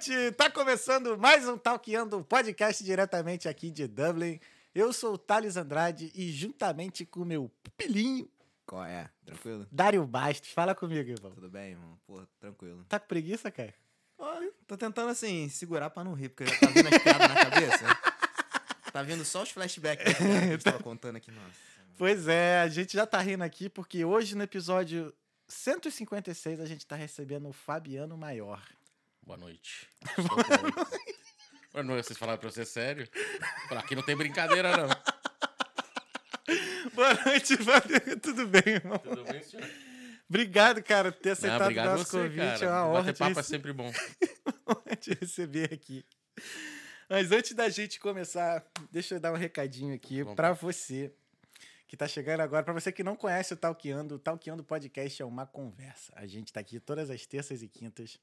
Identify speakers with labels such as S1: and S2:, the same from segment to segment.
S1: noite! Tá começando mais um Talkando, podcast diretamente aqui de Dublin. Eu sou o Thales Andrade e juntamente com o meu pupilinho,
S2: Qual é? Tranquilo?
S1: Dário Bastos, fala comigo, irmão.
S2: Tudo bem, irmão? Pô, tranquilo.
S1: Tá com preguiça, cara?
S2: Olha, tô tentando assim, segurar pra não rir, porque já tá vindo as piadas na cabeça. Tá vindo só os flashbacks piada que a gente tava contando aqui, nossa.
S1: Pois é, a gente já tá rindo aqui porque hoje no episódio 156 a gente tá recebendo o Fabiano Maior.
S3: Boa noite. Estou com- Boa noite. Vocês falaram pra ser sério? Por aqui não tem brincadeira, não.
S1: Boa noite, Fabiano. Tudo bem, irmão?
S3: Tudo bem, senhor?
S1: Obrigado, cara, por ter
S3: Não,
S1: aceitado o
S3: obrigado a
S1: nosso
S3: você,
S1: convite.
S3: cara.
S1: É uma honra
S3: Bater
S1: te
S3: papo é sempre bom.
S1: te receber aqui. Mas antes da gente começar, deixa eu dar um recadinho aqui pra
S3: lá.
S1: você que tá chegando agora. Pra você que não conhece o Talkeando, o Talkeando Podcast é uma conversa. A gente tá aqui todas as terças e quintas,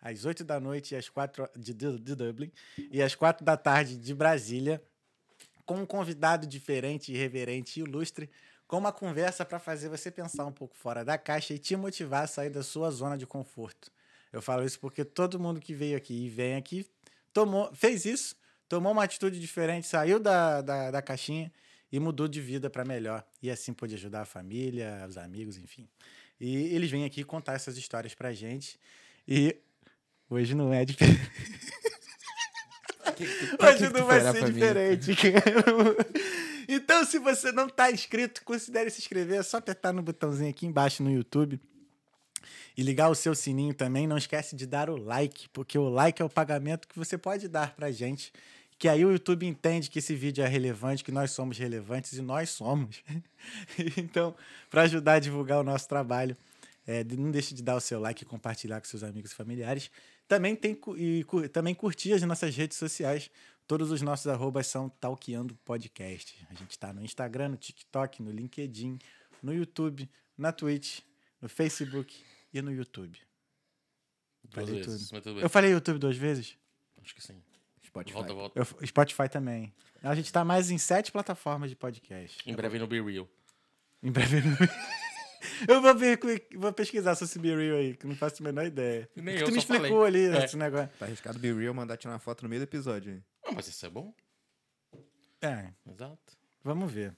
S1: às 8 da noite e às 4 de, de, de Dublin e às 4 da tarde de Brasília, com um convidado diferente, irreverente e ilustre, com uma conversa para fazer você pensar um pouco fora da caixa e te motivar a sair da sua zona de conforto. Eu falo isso porque todo mundo que veio aqui e vem aqui tomou, fez isso, tomou uma atitude diferente, saiu da, da, da caixinha e mudou de vida para melhor. E assim pôde ajudar a família, os amigos, enfim. E eles vêm aqui contar essas histórias pra gente. E hoje não é diferente. Hoje não vai ser diferente. Então, se você não tá inscrito, considere se inscrever. É só apertar no botãozinho aqui embaixo no YouTube e ligar o seu sininho também. Não esquece de dar o like, porque o like é o pagamento que você pode dar pra gente. Que aí o YouTube entende que esse vídeo é relevante, que nós somos relevantes e nós somos. então, para ajudar a divulgar o nosso trabalho, é, não deixe de dar o seu like e compartilhar com seus amigos e familiares. Também, tem, e, cu- também curtir as nossas redes sociais. Todos os nossos arrobas são Talkeando Podcast. A gente está no Instagram, no TikTok, no LinkedIn, no YouTube, na Twitch, no Facebook e no YouTube.
S3: Duas
S1: Falei
S3: vezes,
S1: tudo.
S3: mas tudo bem.
S1: Eu falei YouTube duas vezes?
S3: Acho que sim.
S2: Spotify.
S3: Volta, volta.
S1: Eu, Spotify também. A gente tá mais em sete plataformas de podcast.
S3: Em breve no Be Real.
S1: Em breve. eu vou, ver, vou pesquisar sobre esse Be Real aí, que eu não faço a menor ideia.
S3: Nem eu,
S1: tu me
S3: só falei.
S1: explicou ali
S3: É.
S1: esse negócio.
S2: Tá arriscado Be Real mandar tirar uma foto no meio do episódio.
S3: Ah, mas isso é bom.
S1: É,
S3: Exato.
S1: vamos ver.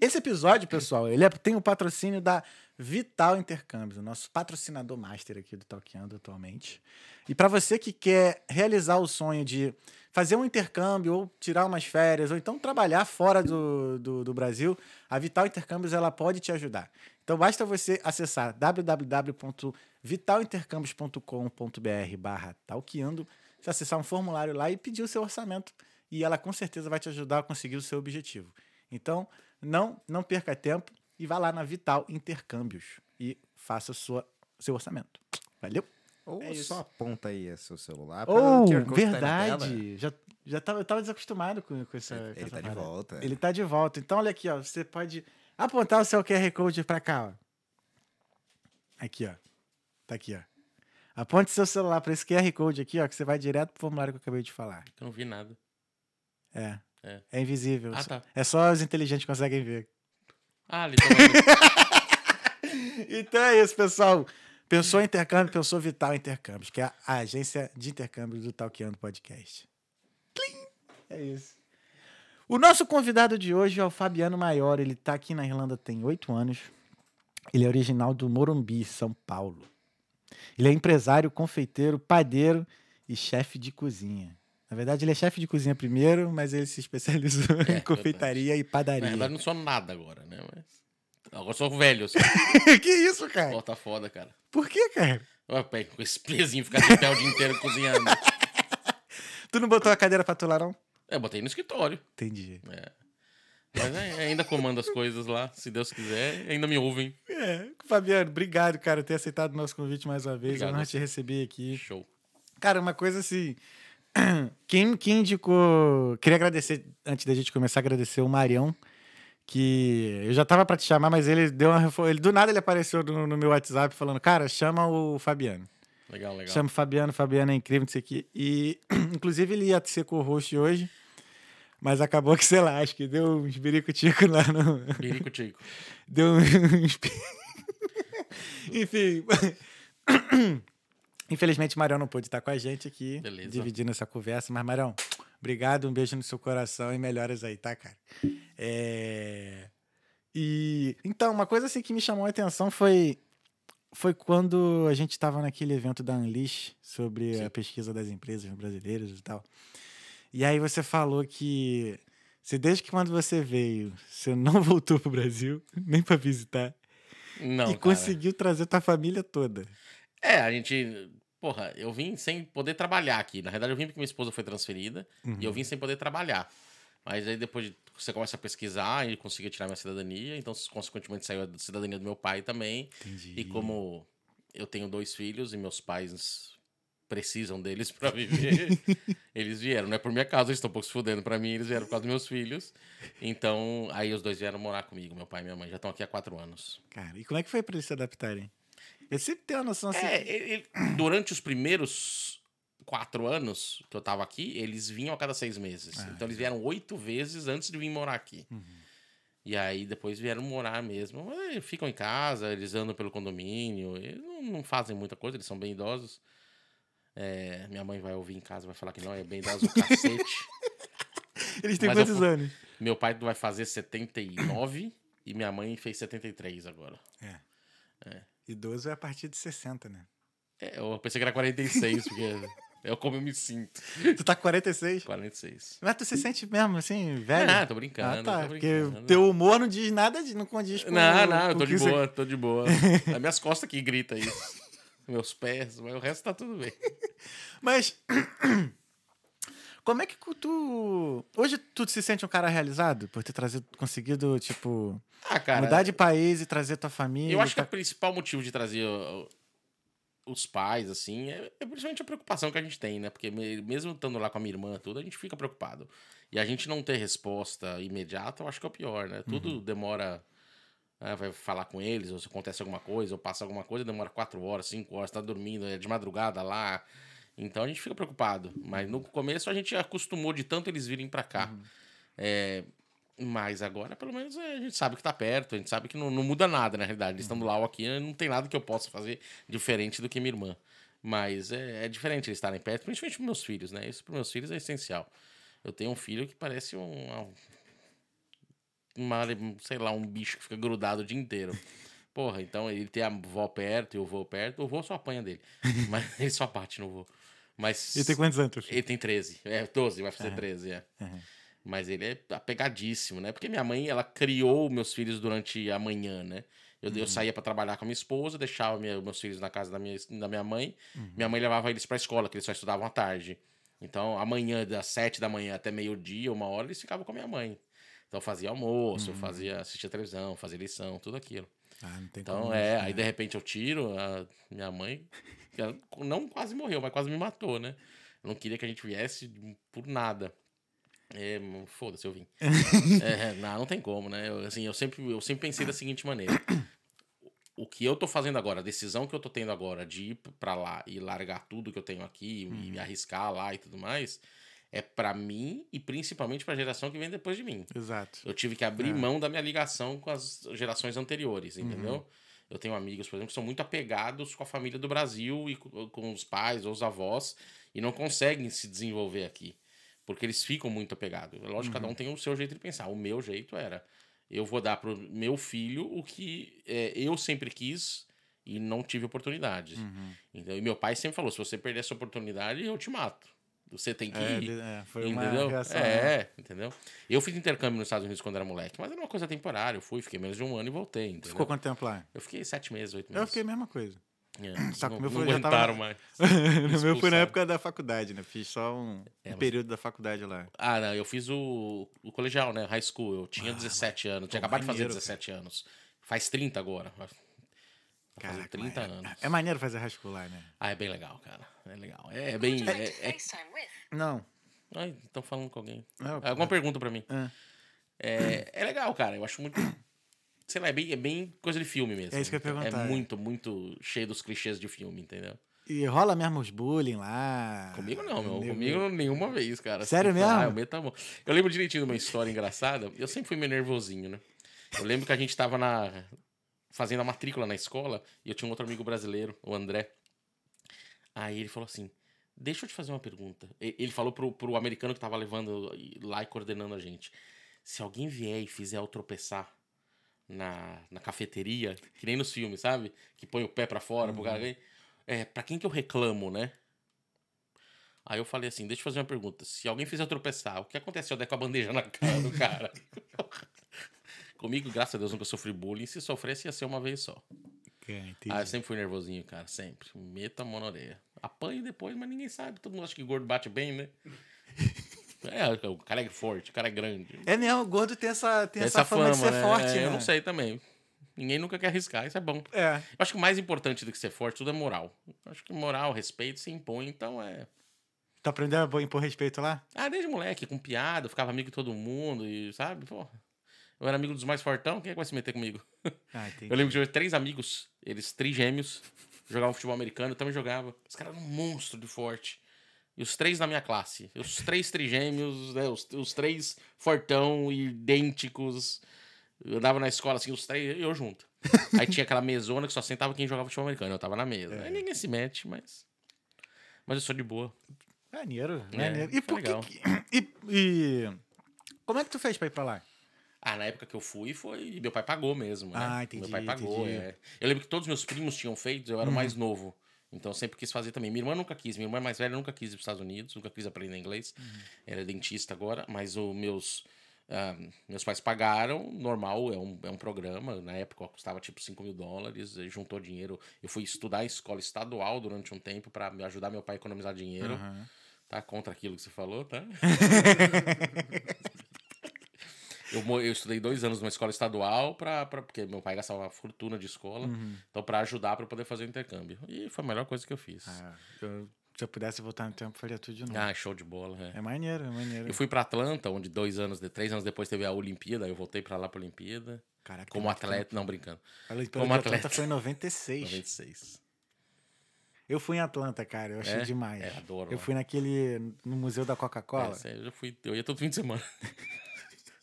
S1: Esse episódio, pessoal, ele é- tem o patrocínio da Vital Intercâmbios, o nosso patrocinador master aqui do Talkeando atualmente. E para você que quer realizar o sonho de fazer um intercâmbio ou tirar umas férias ou então trabalhar fora do, do, do Brasil, a Vital Intercâmbios ela pode te ajudar. Então basta você acessar www.vitalintercambios.com.br barra talqueando, você acessar um formulário lá e pedir o seu orçamento e ela com certeza vai te ajudar a conseguir o seu objetivo. Então, não, não perca tempo e vá lá na Vital Intercâmbios e faça o sua, seu orçamento. Valeu?
S2: Ou
S1: É isso.
S2: só aponta aí seu celular pra
S1: Oh,
S2: tá
S1: verdade! Já, já tava, eu tava desacostumado com, com essa. com
S2: Ele
S1: essa
S2: tá de
S1: parada.
S2: volta.
S1: Ele tá de volta. Então, olha aqui, ó. Você pode apontar o seu QR Code pra cá, ó. Aqui, ó. Tá aqui, ó. Aponte seu celular pra esse QR Code aqui, ó, que você vai direto pro formulário que eu acabei de falar.
S3: Eu não vi nada.
S1: É.
S3: É.
S1: É invisível.
S3: Ah, tá.
S1: É só os inteligentes que conseguem ver.
S3: Ah, ali tá
S1: Então é isso, pessoal. Pensou em intercâmbio, pensou Vital Intercâmbios, que é a a agência de intercâmbio do Talkeando Podcast. Plim! É isso. O nosso convidado de hoje é o Fabiano Maior. Ele está aqui na Irlanda tem oito anos. Ele é original do Morumbi, São Paulo. Ele é empresário, confeiteiro, padeiro e chefe de cozinha. Na verdade, ele é chefe de cozinha primeiro, mas ele se especializou
S3: É,
S1: em confeitaria e
S3: Na
S1: padaria.
S3: verdade, não sou nada agora, né? Mas... Agora sou velho, assim.
S1: que isso, cara?
S3: Pô, tá foda, cara.
S1: Por que, cara?
S3: Ué, pé, com esse pezinho ficar de pé o dia inteiro cozinhando.
S1: Tu não botou a cadeira pra tu lá, não?
S3: É, botei no escritório.
S1: Entendi.
S3: É. Mas é, ainda comando as coisas lá, se Deus quiser. Ainda me ouvem.
S1: É, Fabiano, obrigado, cara, por ter aceitado o nosso convite mais uma vez.
S3: Obrigado
S1: Eu não
S3: a
S1: te receber aqui.
S3: Show.
S1: Cara, uma coisa assim. Quem, quem indicou. Queria agradecer, antes da gente começar, agradecer o Marião, que eu já tava pra te chamar, mas ele deu uma. Ele, do nada ele apareceu no, no meu WhatsApp falando, cara, chama o Fabiano.
S3: Legal, legal.
S1: Chama o Fabiano, Fabiano é incrível, não sei o quê. E, inclusive, ele ia ser co-host hoje, mas acabou que, sei lá, acho que deu uns birico-tico lá no.
S3: Birico Tico. Deu
S1: Deu uns. Enfim. Infelizmente, Marião não pôde estar com a gente aqui,
S3: Beleza.
S1: dividindo essa conversa. Mas, Marião, obrigado, um beijo no seu coração e melhoras aí, tá, cara? É... E então, uma coisa assim que me chamou a atenção foi foi quando a gente estava naquele evento da Unleash sobre
S3: Sim.
S1: a pesquisa das empresas brasileiras e tal. E aí você falou que você, desde que quando você veio, você não voltou pro Brasil, nem para visitar,
S3: Não,
S1: e
S3: cara.
S1: conseguiu trazer tua família toda.
S3: É, a gente. Porra, eu vim sem poder trabalhar aqui. Na verdade, eu vim porque minha esposa foi transferida e eu vim sem poder trabalhar. Mas aí depois de- você começa a pesquisar e conseguiu tirar minha cidadania, então consequentemente saiu a cidadania do meu pai também.
S1: Entendi.
S3: E como eu tenho dois filhos e meus pais precisam deles pra viver, eles vieram. Não é por minha causa, eles estão um pouco se fudendo pra mim, eles vieram por causa dos meus filhos. Então, aí os dois vieram morar comigo, meu pai e minha mãe. Já estão aqui há quatro anos.
S1: Cara, e como é que foi pra eles se adaptarem? Eu sempre tenho uma noção assim.
S3: É, ele- ele- durante os primeiros quatro anos que eu tava aqui, eles vinham a cada seis meses.
S1: Ah,
S3: então eles vieram oito vezes antes de vir morar aqui.
S1: Uhum.
S3: E aí depois vieram morar mesmo. Eh, Ficam em casa, eles andam pelo condomínio, eles não, não fazem muita coisa, eles são bem idosos. É, minha mãe vai ouvir em casa, vai falar que não, é bem idoso o cacete.
S1: Eles têm
S3: Mas eu
S1: quantos
S3: fu-
S1: anos?
S3: Meu pai vai fazer 79 e minha mãe fez 73 agora.
S1: Idoso é a partir de 60, né?
S3: É, eu pensei que era 46, porque é como eu me sinto.
S1: Tu tá com 46?
S3: 46.
S1: Mas tu se sente mesmo assim, velho?
S3: Ah, tô brincando,
S1: Ah, tá.
S3: tô
S1: Porque
S3: brincando.
S1: teu humor não diz nada, de, não condiz com
S3: Não, não, eu tô de
S1: que você-
S3: boa, tô de boa. As minhas costas que grita isso. Meus pés, mas o resto tá tudo bem.
S1: Mas. Como é que tu. Hoje tu se sente um cara realizado por ter trazido, conseguido, tipo,
S3: Ah, cara,
S1: mudar de país e trazer tua família?
S3: eu acho que
S1: tá-
S3: o principal motivo de trazer os pais, assim, é, é principalmente a preocupação que a gente tem, né? Porque me- mesmo estando lá com a minha irmã, tudo, a gente fica preocupado. E a gente não ter resposta imediata, eu acho que é o pior, né? Tudo
S1: Uhum.
S3: demora. Ah, vai falar com eles, ou se acontece alguma coisa, ou passa alguma coisa, demora quatro horas, cinco horas, tá dormindo, é de madrugada lá. Então a gente fica preocupado. Mas no começo a gente acostumou de tanto eles virem pra cá. É, mas agora, pelo menos, é, a gente sabe que tá perto, a gente sabe que não, não muda nada, na realidade. Eles estando lá ou aqui, não tem nada que eu possa fazer diferente do que minha irmã. Mas é, é diferente eles estarem perto, principalmente pros meus filhos, né? Isso pros meus filhos é essencial. Eu tenho um filho que parece um. Uma, sei lá, um bicho que fica grudado o dia inteiro. Porra, então ele tem a avó perto e o vô perto. O vô só apanha dele. Mas ele só bate no vô. Mas.
S1: E tem quantos anos?
S3: Ele tem 13. É, 12, vai fazer 13, é.
S1: Aham.
S3: Mas ele é apegadíssimo, né? Porque minha mãe, ela criou meus filhos durante a manhã, né? Eu,
S1: Uhum.
S3: eu saía pra trabalhar com a minha esposa, deixava minha- meus filhos na casa da minha, da minha mãe.
S1: Uhum.
S3: Minha mãe levava eles pra escola, que eles só estudavam à tarde. Então, amanhã, das sete da manhã até meio-dia, uma hora, eles ficavam com a minha mãe. Então, eu fazia almoço,
S1: Uhum.
S3: eu fazia, assistia televisão, fazia lição, tudo aquilo.
S1: Ah, não tem
S3: Então,
S1: como
S3: é,
S1: isso,
S3: aí
S1: né?
S3: de repente eu tiro a minha mãe, ela não quase morreu, mas quase me matou, né? Eu não queria que a gente viesse por nada. É, foda-se, eu vim. É, não, não tem como, né? Eu, assim, eu sempre, eu sempre pensei da seguinte maneira. O que eu tô fazendo agora, a decisão que eu tô tendo agora de ir pra lá e largar tudo que eu tenho aqui e me arriscar lá e tudo mais, é pra mim e principalmente pra geração que vem depois de mim.
S1: Exato.
S3: Eu tive que abrir
S1: É.
S3: mão da minha ligação com as gerações anteriores, entendeu? Eu tenho amigos, por exemplo, que são muito apegados com a família do Brasil e co- com os pais ou os avós e não conseguem se desenvolver aqui. Porque eles ficam muito apegados. Lógico, que cada um tem o seu jeito de pensar. O meu jeito era: eu vou dar pro meu filho o que é, eu sempre quis e não tive oportunidade.
S1: Uhum.
S3: Então, e meu pai sempre falou: se você perder essa oportunidade, eu te mato. Você tem que
S1: É,
S3: ir.
S1: é, foi uma
S3: Entendeu?
S1: reação. né?
S3: é, entendeu? Eu fiz intercâmbio nos Estados Unidos quando era moleque, mas era uma coisa temporária. Eu fui, fiquei menos de um ano e voltei, entendeu?
S1: Ficou quanto tempo lá?
S3: Eu fiquei sete meses, oito meses.
S1: Eu fiquei a mesma coisa.
S3: É,
S1: Só que
S3: não,
S1: o meu foi- já tava-
S3: mais.
S1: no meu foi na época da faculdade, né? Fiz só um,
S3: É,
S1: um
S3: mas-
S1: período da faculdade lá.
S3: Ah, não, eu fiz o, o colegial, né? High school. Eu tinha
S1: Ah,
S3: 17 anos. Tinha acabado de fazer
S1: maneiro,
S3: 17 anos. Faz 30 agora.
S1: Caraca,
S3: 30
S1: mas é-
S3: anos.
S1: É maneiro fazer high school lá, né?
S3: Ah, é bem legal, cara. É legal. É, é bem. É, é...
S4: FaceTime with.
S1: Não.
S3: Ai, estão falando com alguém.
S1: Não,
S3: Alguma pergunta pra mim?
S1: Ah.
S3: É, é legal, cara. Eu acho muito. Sei lá, é bem, é bem coisa de filme mesmo.
S1: É isso que eu ia perguntar,
S3: É
S1: é.
S3: muito, muito cheio dos clichês de filme, entendeu?
S1: E rola mesmo os bullying lá.
S3: Comigo não, meu.
S1: Nego-
S3: Comigo nenhuma vez, cara.
S1: Sério
S3: Assim,
S1: mesmo?
S3: Ah, eu, meto a mão. eu lembro direitinho de uma história engraçada. Eu sempre fui meio nervosinho, né? Eu lembro que a gente tava na... fazendo a matrícula na escola e eu tinha um outro amigo brasileiro, o André. Aí ele falou assim: Deixa eu te fazer uma pergunta. Ele falou pro, pro americano que tava levando lá e coordenando a gente. Se alguém vier e fizer eu tropeçar na, na cafeteria, que nem nos filmes, sabe? Que põe o pé para fora uhum. pro cara. É, pra quem que eu reclamo, né? Aí eu falei assim: deixa eu fazer uma pergunta. Se alguém fizer eu tropeçar, o que acontece se eu der com a bandeja na cara do cara? Comigo, graças a Deus, nunca sofri bullying. Se sofresse, ia ser uma vez só. É, ah, eu sempre fui nervosinho, cara. Sempre. Meta a mão na orelha. Apanho depois, mas ninguém sabe. Todo mundo acha que gordo bate bem, né? é, o cara é forte, o cara é grande.
S1: É mesmo, o gordo tem essa, tem, tem essa, fama, fama, de ser né? forte, é,
S3: né? Eu não sei também. Ninguém nunca quer arriscar, isso é bom. É. Eu acho que o mais importante do que ser forte, tudo é moral. Eu acho que moral, respeito se impõe, então é.
S1: Tu aprendeu a impor respeito lá?
S3: Ah, desde moleque, com piada, ficava amigo de todo mundo e, sabe, pô. Eu era amigo dos mais fortão, quem é que vai se meter comigo? Ah, eu lembro de eu três amigos, eles trigêmeos, jogavam futebol americano, eu também jogava. Os caras eram um monstro de forte. E os três da minha classe. Os três trigêmeos, né, os, os três fortão, idênticos. Eu andava na escola assim, os três, eu junto. Aí tinha aquela mesona que só sentava quem jogava futebol americano. Eu tava na mesa. É. Aí ninguém se mete, mas. Mas eu sou de boa.
S1: Maneiro, é, maneiro. e por legal. que. E, e. Como é que tu fez pra ir pra lá?
S3: Ah, na época que eu fui, foi. Meu pai pagou mesmo. Né? Ah, entendi. Meu pai pagou. É. Eu lembro que todos meus primos tinham feito, eu era o mais uhum. novo. Então eu sempre quis fazer também. Minha irmã nunca quis. Minha irmã mais velha nunca quis ir para os Estados Unidos, nunca quis aprender inglês. Uhum. Ela é dentista agora, mas os meus. Uh, meus pais pagaram, normal, é um, é um programa. Na época custava tipo 5 mil dólares, juntou dinheiro. Eu fui estudar em escola estadual durante um tempo para me ajudar meu pai a economizar dinheiro. Uhum. Tá contra aquilo que você falou, tá? Eu, eu estudei dois anos numa escola estadual, pra, pra, porque meu pai gastava uma fortuna de escola. Uhum. Então, para ajudar, para poder fazer o intercâmbio. E foi a melhor coisa que eu fiz. Ah,
S1: eu, se eu pudesse voltar no tempo, faria tudo de novo.
S3: Ah, show de bola. É,
S1: é maneiro, é maneiro.
S3: Eu fui para Atlanta, onde dois anos, três anos depois teve a Olimpíada. Eu voltei para lá para a Olimpíada. Caraca, como atleta. Tempo. Não, brincando.
S1: A Olimpíada como atleta. Atlanta foi em 96.
S3: 96.
S1: Eu fui em Atlanta, cara. Eu achei é? demais. É, adoro. Eu lá. fui naquele. no Museu da Coca-Cola.
S3: É, eu já fui. Eu ia todo fim de semana.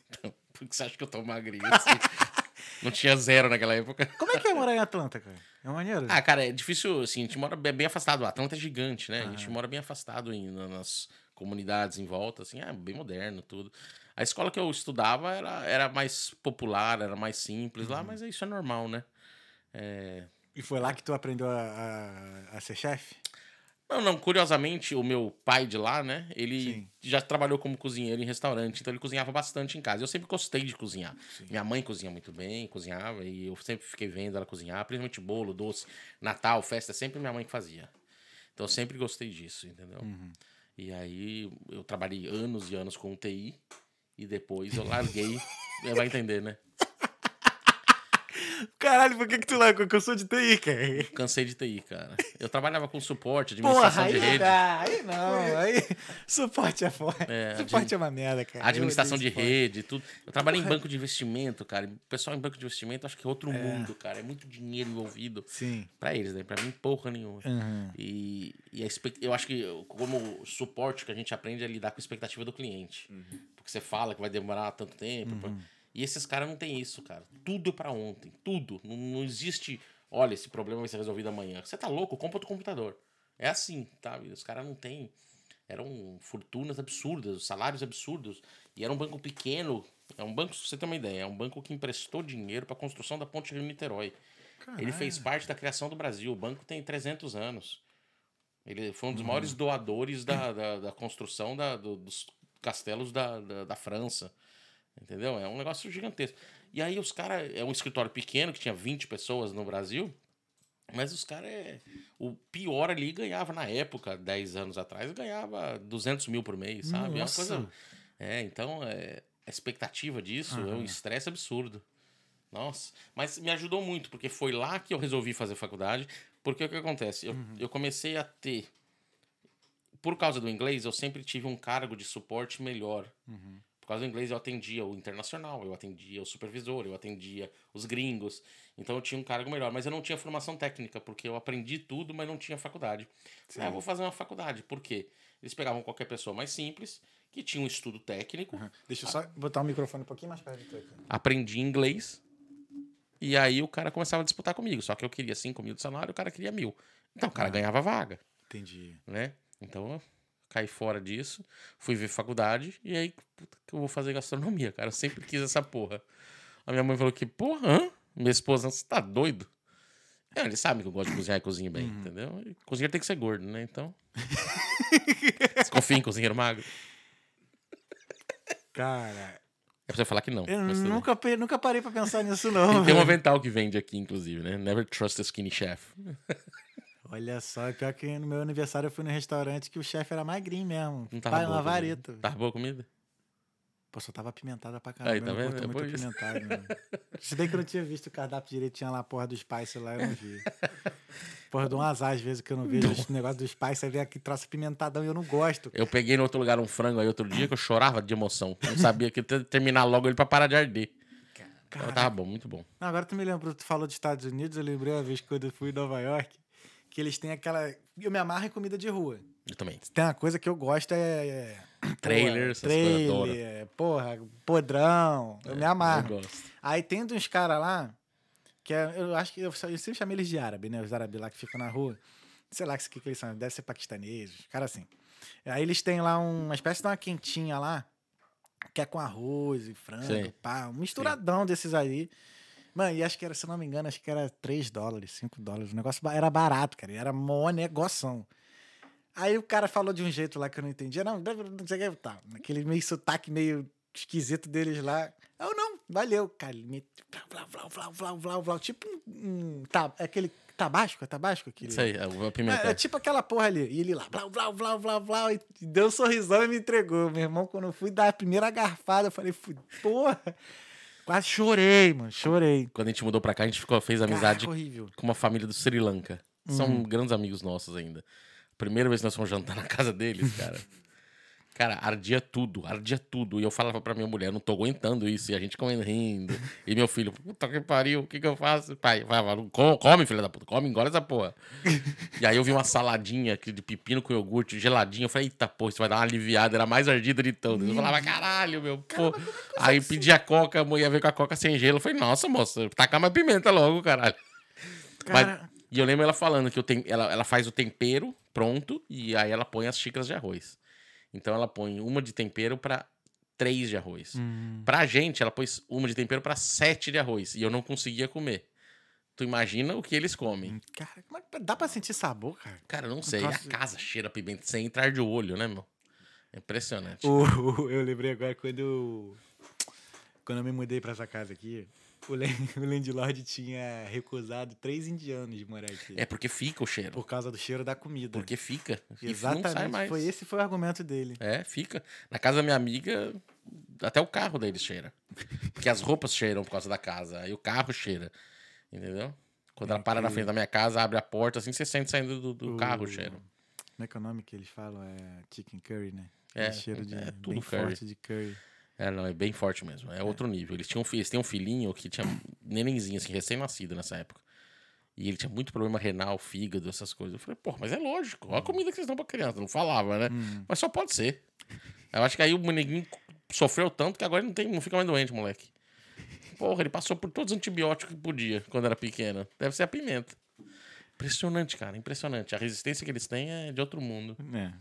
S3: então, por que você acha que eu tô magrinho assim? Não tinha zero naquela época.
S1: Como é que é morar em Atlanta, cara? É maneiro?
S3: Ah, cara, é difícil, assim, a gente mora bem afastado. Atlanta é gigante, né? Ah, a gente mora bem afastado em, nas comunidades em volta, assim, é bem moderno, tudo. A escola que eu estudava era, era mais popular, era mais simples uhum. lá, mas isso é normal, né? É...
S1: E foi lá que tu aprendeu a, a, a ser chefe?
S3: Não, não, curiosamente, o meu pai de lá, né? Ele Sim. já trabalhou como cozinheiro em restaurante, então ele cozinhava bastante em casa. Eu sempre gostei de cozinhar. Sim. Minha mãe cozinha muito bem, cozinhava, e eu sempre fiquei vendo ela cozinhar, principalmente bolo, doce, Natal, festa, sempre minha mãe que fazia. Então eu sempre gostei disso, entendeu? Uhum. E aí eu trabalhei anos e anos com TI, e depois eu larguei. vai entender, né?
S1: Caralho, por que, que tu largou? Que eu sou de TI, cara.
S3: Cansei de TI, cara. Eu trabalhava com suporte, administração Porra, de rede.
S1: Não, aí não, aí. Suporte é foda. É, suporte é uma merda, cara.
S3: Administração de rede, tudo. Eu trabalhei Porra. em banco de investimento, cara. O pessoal em banco de investimento acho que é outro é. mundo, cara. É muito dinheiro envolvido.
S1: Sim.
S3: Pra eles, né? Pra mim, porra nenhuma. Uhum. E, e a, eu acho que, como suporte que a gente aprende é lidar com a expectativa do cliente. Uhum. Porque você fala que vai demorar tanto tempo. Uhum. Pra... E esses caras não tem isso, cara. Tudo para ontem. Tudo. Não, não, existe. Olha, esse problema vai ser resolvido amanhã. Você tá louco? Compra outro computador. É assim, tá? Os caras não têm. Eram fortunas absurdas, salários absurdos. E era um banco pequeno. É um banco, pra você ter uma ideia, é um banco que emprestou dinheiro para a construção da ponte Rio-Niterói. Ele fez parte da criação do Brasil. O banco tem 300 anos. Ele foi um dos maiores doadores da, da, da construção da, do, dos castelos da, da, da França. Entendeu? É um negócio gigantesco. E aí os caras. É um escritório pequeno que tinha 20 pessoas no Brasil. Mas os caras. É, o pior ali ganhava na época, 10 anos atrás, ganhava 200 mil por mês, sabe? Nossa. É uma coisa. É, então é, a expectativa disso é um estresse absurdo. Nossa. Mas me ajudou muito, porque foi lá que eu resolvi fazer faculdade. Porque o que acontece? Eu, uhum. eu comecei a ter. Por causa do inglês, eu sempre tive um cargo de suporte melhor. Uhum causa do inglês, eu atendia o internacional, eu atendia o supervisor, eu atendia os gringos. Então eu tinha um cargo melhor. Mas eu não tinha formação técnica, porque eu aprendi tudo, mas não tinha faculdade. Ah, eu vou fazer uma faculdade. Por quê? Eles pegavam qualquer pessoa mais simples, que tinha um estudo técnico. Uhum.
S1: Deixa eu só botar o microfone um pouquinho mais perto aqui.
S3: Aprendi inglês. E aí o cara começava a disputar comigo. Só que eu queria 5 mil de salário, o cara queria mil. Então o cara uhum. ganhava vaga.
S1: Entendi.
S3: né? Então, eu caí fora disso, fui ver faculdade e aí, puta, que eu vou fazer gastronomia, cara. Eu sempre quis essa porra. A minha mãe falou que, porra, hã? Minha esposa, você tá doido? É, eles sabem que eu gosto de cozinhar e cozinho bem, entendeu? E cozinheiro tem que ser gordo, né? Então. Você confia em cozinheiro magro?
S1: Cara,
S3: É pra você falar que não.
S1: eu nunca, pe- nunca parei pra pensar nisso, não.
S3: Tem, tem um avental que vende aqui, inclusive, né? Never trust a skinny chef.
S1: Olha só, pior que no meu aniversário eu fui no restaurante que o chefe era magrinho mesmo.
S3: Não tava
S1: Pai,
S3: boa
S1: uma vareta.
S3: Tava boa a comida?
S1: Pô, só tava apimentada pra caramba.
S3: Aí, tá vendo? É
S1: muito apimentado, mano. Se bem que eu não tinha visto o cardápio direito, tinha lá a porra do Spice lá, eu não vi. Porra, eu dou um azar às vezes que eu não vejo esse negócio do Spice, aí vem aqui troço apimentadão e eu não gosto.
S3: Eu peguei no outro lugar um frango aí outro dia que eu chorava de emoção. Não sabia que ia terminar logo ele pra parar de arder. Então, tava bom, muito bom.
S1: Não, agora tu me lembrou, tu falou dos Estados Unidos, eu lembrei uma vez quando eu fui em Nova York, que eles têm aquela... Eu me amarro em comida de rua.
S3: Eu também.
S1: Tem uma coisa que eu gosto é... é
S3: Trailer,
S1: porra,
S3: essas coisas, adoro.
S1: trailer, porra, podrão, eu me amarro.
S3: Eu gosto.
S1: Aí tem uns caras lá, que é, eu acho que eu, eu sempre chamei eles de árabe, né? Os árabes lá que ficam na rua. Sei lá o que, que eles são, deve ser paquistaneses, cara assim. Aí eles têm lá uma espécie de uma quentinha lá, que é com arroz e frango,
S3: Sim.
S1: pá, um misturadão desses aí. Mano, e acho que era, se não me engano, acho que era 3 dólares, 5 dólares. O negócio era barato, cara, e era mó negoção. Aí o cara falou de um jeito lá que eu não entendia. Não, não sei o que, tá. Aquele meio sotaque meio esquisito deles lá. Eu não, valeu, cara. Vlau, vlau, vlau, vlau, vlau. Tipo um. um tá, aquele tabasco, é tabasco? Aquele...
S3: Isso aí,
S1: É,
S3: pimenta.
S1: é tipo aquela porra ali. E ele lá, vlau, vlau, vlau, vlau, vlau. E deu um sorrisão e me entregou. Meu irmão, quando eu fui dar a primeira garfada, eu falei, "Fu- porra. Quase chorei, mano. Chorei.
S3: Quando a gente mudou pra cá, a gente ficou, fez amizade
S1: Caraca, horrível.
S3: com uma família do Sri Lanka. São
S1: Uhum.
S3: grandes amigos nossos ainda. Primeira vez que nós fomos jantar na casa deles, cara. Cara, ardia tudo, ardia tudo. E eu falava pra minha mulher, não tô aguentando isso. E a gente comendo, rindo. E meu filho, puta que pariu, o que que eu faço? Pai, vai, vai, come, come, filha da puta, come, engole essa porra. e aí eu vi uma saladinha aqui de pepino com iogurte, geladinha. Eu falei, eita, pô, isso vai dar uma aliviada. Era mais ardida de todas. Eu falava, caralho, meu, pô. Aí pedi a coca, a mulher veio com a coca sem gelo. Eu falei, nossa, moça, taca mais pimenta logo, caralho. Mas- e eu lembro ela falando que eu tenho, ela, ela faz o tempero pronto e aí ela põe as xícaras de arroz. Então ela põe uma de tempero pra três de arroz.
S1: hum,
S3: Pra gente, ela pôs uma de tempero pra sete de arroz. E eu não conseguia comer. Tu imagina o que eles comem.
S1: cara, como é dá pra sentir sabor, cara?
S3: Cara, eu não sei.
S1: Nossa.
S3: A casa cheira a pimenta sem entrar de olho, né, meu? É impressionante.
S1: O- o- eu lembrei agora quando quando eu me mudei pra essa casa aqui, o, o landlord tinha recusado três indianos de morar aqui.
S3: É porque fica o cheiro.
S1: Por causa do cheiro da comida.
S3: Porque fica. E
S1: Exatamente. Foi esse foi o argumento dele.
S3: É, fica. Na casa da minha amiga, até o carro deles cheira. Porque as roupas cheiram por causa da casa. Aí o carro cheira. Entendeu? Quando ela para na frente da minha casa, abre a porta, assim, você sente saindo do, do
S1: O-
S3: carro o cheiro.
S1: Como é que é o nome que eles falam? É chicken curry, né?
S3: É,
S1: Aquele cheiro de,
S3: é tudo
S1: bem
S3: curry.
S1: forte de curry.
S3: É, não, é bem forte mesmo. É outro nível. Eles tinham, um eles têm um filhinho que tinha nenenzinho, assim, recém-nascido nessa época. E ele tinha muito problema renal, fígado, essas coisas. Eu falei, pô, mas é lógico. Olha a comida que vocês dão pra criança. Não falava, né?
S1: Hum.
S3: Mas só pode ser. Eu acho que aí o neguinho sofreu tanto que agora ele não, tem, não fica mais doente, moleque. Porra, ele passou por todos os antibióticos que podia quando era pequeno. Deve ser a pimenta. Impressionante, cara, impressionante. A resistência que eles têm é de outro mundo.
S1: É.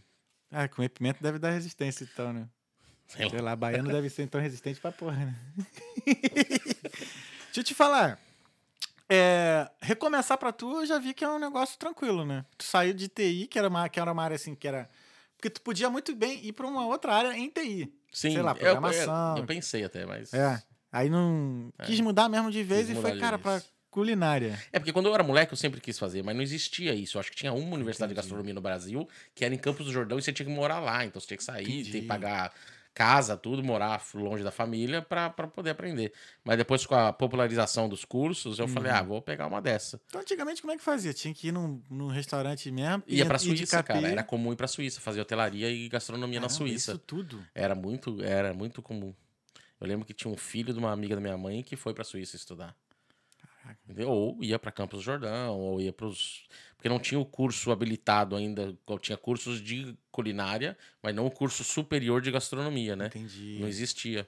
S1: Ah, comer pimenta deve dar resistência, então, né?
S3: Sei lá.
S1: Sei lá, baiano deve ser então resistente pra porra, né? Deixa eu te falar. É, recomeçar pra tu, eu já vi que é um negócio tranquilo, né? Tu saiu de TI, que era uma, que era uma área assim, que era. Porque tu podia muito bem ir pra uma outra área em TI.
S3: Sim,
S1: Sei lá,
S3: eu-
S1: programação.
S3: Eu, eu pensei até, mas.
S1: É. Aí não. Quis mudar mesmo de vez
S3: Quis
S1: e foi,
S3: de
S1: cara, pra culinária.
S3: É porque quando eu era moleque eu sempre quis fazer, mas não existia isso. Eu acho que tinha uma universidade de
S1: Entendi.
S3: gastronomia no Brasil, que era em Campos do Jordão, e você tinha que morar lá. Então você tinha que sair,
S1: Entendi.
S3: tem que pagar casa, tudo, morar longe da família pra pra poder aprender. Mas depois com a popularização dos cursos, eu falei,
S1: Uhum.
S3: ah, vou pegar uma dessa.
S1: Então, antigamente, como é que fazia? Tinha que ir num, num restaurante mesmo.
S3: Ia pra Suíça, cara. Era comum ir pra Suíça, fazer hotelaria e gastronomia na
S1: Caramba,
S3: Suíça.
S1: Isso tudo.
S3: Era muito, era muito comum. Eu lembro que tinha um filho de uma amiga da minha mãe que foi pra Suíça estudar. Entendeu? Ou ia pra Campos do Jordão, ou ia pros. Porque não tinha o curso habilitado ainda. Tinha cursos de culinária, mas não o curso superior de gastronomia, né?
S1: Entendi.
S3: Não existia.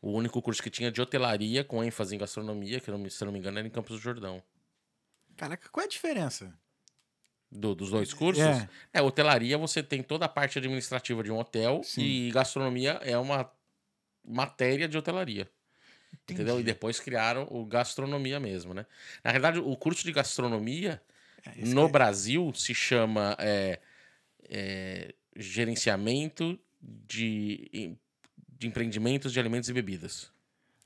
S3: O único curso que tinha de hotelaria, com ênfase em gastronomia, que se eu não me engano era em Campos do Jordão.
S1: Caraca, qual é a diferença?
S3: do- dos dois cursos,
S1: É.
S3: é. hotelaria você tem toda a parte administrativa de um hotel
S1: Sim.
S3: e gastronomia é uma matéria de hotelaria. Entendeu? E
S1: Entendi.
S3: depois criaram o gastronomia mesmo, né? Na verdade, o curso de gastronomia
S1: É,
S3: no
S1: que-
S3: Brasil se chama é, é, gerenciamento de, de empreendimentos de alimentos e bebidas.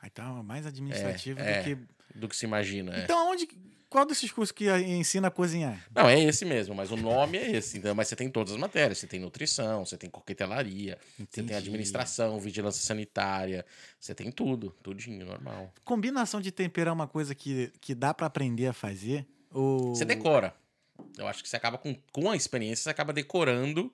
S1: Ah, Então, é mais administrativo
S3: é.
S1: do que.
S3: Do que se imagina. é.
S1: Então, onde. Qual desses cursos que ensina a cozinhar?
S3: Não, é esse mesmo, mas o nome é esse. Então, mas você tem todas as matérias. Você tem nutrição, você tem coquetelaria, você
S1: Entendi.
S3: tem administração, vigilância sanitária, você tem tudo, tudinho, normal.
S1: Combinação de tempero é uma coisa que, que dá pra aprender a fazer? Ou...
S3: Você decora. Eu acho que você acaba com, com a experiência, você acaba decorando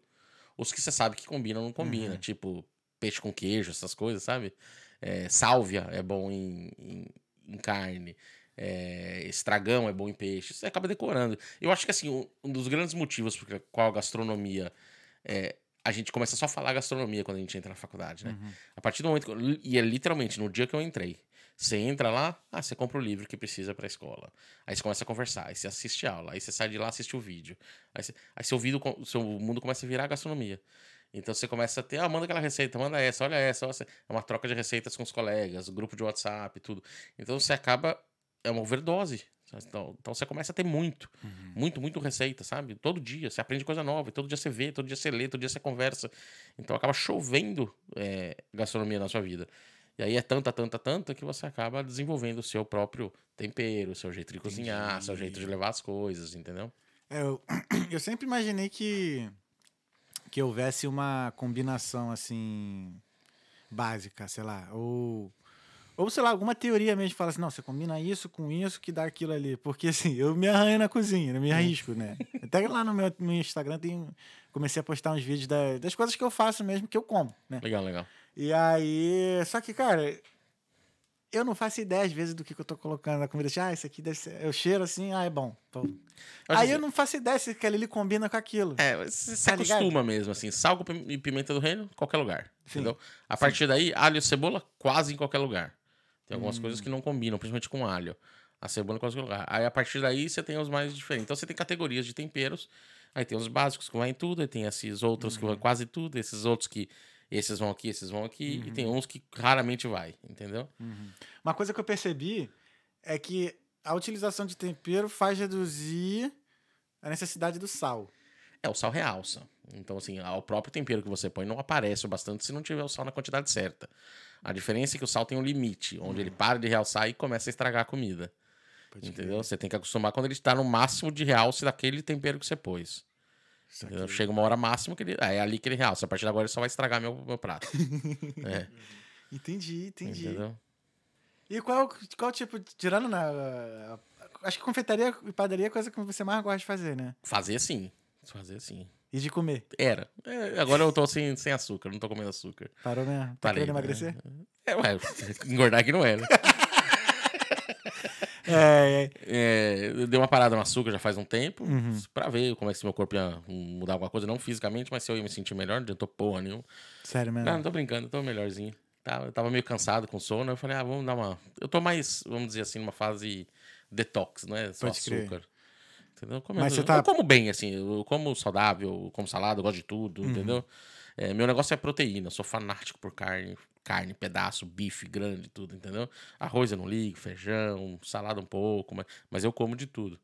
S3: os que você sabe que combinam ou não combina.
S1: Uhum.
S3: Tipo, peixe com queijo, essas coisas, sabe? É, sálvia é bom em, em, em carne. É, estragão é bom em peixe. Você acaba decorando. Eu acho que assim, um, um dos grandes motivos por qual a gastronomia. é, a gente começa só a falar gastronomia quando a gente entra na faculdade, né?
S1: Uhum.
S3: A partir do momento. que eu- e é literalmente no dia que eu entrei. Você entra lá, ah, você compra o livro que precisa pra escola. Aí você começa a conversar, aí você assiste a aula, aí você sai de lá assiste o vídeo. Aí, você, aí seu, vídeo, seu mundo começa a virar gastronomia. Então você começa a ter, ah, manda aquela receita, manda essa, olha essa, olha essa. É uma troca de receitas com os colegas, grupo de WhatsApp, tudo. Então você acaba. É uma overdose. Então, então você começa a ter muito, muito, muito receita, sabe? Todo dia. Você aprende coisa nova, todo dia você vê, todo dia você lê, todo dia você conversa. Então acaba chovendo é, gastronomia na sua vida. E aí é tanta, tanta, tanta que você acaba desenvolvendo o seu próprio tempero, o seu jeito de cozinhar, seu jeito de levar as coisas, entendeu?
S1: É, eu, eu sempre imaginei que, que houvesse uma combinação assim básica, sei lá, ou ou sei lá, alguma teoria mesmo fala assim, não, você combina isso com isso que dá aquilo ali, porque assim, eu me arranho na cozinha, eu me arrisco, né? Até lá no meu, no Instagram tem comecei a postar uns vídeos da- das coisas que eu faço mesmo que eu como, né?
S3: Legal, legal.
S1: E aí, só que, cara, eu não faço ideia às vezes do que, que eu tô colocando na comida. Assim, Ah, isso aqui deve ser. Eu cheiro assim, ah, é bom. Aí
S3: que-
S1: eu não faço ideia se aquele ali combina com aquilo.
S3: É, você se
S1: Tá ligado?
S3: acostuma mesmo, assim. Sal e pimenta do reino, qualquer lugar.
S1: Sim,
S3: Entendeu? A partir daí, alho e cebola, quase em qualquer lugar. Tem
S1: Hum.
S3: algumas coisas que não combinam, principalmente com alho. A cebola em qualquer lugar. Aí a partir daí você tem os mais diferentes. Então você tem categorias de temperos. Aí tem os básicos que vão em tudo, aí tem esses outros
S1: Uhum.
S3: que vão em quase tudo, esses outros que. Esses vão aqui, esses vão aqui, e
S1: Uhum.
S3: tem uns que raramente vai, entendeu?
S1: Uma coisa que eu percebi é que a utilização de tempero faz reduzir a necessidade do sal.
S3: É, o sal realça. Então, assim, o próprio tempero que você põe não aparece o bastante se não tiver o sal na quantidade certa. A diferença é que o sal tem um limite, onde ele para de realçar e começa a estragar a comida.
S1: Pode
S3: entendeu? Você tem que acostumar quando ele está no máximo de realce daquele tempero que você pôs.
S1: Aqui.
S3: Chega uma hora máxima que ele. É ali que ele realça. A partir de agora ele só vai estragar meu, meu prato. é,
S1: Entendi, entendi.
S3: entendeu?
S1: E qual, qual tipo, tirando na. Acho que confeitaria e padaria é a coisa que você mais gosta de fazer, né?
S3: Fazer sim. Fazer sim.
S1: E de comer.
S3: Era. É, agora eu tô sem, sem açúcar, não tô comendo açúcar.
S1: Parou mesmo? Tá
S3: Parei,
S1: querendo
S3: né?
S1: emagrecer?
S3: É, ué, engordar aqui não é, né?
S1: É, é.
S3: É, eu dei uma parada no açúcar já faz um tempo,
S1: Uhum.
S3: pra ver como é que se meu corpo ia mudar alguma coisa, não fisicamente, mas se eu ia me sentir melhor, não adiantou porra nenhuma.
S1: Sério mesmo.
S3: Não, não tô brincando, tô melhorzinho. Eu tava meio cansado com sono, eu falei, ah, vamos dar uma. Eu tô mais, vamos dizer assim, numa fase detox, não é só
S1: Pode crer.
S3: açúcar. Entendeu? Como
S1: Mas
S3: eu,
S1: você tá-
S3: eu como bem, assim, eu como saudável, eu como salada, eu gosto de tudo,
S1: Uhum.
S3: entendeu? É, meu negócio é proteína, eu sou fanático por carne, carne, pedaço, bife grande, tudo, entendeu? Arroz eu não ligo, feijão, salada um pouco, mas, mas eu como de tudo.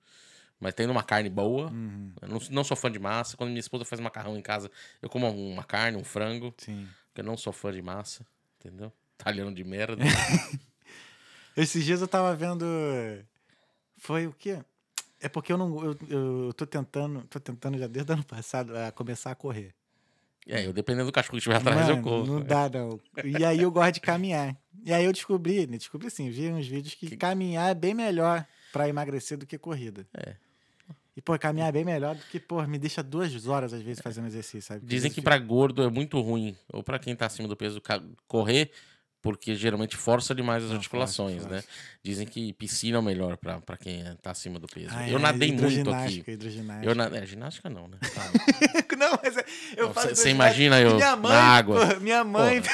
S3: Mas tendo uma carne boa,
S1: Uhum.
S3: eu não, não sou fã de massa. Quando minha esposa faz macarrão em casa, eu como uma carne, um frango,
S1: Sim.
S3: porque eu não sou fã de massa, entendeu? Italiano de merda.
S1: Esses dias eu tava vendo. Foi o quê? É porque eu não. Eu, eu tô tentando. Tô tentando já desde o ano passado a começar a correr.
S3: É, eu dependendo do cachorro que estiver atrás, eu
S1: Mano,
S3: corro.
S1: Não dá, não. E aí eu gosto de caminhar. E aí eu descobri, né? Descobri assim, vi uns vídeos que, caminhar é bem melhor pra emagrecer do que corrida.
S3: É.
S1: E, pô, caminhar é bem melhor do que, pô, me deixa duas horas às vezes fazendo exercício, sabe? Porque
S3: Dizem que
S1: vezes
S3: pra gordo é muito ruim, ou pra quem tá acima do peso, correr, porque geralmente força demais as
S1: Não,
S3: articulações,
S1: força,
S3: né? Dizem que piscina é o melhor pra, pra quem tá acima do peso.
S1: Ah,
S3: eu
S1: é,
S3: nadei muito aqui. Eu na... é, ginástica não, né? Tá.
S1: não, mas é- eu
S3: Não,
S1: falo
S3: cê-
S1: hidroginástica
S3: cê imagina eu
S1: minha mãe,
S3: na água.
S1: pô, minha mãe.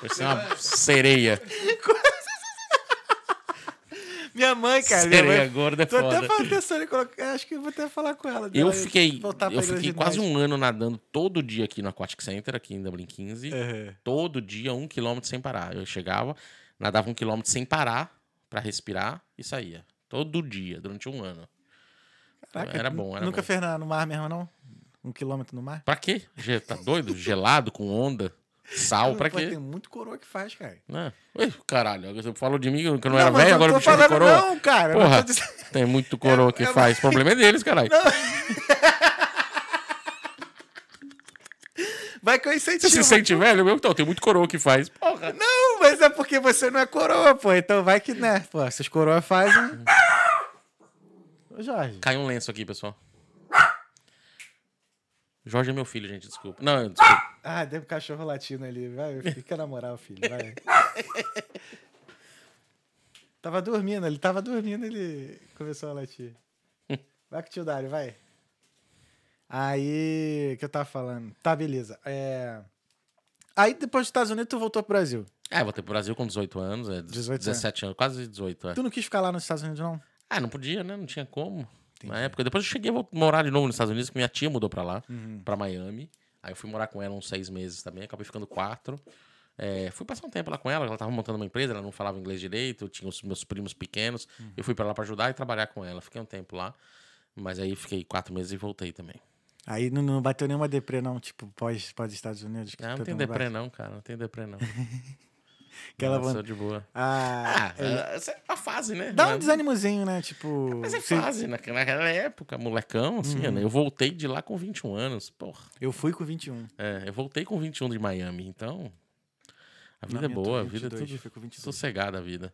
S3: Vai ser uma sereia.
S1: Minha mãe, cara. Minha
S3: Sereia
S1: mãe...
S3: gorda é
S1: Tô até
S3: foda.
S1: falando atenção em colocar. Acho que eu vou até falar com ela.
S3: Eu
S1: dela
S3: fiquei, eu fiquei quase um ano nadando todo dia aqui no Aquatic Center, aqui em Dublin 15.
S1: Uhum.
S3: Todo dia, um quilômetro sem parar. Eu chegava, nadava um quilômetro sem parar pra respirar e saía. Todo dia, durante um ano.
S1: Caraca,
S3: Era bom, era
S1: Nunca
S3: bom.
S1: fez na- no mar mesmo, não? Um quilômetro no mar?
S3: Pra quê? Tá doido? Gelado, com onda, sal, pra
S1: Pô,
S3: quê?
S1: Tem muito coroa que faz, cara.
S3: Né? Ué, caralho, você falou de mim que eu não, era
S1: mas
S3: velho,
S1: eu
S3: agora eu me de coroa.
S1: Não, cara. eu não
S3: Porra,
S1: dizendo-
S3: tem muito coroa que
S1: É,
S3: faz. O problema é deles, caralho.
S1: Vai que eu
S3: Você
S1: incentivo.
S3: se sente velho? Meu, então, tem muito coroa que faz. Porra.
S1: Não, mas é porque você não é coroa, pô. Então vai que, né? Pô, os coroas fazem. Ô, Jorge.
S3: Caiu um lenço aqui, pessoal. Jorge é meu filho, gente, desculpa. Não, desculpa.
S1: Ah, deu um cachorro latino ali. Vai, fica na moral, filho. Vai. tava dormindo, ele tava dormindo, ele começou a latir. Vai com o tio Dário, vai. Aí, o que eu tava falando? Tá, beleza. É... Aí, depois dos Estados Unidos, tu voltou pro Brasil.
S3: É, voltei pro Brasil com 18 anos, é
S1: 18
S3: 17 anos, quase 18, é.
S1: Tu não quis ficar lá nos Estados Unidos, não?
S3: Ah, não podia, né? Não tinha como.
S1: Entendi.
S3: Na época. Depois eu cheguei a morar de novo nos Estados Unidos, que minha tia mudou pra lá,
S1: Uhum.
S3: pra Miami. Aí eu fui morar com ela uns seis meses também, acabei ficando quatro. É, fui passar um tempo lá com ela, ela tava montando uma empresa, ela não falava inglês direito, tinha os meus primos pequenos.
S1: Uhum.
S3: Eu fui pra lá pra ajudar e trabalhar com ela. Fiquei um tempo lá, mas aí fiquei quatro meses e voltei também.
S1: Aí não, não bateu nenhuma deprê, não, tipo, pós, pós Estados Unidos.
S3: Ah, não
S1: todo
S3: tem deprê
S1: bate.
S3: não, cara, não tem deprê não.
S1: Aquela
S3: Não,
S1: van-
S3: sou de boa.
S1: Ah,
S3: Ah,
S1: é-
S3: é, é a fase, né?
S1: dá um desânimozinho, né? Tipo.
S3: Mas é
S1: você-
S3: fase, naquela naquela época, molecão, assim,
S1: Uhum.
S3: né? Eu voltei de lá com 21 anos, porra.
S1: Eu fui com 21.
S3: É, eu voltei com 21 de Miami, então. A vida é boa, a vida é
S1: 22,
S3: tudo
S1: fui com 22.
S3: sossegada a vida.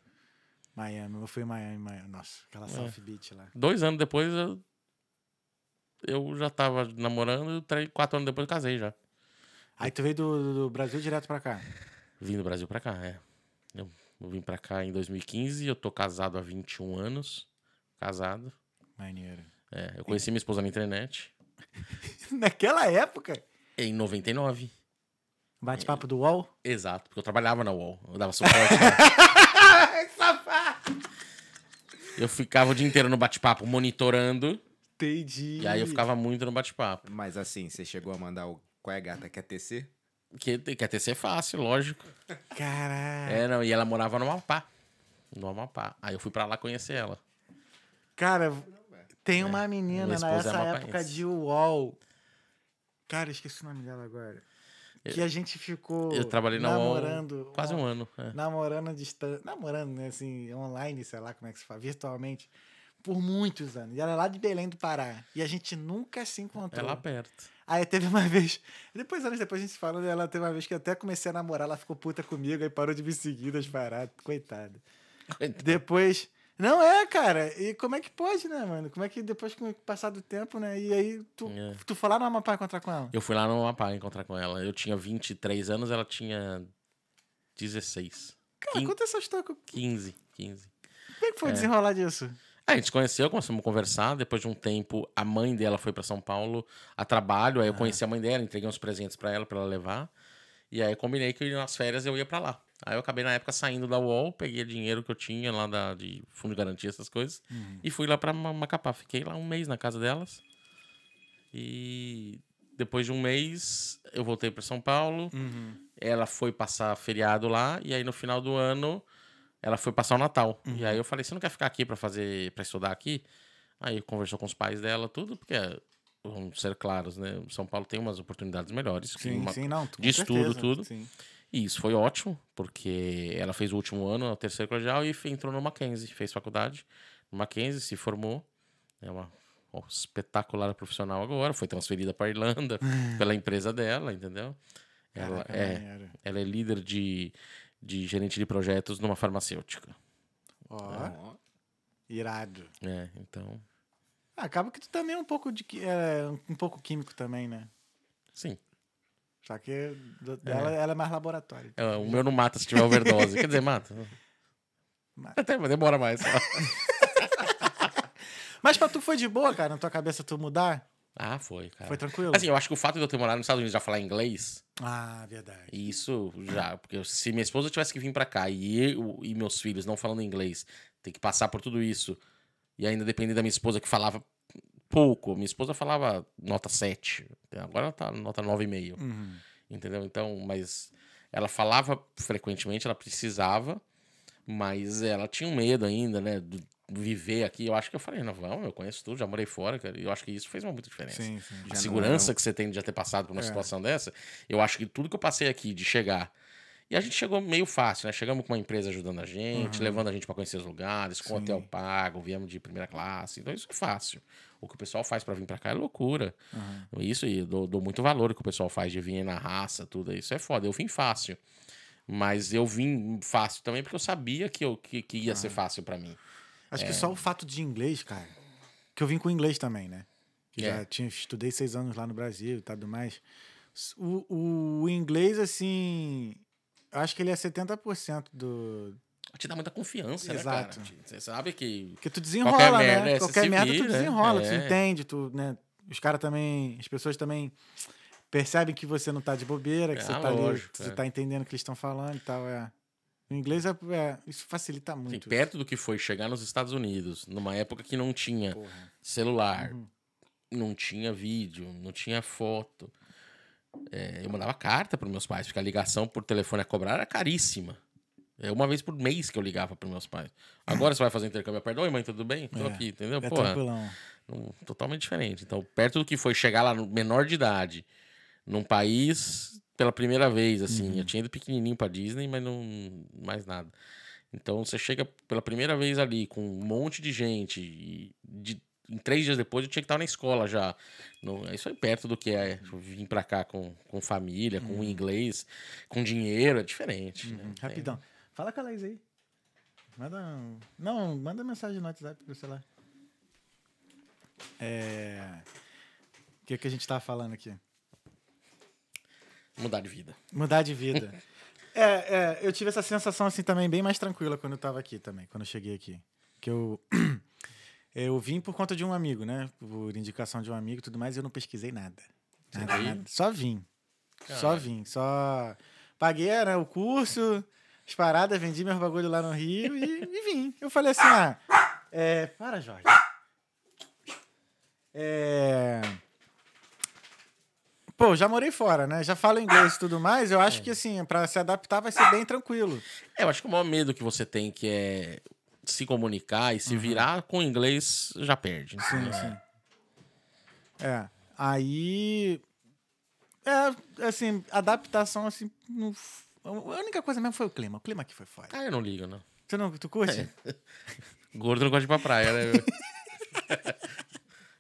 S1: Miami, eu fui em Miami, Miami. Nossa, aquela South Beach lá.
S3: Dois anos depois eu, eu já tava namorando, três, quatro anos depois eu casei já.
S1: Aí tu veio do, do Brasil direto pra cá.
S3: Vim do Brasil pra cá, é. Eu, vim pra cá em 2015, eu tô casado há 21 anos. Casado.
S1: Maneiro.
S3: É, eu conheci minha esposa na internet
S1: Naquela época,
S3: em 99.
S1: bate-papo do UOL.
S3: Exato, porque eu trabalhava na UOL. Eu dava suporte.
S1: Ai, safado!
S3: Eu ficava o dia inteiro no bate-papo monitorando.
S1: Entendi.
S3: E aí eu ficava muito no bate-papo.
S2: Mas assim, você chegou a mandar o Qual é gata? Quer tecer?
S3: Que quer ter ser fácil, lógico.
S1: Caralho.
S3: É, não, e ela morava no Amapá. No Amapá. Aí eu fui pra lá conhecer ela.
S1: Cara, tem uma
S3: É. Minha
S1: menina
S3: é
S1: nessa
S3: amapaense.
S1: época de UOL. Cara, esqueci o nome dela agora.
S3: Eu-
S1: Que a gente ficou
S3: Eu trabalhei na UOL
S1: namorando.
S3: quase um ano. é.
S1: Namorando distância. Namorando, né? Assim, online, sei lá como é que se fala, virtualmente. Por muitos anos. E ela é lá de Belém do Pará. E a gente nunca se
S3: É
S1: encontrou.
S3: lá perto.
S1: Aí teve uma vez. Depois, anos depois, a gente se fala dela. Teve uma vez que eu até comecei a namorar, ela ficou puta comigo, aí parou de me seguir das paradas. Coitada. Depois. Não é, cara. E como é que pode, né, mano? Como é que depois, com o passar do tempo, né? E aí, tu,
S3: É.
S1: tu foi lá no Amapá encontrar com ela?
S3: Eu fui lá no Amapá encontrar com ela. Eu tinha 23 anos, ela tinha 16.
S1: Cara,
S3: Quin-
S1: conta essa história. Como
S3: 15, 15.
S1: é que foi desenrolar disso?
S3: Aí a gente se conheceu, começamos a conversar. Depois de um tempo, a mãe dela foi pra São Paulo a trabalho. Aí eu conheci a mãe dela, entreguei uns presentes pra ela, pra ela levar. E aí eu combinei que nas férias eu ia pra lá. Aí eu acabei na época saindo da UOL, peguei dinheiro que eu tinha lá da, de fundo de garantia, essas coisas, e fui lá pra Ma- Macapá. Fiquei lá um mês na casa delas. E depois de um mês, eu voltei pra São Paulo. Ela foi passar feriado lá, e aí no final do ano ela foi passar o Natal. E aí eu falei, você não quer ficar aqui pra fazer, para estudar aqui? Aí conversou com os pais dela, tudo, porque vamos ser claros, né? São Paulo tem umas oportunidades melhores.
S1: Sim,
S3: uma-
S1: sim, não.
S3: de estudo, tudo.
S1: Sim.
S3: E isso foi ótimo, porque ela fez o último ano, o terceiro colegial, e entrou no Mackenzie, fez faculdade no Mackenzie, se formou. É uma ó, espetacular profissional agora, foi transferida para Irlanda pela empresa dela, entendeu? Ela
S1: Caraca,
S3: é, ela é líder de, de gerente de projetos numa farmacêutica.
S1: Ó,
S2: Ó,
S1: irado.
S3: É, então,
S1: Ah, acaba que tu também é um pouco de é, um pouco químico também, né?
S3: sim.
S1: Só que do- dela, ela é mais laboratório.
S3: É, o meu não mata se tiver overdose. Quer dizer, mata.
S1: Mata.
S3: Até demora mais.
S1: Mas pra tu foi de boa, cara, na tua cabeça tu mudar?
S3: Ah, foi, cara.
S1: Foi tranquilo?
S3: Assim, eu acho que o fato de eu ter morado nos Estados Unidos já falar inglês,
S1: Ah, verdade.
S3: isso já. Porque se minha esposa tivesse que vir pra cá e eu e meus filhos não falando inglês ter que passar por tudo isso. E ainda depender da minha esposa que falava pouco. Minha esposa falava nota 7. Agora ela tá nota 9,5.
S1: Uhum.
S3: Entendeu? Então, mas ela falava frequentemente, ela precisava, mas ela tinha um medo ainda, né? Do viver aqui. Eu acho que eu falei, não, vamos, eu conheço tudo, já morei fora, cara. E eu acho que isso fez uma muita diferença.
S1: Sim, sim.
S3: A segurança
S2: não-
S3: que você tem de já ter passado por uma
S1: É.
S3: situação dessa, eu acho que tudo que eu passei aqui de chegar. E a gente chegou meio fácil, né? Chegamos com uma empresa ajudando a gente,
S1: Uhum.
S3: levando a gente para conhecer os lugares, com
S1: Sim.
S3: hotel pago, viemos de primeira classe. Então isso é fácil. O que o pessoal faz para vir para cá é loucura.
S1: Uhum.
S3: Isso, e dou, dou muito valor o que o pessoal faz de vir na raça, tudo isso é foda. Eu vim fácil. Mas eu vim fácil também porque eu sabia que, eu, que, que ia ser fácil para mim.
S1: Acho
S3: É.
S1: que só o fato de inglês, cara. Que eu vim com inglês também, né? Que
S3: É.
S1: Já tinha, estudei seis anos lá no Brasil e tudo mais. O, o inglês, assim. Acho que ele é 70% do.
S3: Te dá muita confiança,
S1: Exato.
S3: né, cara? Você sabe que
S1: Porque tu desenrola,
S3: Qualquer
S1: né?
S3: merda, é, você
S1: Qualquer merda tu
S3: vira,
S1: desenrola, tu
S3: é.
S1: entende, tu, né? Os caras também. As pessoas também percebem que você não tá de bobeira, que
S3: É,
S1: você tá ali,
S3: lógico,
S1: que você
S3: é.
S1: tá entendendo o que eles estão falando e tal. É. O inglês é, é- Isso facilita muito.
S3: perto do que foi chegar nos Estados Unidos, numa época que não tinha
S1: Porra.
S3: celular,
S1: Uhum.
S3: não tinha vídeo, não tinha foto. É, eu mandava carta para meus pais, porque a ligação por telefone a cobrar era caríssima. É uma vez por mês que eu ligava para meus pais. Agora você vai fazer intercâmbio aperto. Oi, mãe, tudo bem? Tô
S1: É,
S3: aqui, entendeu?
S1: É
S3: Porra,
S1: tranquilão.
S3: não- totalmente diferente. Então, perto do que foi chegar lá no menor de idade, num país pela primeira vez, assim.
S1: Uhum.
S3: Eu tinha ido pequenininho pra Disney, mas não mais nada. Então, você chega pela primeira vez ali com um monte de gente e de- em três dias depois eu tinha que estar na escola já. Não, isso é perto do que é vir pra cá com, com família, com inglês, com dinheiro, é diferente. né?
S1: Uhum.
S3: Tem-
S1: Rapidão. Fala com a Laís aí. Manda. um- Não, manda mensagem no WhatsApp pro celular. É. O que, que a gente tava falando aqui?
S3: Mudar de vida.
S1: Mudar de vida. é, é, eu tive essa sensação assim também bem mais tranquila quando eu tava aqui também, quando eu cheguei aqui. Que eu. Eu vim por conta de um amigo, né? Por indicação de um amigo e tudo mais, e eu não pesquisei nada. Nada, nada. Só vim. Só vim. Só paguei né, o curso, as paradas, vendi meus bagulho lá no Rio e, e vim. Eu falei assim, ah, é, para, Jorge. É... Pô, já morei fora, né? Já falo inglês e tudo mais. Eu
S3: É.
S1: acho que, assim, pra se adaptar vai ser bem tranquilo.
S3: É, eu acho que o maior medo que você tem que é se comunicar e se virar com inglês já perde.
S1: Sim,
S3: né?
S1: sim. É. Aí. É, assim, adaptação, assim. não f- A única coisa mesmo foi o clima. O clima aqui foi foda.
S3: Ah, eu não ligo, não.
S1: Tu, não, tu curte?
S3: Gordo não gosta de ir pra praia, né?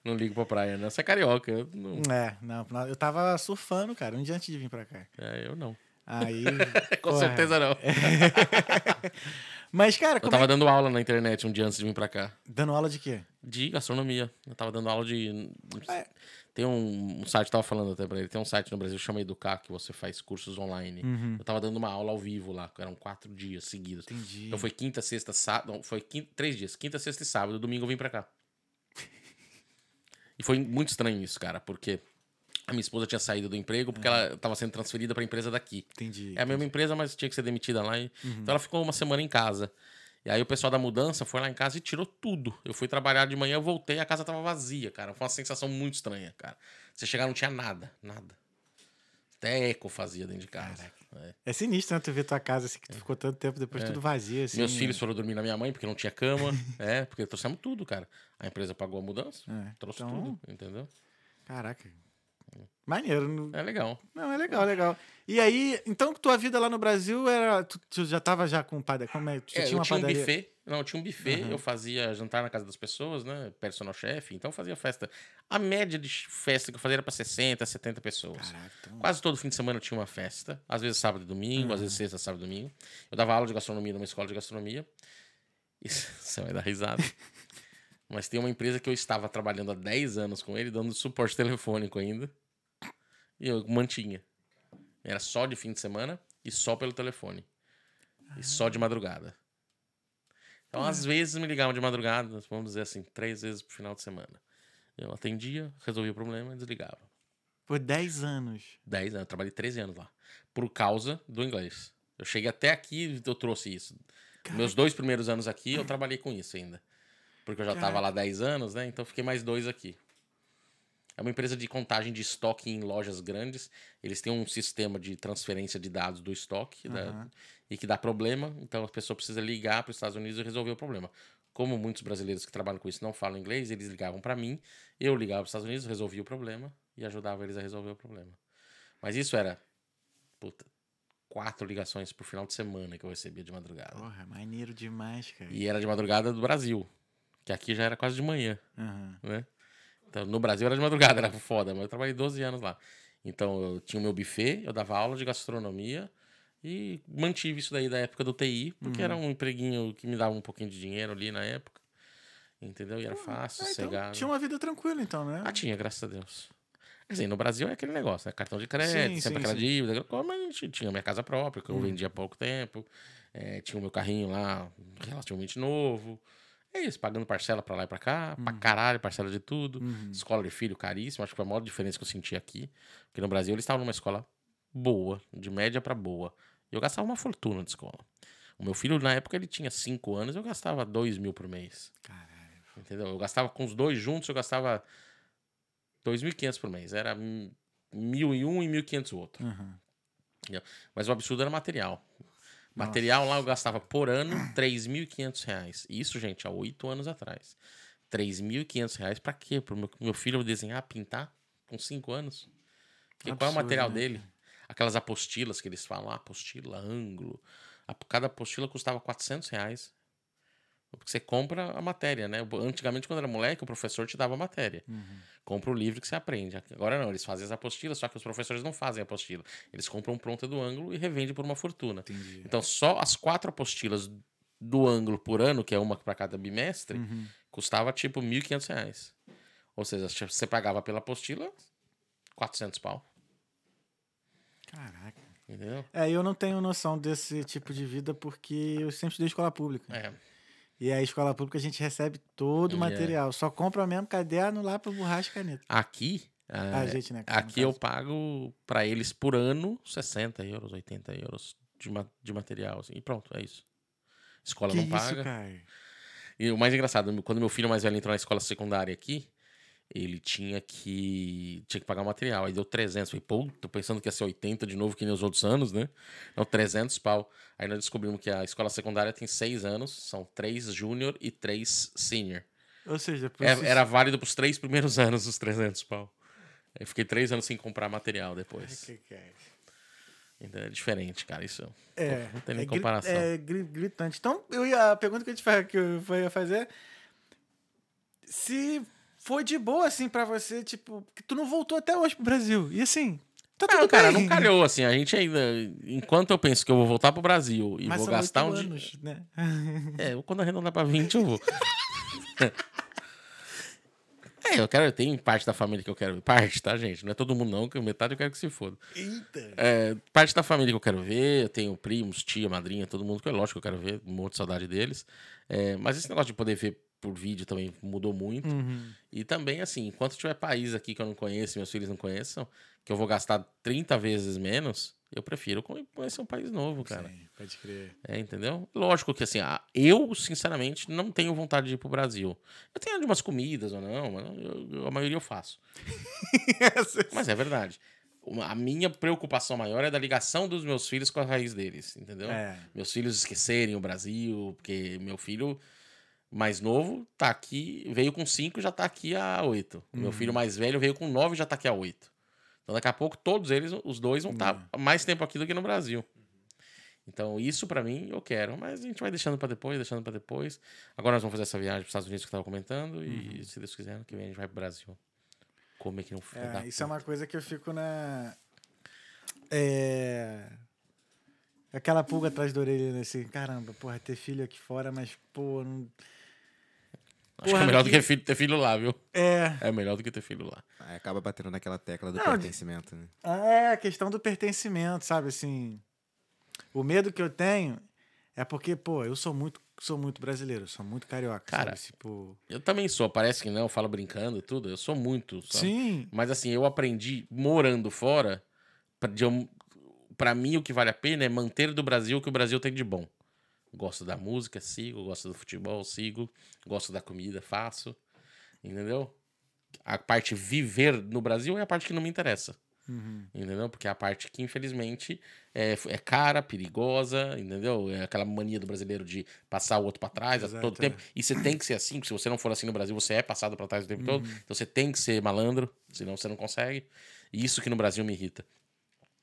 S3: não ligo pra praia, não. Você é carioca. Não.
S1: É, não, eu tava surfando, cara, um dia antes de vir pra cá.
S3: É, eu não.
S1: Aí.
S3: Com
S1: porra.
S3: certeza não.
S1: Mas, cara,
S3: Eu tava
S1: é...
S3: dando aula na internet um dia antes de vir pra cá.
S1: Dando aula de quê?
S3: De gastronomia. Eu tava dando aula de.
S1: É.
S3: Tem um, um site, eu tava falando até pra ele, tem um site no Brasil que chama Educar, que você faz cursos online.
S1: Uhum.
S3: Eu tava dando uma aula ao vivo lá, eram quatro dias seguidos.
S1: Entendi.
S3: Então foi quinta, sexta, sábado. Não, foi quinta, três dias. Quinta, sexta e sábado. Domingo eu vim pra cá. E foi muito estranho isso, cara, porque a minha esposa tinha saído do emprego porque ela tava sendo transferida pra empresa daqui.
S1: Entendi.
S3: É a mesma empresa, mas tinha que ser demitida lá. E...
S1: Uhum.
S3: Então ela ficou uma semana em casa. E aí o pessoal da mudança foi lá em casa e tirou tudo. Eu fui trabalhar de manhã, eu voltei, a casa tava vazia, cara. Foi uma sensação muito estranha, cara. Você chegar não tinha nada, nada. Até eco fazia dentro de casa. É.
S1: É sinistro, né? Tu ver tua casa assim, que tu ficou tanto tempo depois tudo vazio, assim.
S3: Meus
S1: né?
S3: filhos foram dormir na minha mãe porque não tinha cama. é, porque trouxemos tudo, cara. A empresa pagou a mudança,
S1: É,
S3: trouxe
S1: então-
S3: tudo, entendeu?
S1: Caraca. Maneiro. não-
S3: É legal.
S1: Não, é legal, legal. E aí, então tua vida lá no Brasil era. Tu, tu já tava já com padaria? Como é? Tu
S3: É,
S1: tinha
S3: eu
S1: uma
S3: tinha um
S1: padaria?
S3: buffet. Não, eu tinha um buffet.
S1: Uhum.
S3: Eu fazia jantar na casa das pessoas, né? Personal chef. Então eu fazia festa. A média de festa que eu fazia era pra 60, 70 pessoas.
S1: Caraca, então.
S3: Quase todo fim de semana eu tinha uma festa. Às vezes sábado e domingo, às vezes sexta, sábado e domingo. Eu dava aula de gastronomia numa escola de gastronomia. Isso, você vai dar risada. Mas tem uma empresa que eu estava trabalhando há 10 anos com ele, dando suporte telefônico ainda. E eu mantinha. Era só de fim de semana e só pelo telefone. E só de madrugada. Então, às vezes me ligavam de madrugada, vamos dizer assim, três vezes pro final de semana. Eu atendia, resolvia o problema e desligava.
S1: Por 10 anos.
S3: 10 anos, eu trabalhei 13 anos lá. Por causa do inglês. Eu cheguei até aqui e eu trouxe isso. Meus dois primeiros anos aqui, eu trabalhei com isso ainda. Porque eu já estava lá 10 anos, né? Então fiquei mais dois aqui. É uma empresa de contagem de estoque em lojas grandes. Eles têm um sistema de transferência de dados do estoque da- e que dá problema. Então a pessoa precisa ligar para os Estados Unidos e resolver o problema. Como muitos brasileiros que trabalham com isso não falam inglês, eles ligavam para mim, eu ligava para os Estados Unidos, resolvia o problema e ajudava eles a resolver o problema. Mas isso era puta, quatro ligações por final de semana que eu recebia de madrugada.
S1: Porra, maneiro demais, cara.
S3: E era de madrugada do Brasil, que aqui já era quase de manhã
S1: Aham.
S3: né? Então, no Brasil era de madrugada, era foda, mas eu trabalhei 12 anos lá. Então, eu tinha o meu buffet, eu dava aula de gastronomia e mantive isso daí da época do TI, porque era um empreguinho que me dava um pouquinho de dinheiro ali na época. Entendeu? E era fácil,
S1: Ah, então
S3: sossegado.
S1: tinha uma vida tranquila, então, né?
S3: Ah, tinha, graças a Deus. Dizer, no Brasil é aquele negócio, né? Cartão de crédito,
S1: Sim,
S3: sempre
S1: sim,
S3: aquela
S1: sim.
S3: dívida, mas a gente tinha minha casa própria, que eu vendia há pouco tempo. eh, tinha o meu carrinho lá, relativamente novo. É isso, pagando parcela pra lá e pra cá, pra caralho, parcela de tudo. Escola de filho caríssima, acho que foi a maior diferença que eu senti aqui. Porque no Brasil eles estavam numa escola boa, de média pra boa. E eu gastava uma fortuna de escola. O meu filho, na época, ele tinha 5 anos, eu gastava 2 mil por mês.
S1: Caralho.
S3: Entendeu? Eu gastava com os dois juntos, eu gastava 2.500 por mês. Era 1.001 e 1.500 o outro.
S1: Aham.
S3: Mas o absurdo era material. Material lá eu gastava por ano 3.500 reais. Isso, gente, há oito anos atrás. 3.500 reais pra quê? Pro meu, meu filho desenhar, pintar com cinco anos? Porque qual é o
S1: Absurdo,
S3: material
S1: né,
S3: dele? Aquelas apostilas que eles falam, ah, apostila, ângulo. A- Cada apostila custava 400 reais. Porque você compra a matéria, né? Antigamente, quando era moleque, o professor te dava a matéria. Compra o livro que você aprende. Agora não, eles fazem as apostilas, só que os professores não fazem a apostila. Eles compram pronta do ângulo e revendem por uma fortuna.
S1: Entendi.
S3: Então, só as quatro apostilas do ângulo por ano, que é uma para cada bimestre,
S1: Uhum.
S3: custava tipo 1.500 reais. Ou seja, você pagava pela apostila 400 pau.
S1: Caraca.
S3: Entendeu?
S1: É, eu não tenho noção desse tipo de vida porque eu sempre estudei escola pública.
S3: É.
S1: E aí, escola pública, a gente recebe todo o
S3: É.
S1: material. Só compra mesmo caderno lá para borracha e caneta.
S3: Aqui,
S1: A
S3: ah,
S1: gente, né?
S3: aqui eu pago para eles por ano 60 euros, 80 euros de, ma- de material. Assim, e pronto, é isso. Escola
S1: Que
S3: não
S1: isso,
S3: paga.
S1: cara?
S3: E o mais engraçado, quando meu filho mais velho entrou na escola secundária aqui, ele tinha que tinha que pagar o material. Aí deu 300. Falei, pô, tô pensando que ia ser 80 de novo, que nem os outros anos, né? Não, 300 pau. Aí nós descobrimos que a escola secundária tem seis anos, são três júnior e três senior.
S1: Ou seja,
S3: É-
S1: isso-
S3: era válido pros três primeiros anos os 300 pau. Eu fiquei três anos sem comprar material depois.
S1: Que que é?
S3: Então é diferente, cara. Isso
S1: É,
S3: não tem nem
S1: é
S3: comparação.
S1: É gri- gritante. Então, eu ia, a pergunta que eu te que eu ia fazer se foi de boa, assim, pra você, tipo, que tu não voltou até hoje pro Brasil. E assim, tá tudo
S3: Ah, cara,
S1: bem.
S3: não calhou, assim. A gente ainda. Enquanto eu penso que eu vou voltar pro Brasil e
S1: Mas
S3: vou gastar um
S1: anos, né?
S3: É, quando arredondar pra 20, eu vou. é, eu quero. Tem parte da família que eu quero ver. Parte, tá, gente? Não é todo mundo, não, que metade eu quero que se foda.
S1: Eita.
S3: É, parte da família que eu quero ver, eu tenho primos, tia, madrinha, todo mundo que é lógico que eu quero ver, um monte de saudade deles. É, mas esse negócio de poder ver por vídeo também mudou muito.
S1: Uhum.
S3: E também, assim, enquanto tiver país aqui que eu não conheço, meus filhos não conheçam, que eu vou gastar 30 vezes menos, eu prefiro con- conhecer um país novo, cara.
S1: Sim, pode crer.
S3: É, entendeu? Lógico que assim, eu, sinceramente, não tenho vontade de ir pro Brasil. Eu tenho de umas comidas ou não, mas eu- a maioria eu faço. Mas é verdade. A minha preocupação maior é da ligação dos meus filhos com a raiz deles, entendeu?
S1: É.
S3: Meus filhos esquecerem o Brasil, porque meu filho mais novo tá aqui, veio com 5 e já tá aqui há 8. Meu filho mais velho veio com 9 e já tá aqui há 8. Então daqui a pouco todos eles, os dois, vão estar mais tempo aqui do que no Brasil. Então isso pra mim eu quero, mas a gente vai deixando pra depois, deixando pra depois. Agora nós vamos fazer essa viagem pros Estados Unidos que eu tava comentando e se Deus quiser, ano que vem a gente vai pro Brasil. Comer que não da
S1: É, isso é
S3: puta.
S1: uma coisa que eu fico na. É. Aquela pulga atrás da orelha, né, assim, caramba, porra, ter filho aqui fora, mas, pô, não.
S3: Acho que é
S1: porra,
S3: melhor do
S1: que-
S3: que filho- ter filho lá, viu?
S1: É.
S3: É melhor do que ter filho lá.
S2: Aí acaba batendo naquela tecla do
S1: Não,
S2: pertencimento, né?
S1: É a questão do pertencimento, sabe? Assim, o medo que eu tenho é porque, pô, eu sou muito, sou muito brasileiro, sou muito carioca,
S3: Cara,
S1: sabe? Tipo,
S3: Eu também sou, parece que não, eu falo brincando e tudo. Eu sou muito, sabe?
S1: sim,
S3: Mas assim, eu aprendi morando fora, pra, de eu- pra mim o que vale a pena é manter do Brasil o que o Brasil tem de bom. Gosto da música, sigo. Gosto do futebol, sigo. Gosto da comida, faço. Entendeu? A parte viver no Brasil é a parte que não me interessa.
S1: Uhum.
S3: Entendeu? Porque é a parte que, infelizmente, é, é cara, perigosa, entendeu? É aquela mania do brasileiro de passar o outro para trás a
S1: Exato,
S3: todo
S1: é.
S3: tempo. E você tem que ser assim, porque se você não for assim no Brasil, você é passado para trás o tempo
S1: Uhum.
S3: todo. Então você tem que ser malandro, senão você não consegue. E isso que no Brasil me irrita.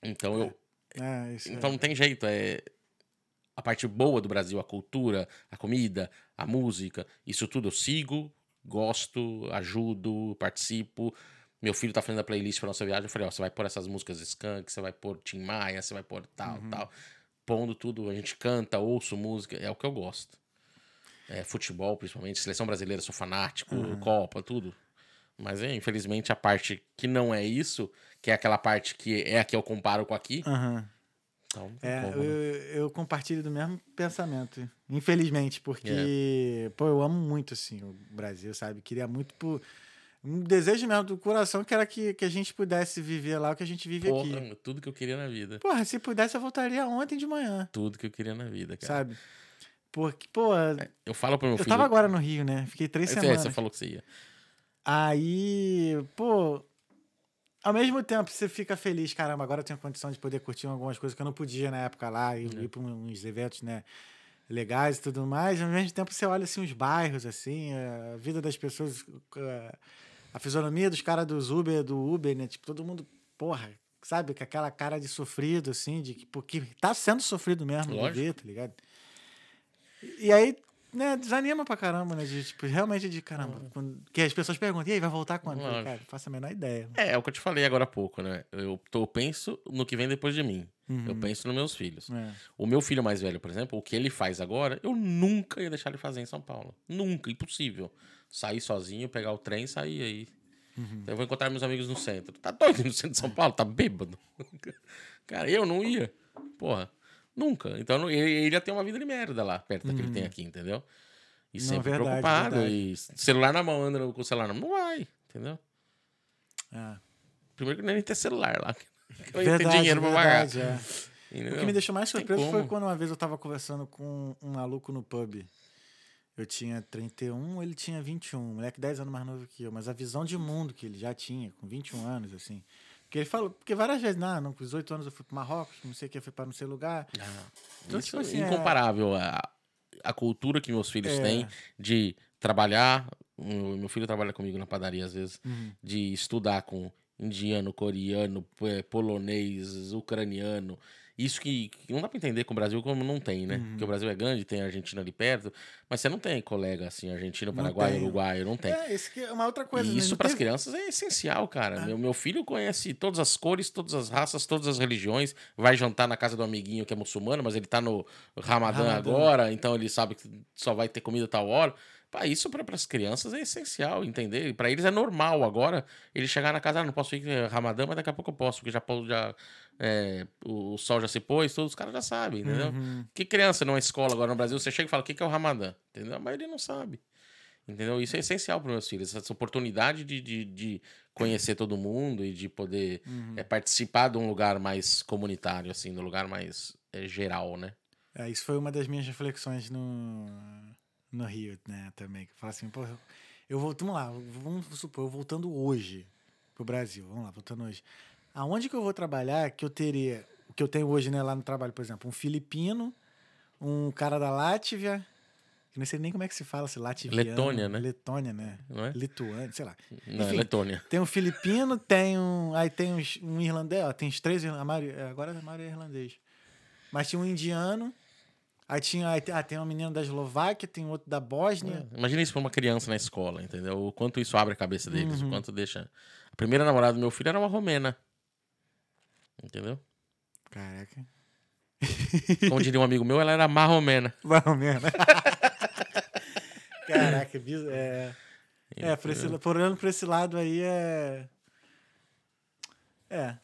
S3: Então eu.
S1: É, isso
S3: Então
S1: é.
S3: não tem jeito. É a parte boa do Brasil, a cultura, a comida, a música, isso tudo eu sigo, gosto, ajudo, participo. Meu filho tá fazendo a playlist pra nossa viagem. Eu falei, ó, você vai pôr essas músicas Skank, você vai pôr Tim Maia, você vai pôr tal, tal. Pondo tudo, a gente canta, ouço música, é o que eu gosto. É, futebol, principalmente, seleção brasileira, sou fanático, Copa, tudo. Mas, é, infelizmente, a parte que não é isso, que é aquela parte que é a que eu comparo com aqui,
S1: Aham.
S3: Então
S1: É,
S3: como,
S1: eu,
S3: né?
S1: eu compartilho do mesmo pensamento. Infelizmente, porque,
S3: É.
S1: pô, eu amo muito, assim, o Brasil, sabe? Queria muito por. Um desejo mesmo do coração que era que, que a gente pudesse viver lá o que a gente vive aqui.
S3: Porra, tudo que eu queria na vida.
S1: Porra, se pudesse, eu voltaria ontem de manhã,
S3: Tudo que eu queria na vida, cara.
S1: sabe? Porque, pô,
S3: Eu falo pro meu
S1: eu
S3: filho.
S1: tava agora no Rio, né? Fiquei três
S3: É,
S1: semanas.
S3: Você falou que você ia.
S1: Aí, pô, ao mesmo tempo você fica feliz, caramba, agora eu tenho condição de poder curtir algumas coisas que eu não podia na época lá, e ir para uns eventos, né, legais e tudo mais. Ao mesmo tempo você olha assim os bairros, assim, a vida das pessoas, a- fisionomia dos caras dos Uber, do Uber, né, tipo, todo mundo, porra, sabe, com aquela cara de sofrido, assim, de que, porque tá sendo sofrido mesmo viver, tá ligado? E aí, né, desanima pra caramba, né? De, tipo, realmente de caramba. Quando, que as pessoas perguntam, e aí, vai voltar quando? Eu falei. Cara, faço a menor ideia.
S3: É, é o que eu te falei agora há pouco, né? Eu, tô, eu penso no que vem depois de mim. Eu
S1: Uhum.
S3: penso nos meus filhos.
S1: É.
S3: O meu filho mais velho, por exemplo, o que ele faz agora, eu nunca ia deixar ele fazer em São Paulo. Nunca, impossível. Sair sozinho, pegar o trem e sair aí.
S1: Uhum.
S3: Então eu vou encontrar meus amigos no centro. Tá doido no centro de São Paulo? Tá bêbado? Cara, eu não ia. Porra, nunca. Então ele, ele ia ter uma vida de merda lá, perto da que ele tem aqui, entendeu? E
S1: Uhum. Não,
S3: sempre
S1: verdade,
S3: preocupado.
S1: verdade.
S3: E celular na mão, anda com o celular na mão. Não vai, entendeu?
S1: É.
S3: Primeiro que nem ter celular lá. ia ter
S1: Verdade,
S3: dinheiro pra pagar.
S1: é.
S3: entendeu?
S1: O que me deixou mais surpreso foi quando uma vez eu tava conversando com um maluco no pub. Eu tinha 31, ele tinha 21. Moleque 10 anos mais novo que eu. Mas a visão de mundo que ele já tinha, com 21 anos, assim. Porque ele falou, porque várias vezes, não, não com 18 anos eu fui pro Marrocos, não sei o que, fui pra não sei lugar.
S3: Ah,
S1: Então,
S3: isso
S1: tipo
S3: é
S1: assim, é-
S3: incomparável a, a cultura que meus filhos
S1: É.
S3: têm de trabalhar. o Meu filho trabalha comigo na padaria às vezes,
S1: Uhum.
S3: de estudar com indiano, coreano, eh, polonês, ucraniano. Isso que, que não dá pra entender com o Brasil como não tem, né?
S1: Uhum.
S3: Porque o Brasil é grande, tem a Argentina ali perto, mas você não tem colega assim,
S1: Não
S3: paraguaio,
S1: tem.
S3: uruguaio, não tem.
S1: É, isso que é uma outra coisa.
S3: E
S1: né?
S3: isso para as crianças é essencial, cara.
S1: Ah.
S3: Meu, meu filho conhece todas as cores, todas as raças, todas as religiões. Vai jantar na casa do amiguinho que é muçulmano, mas ele tá no Ramadã,
S1: Ramadã.
S3: agora, então ele sabe que só vai ter comida tal hora. Pá, isso para as crianças é essencial, entender? Para eles é normal agora ele chegar na casa, ah, não posso ir é Ramadã, mas daqui a pouco eu posso, porque já, já é, o sol já se pôs, todos os caras já sabem, entendeu?
S1: Uhum.
S3: Que criança numa escola agora no Brasil, você chega e fala o que que é o Ramadã, entendeu? A maioria não sabe. Entendeu? Isso é essencial para meus filhos, essa oportunidade de, de, de conhecer todo mundo e de poder
S1: Uhum.
S3: é, participar de um lugar mais comunitário, assim, de um lugar mais é, geral, né?
S1: É, isso foi uma das minhas reflexões no, no Rio, né, também. Que eu falo assim, pô, eu, vou, vamos lá, vamos supor, eu voltando hoje pro Brasil, vamos lá, voltando hoje. Aonde que eu vou trabalhar que eu teria, o que eu tenho hoje, né, lá no trabalho, por exemplo, um filipino, um cara da Látvia, não sei nem como é que se fala, se latviano.
S3: Letônia, né?
S1: Letônia, né?
S3: Não é?
S1: Lituânia, sei lá.
S3: Não, é
S1: Enfim.
S3: Letônia.
S1: Tem um filipino, tem um. Aí tem uns- um irlandês, ó, tem os três. A maioria, agora a maioria é irlandês. Mas tinha um indiano. Aí tinha. Ah, tem uma menina da Eslováquia, tem outro da Bósnia.
S3: Imagina isso pra uma criança na escola, entendeu? O quanto isso abre a cabeça deles,
S1: Uhum.
S3: o quanto deixa. A primeira namorada do meu filho era uma romena. Entendeu?
S1: Caraca.
S3: Como diria um amigo meu, ela era marromena.
S1: Mesmo. Caraca, bis- é. É, por, esse, por olhando por esse lado aí é. É.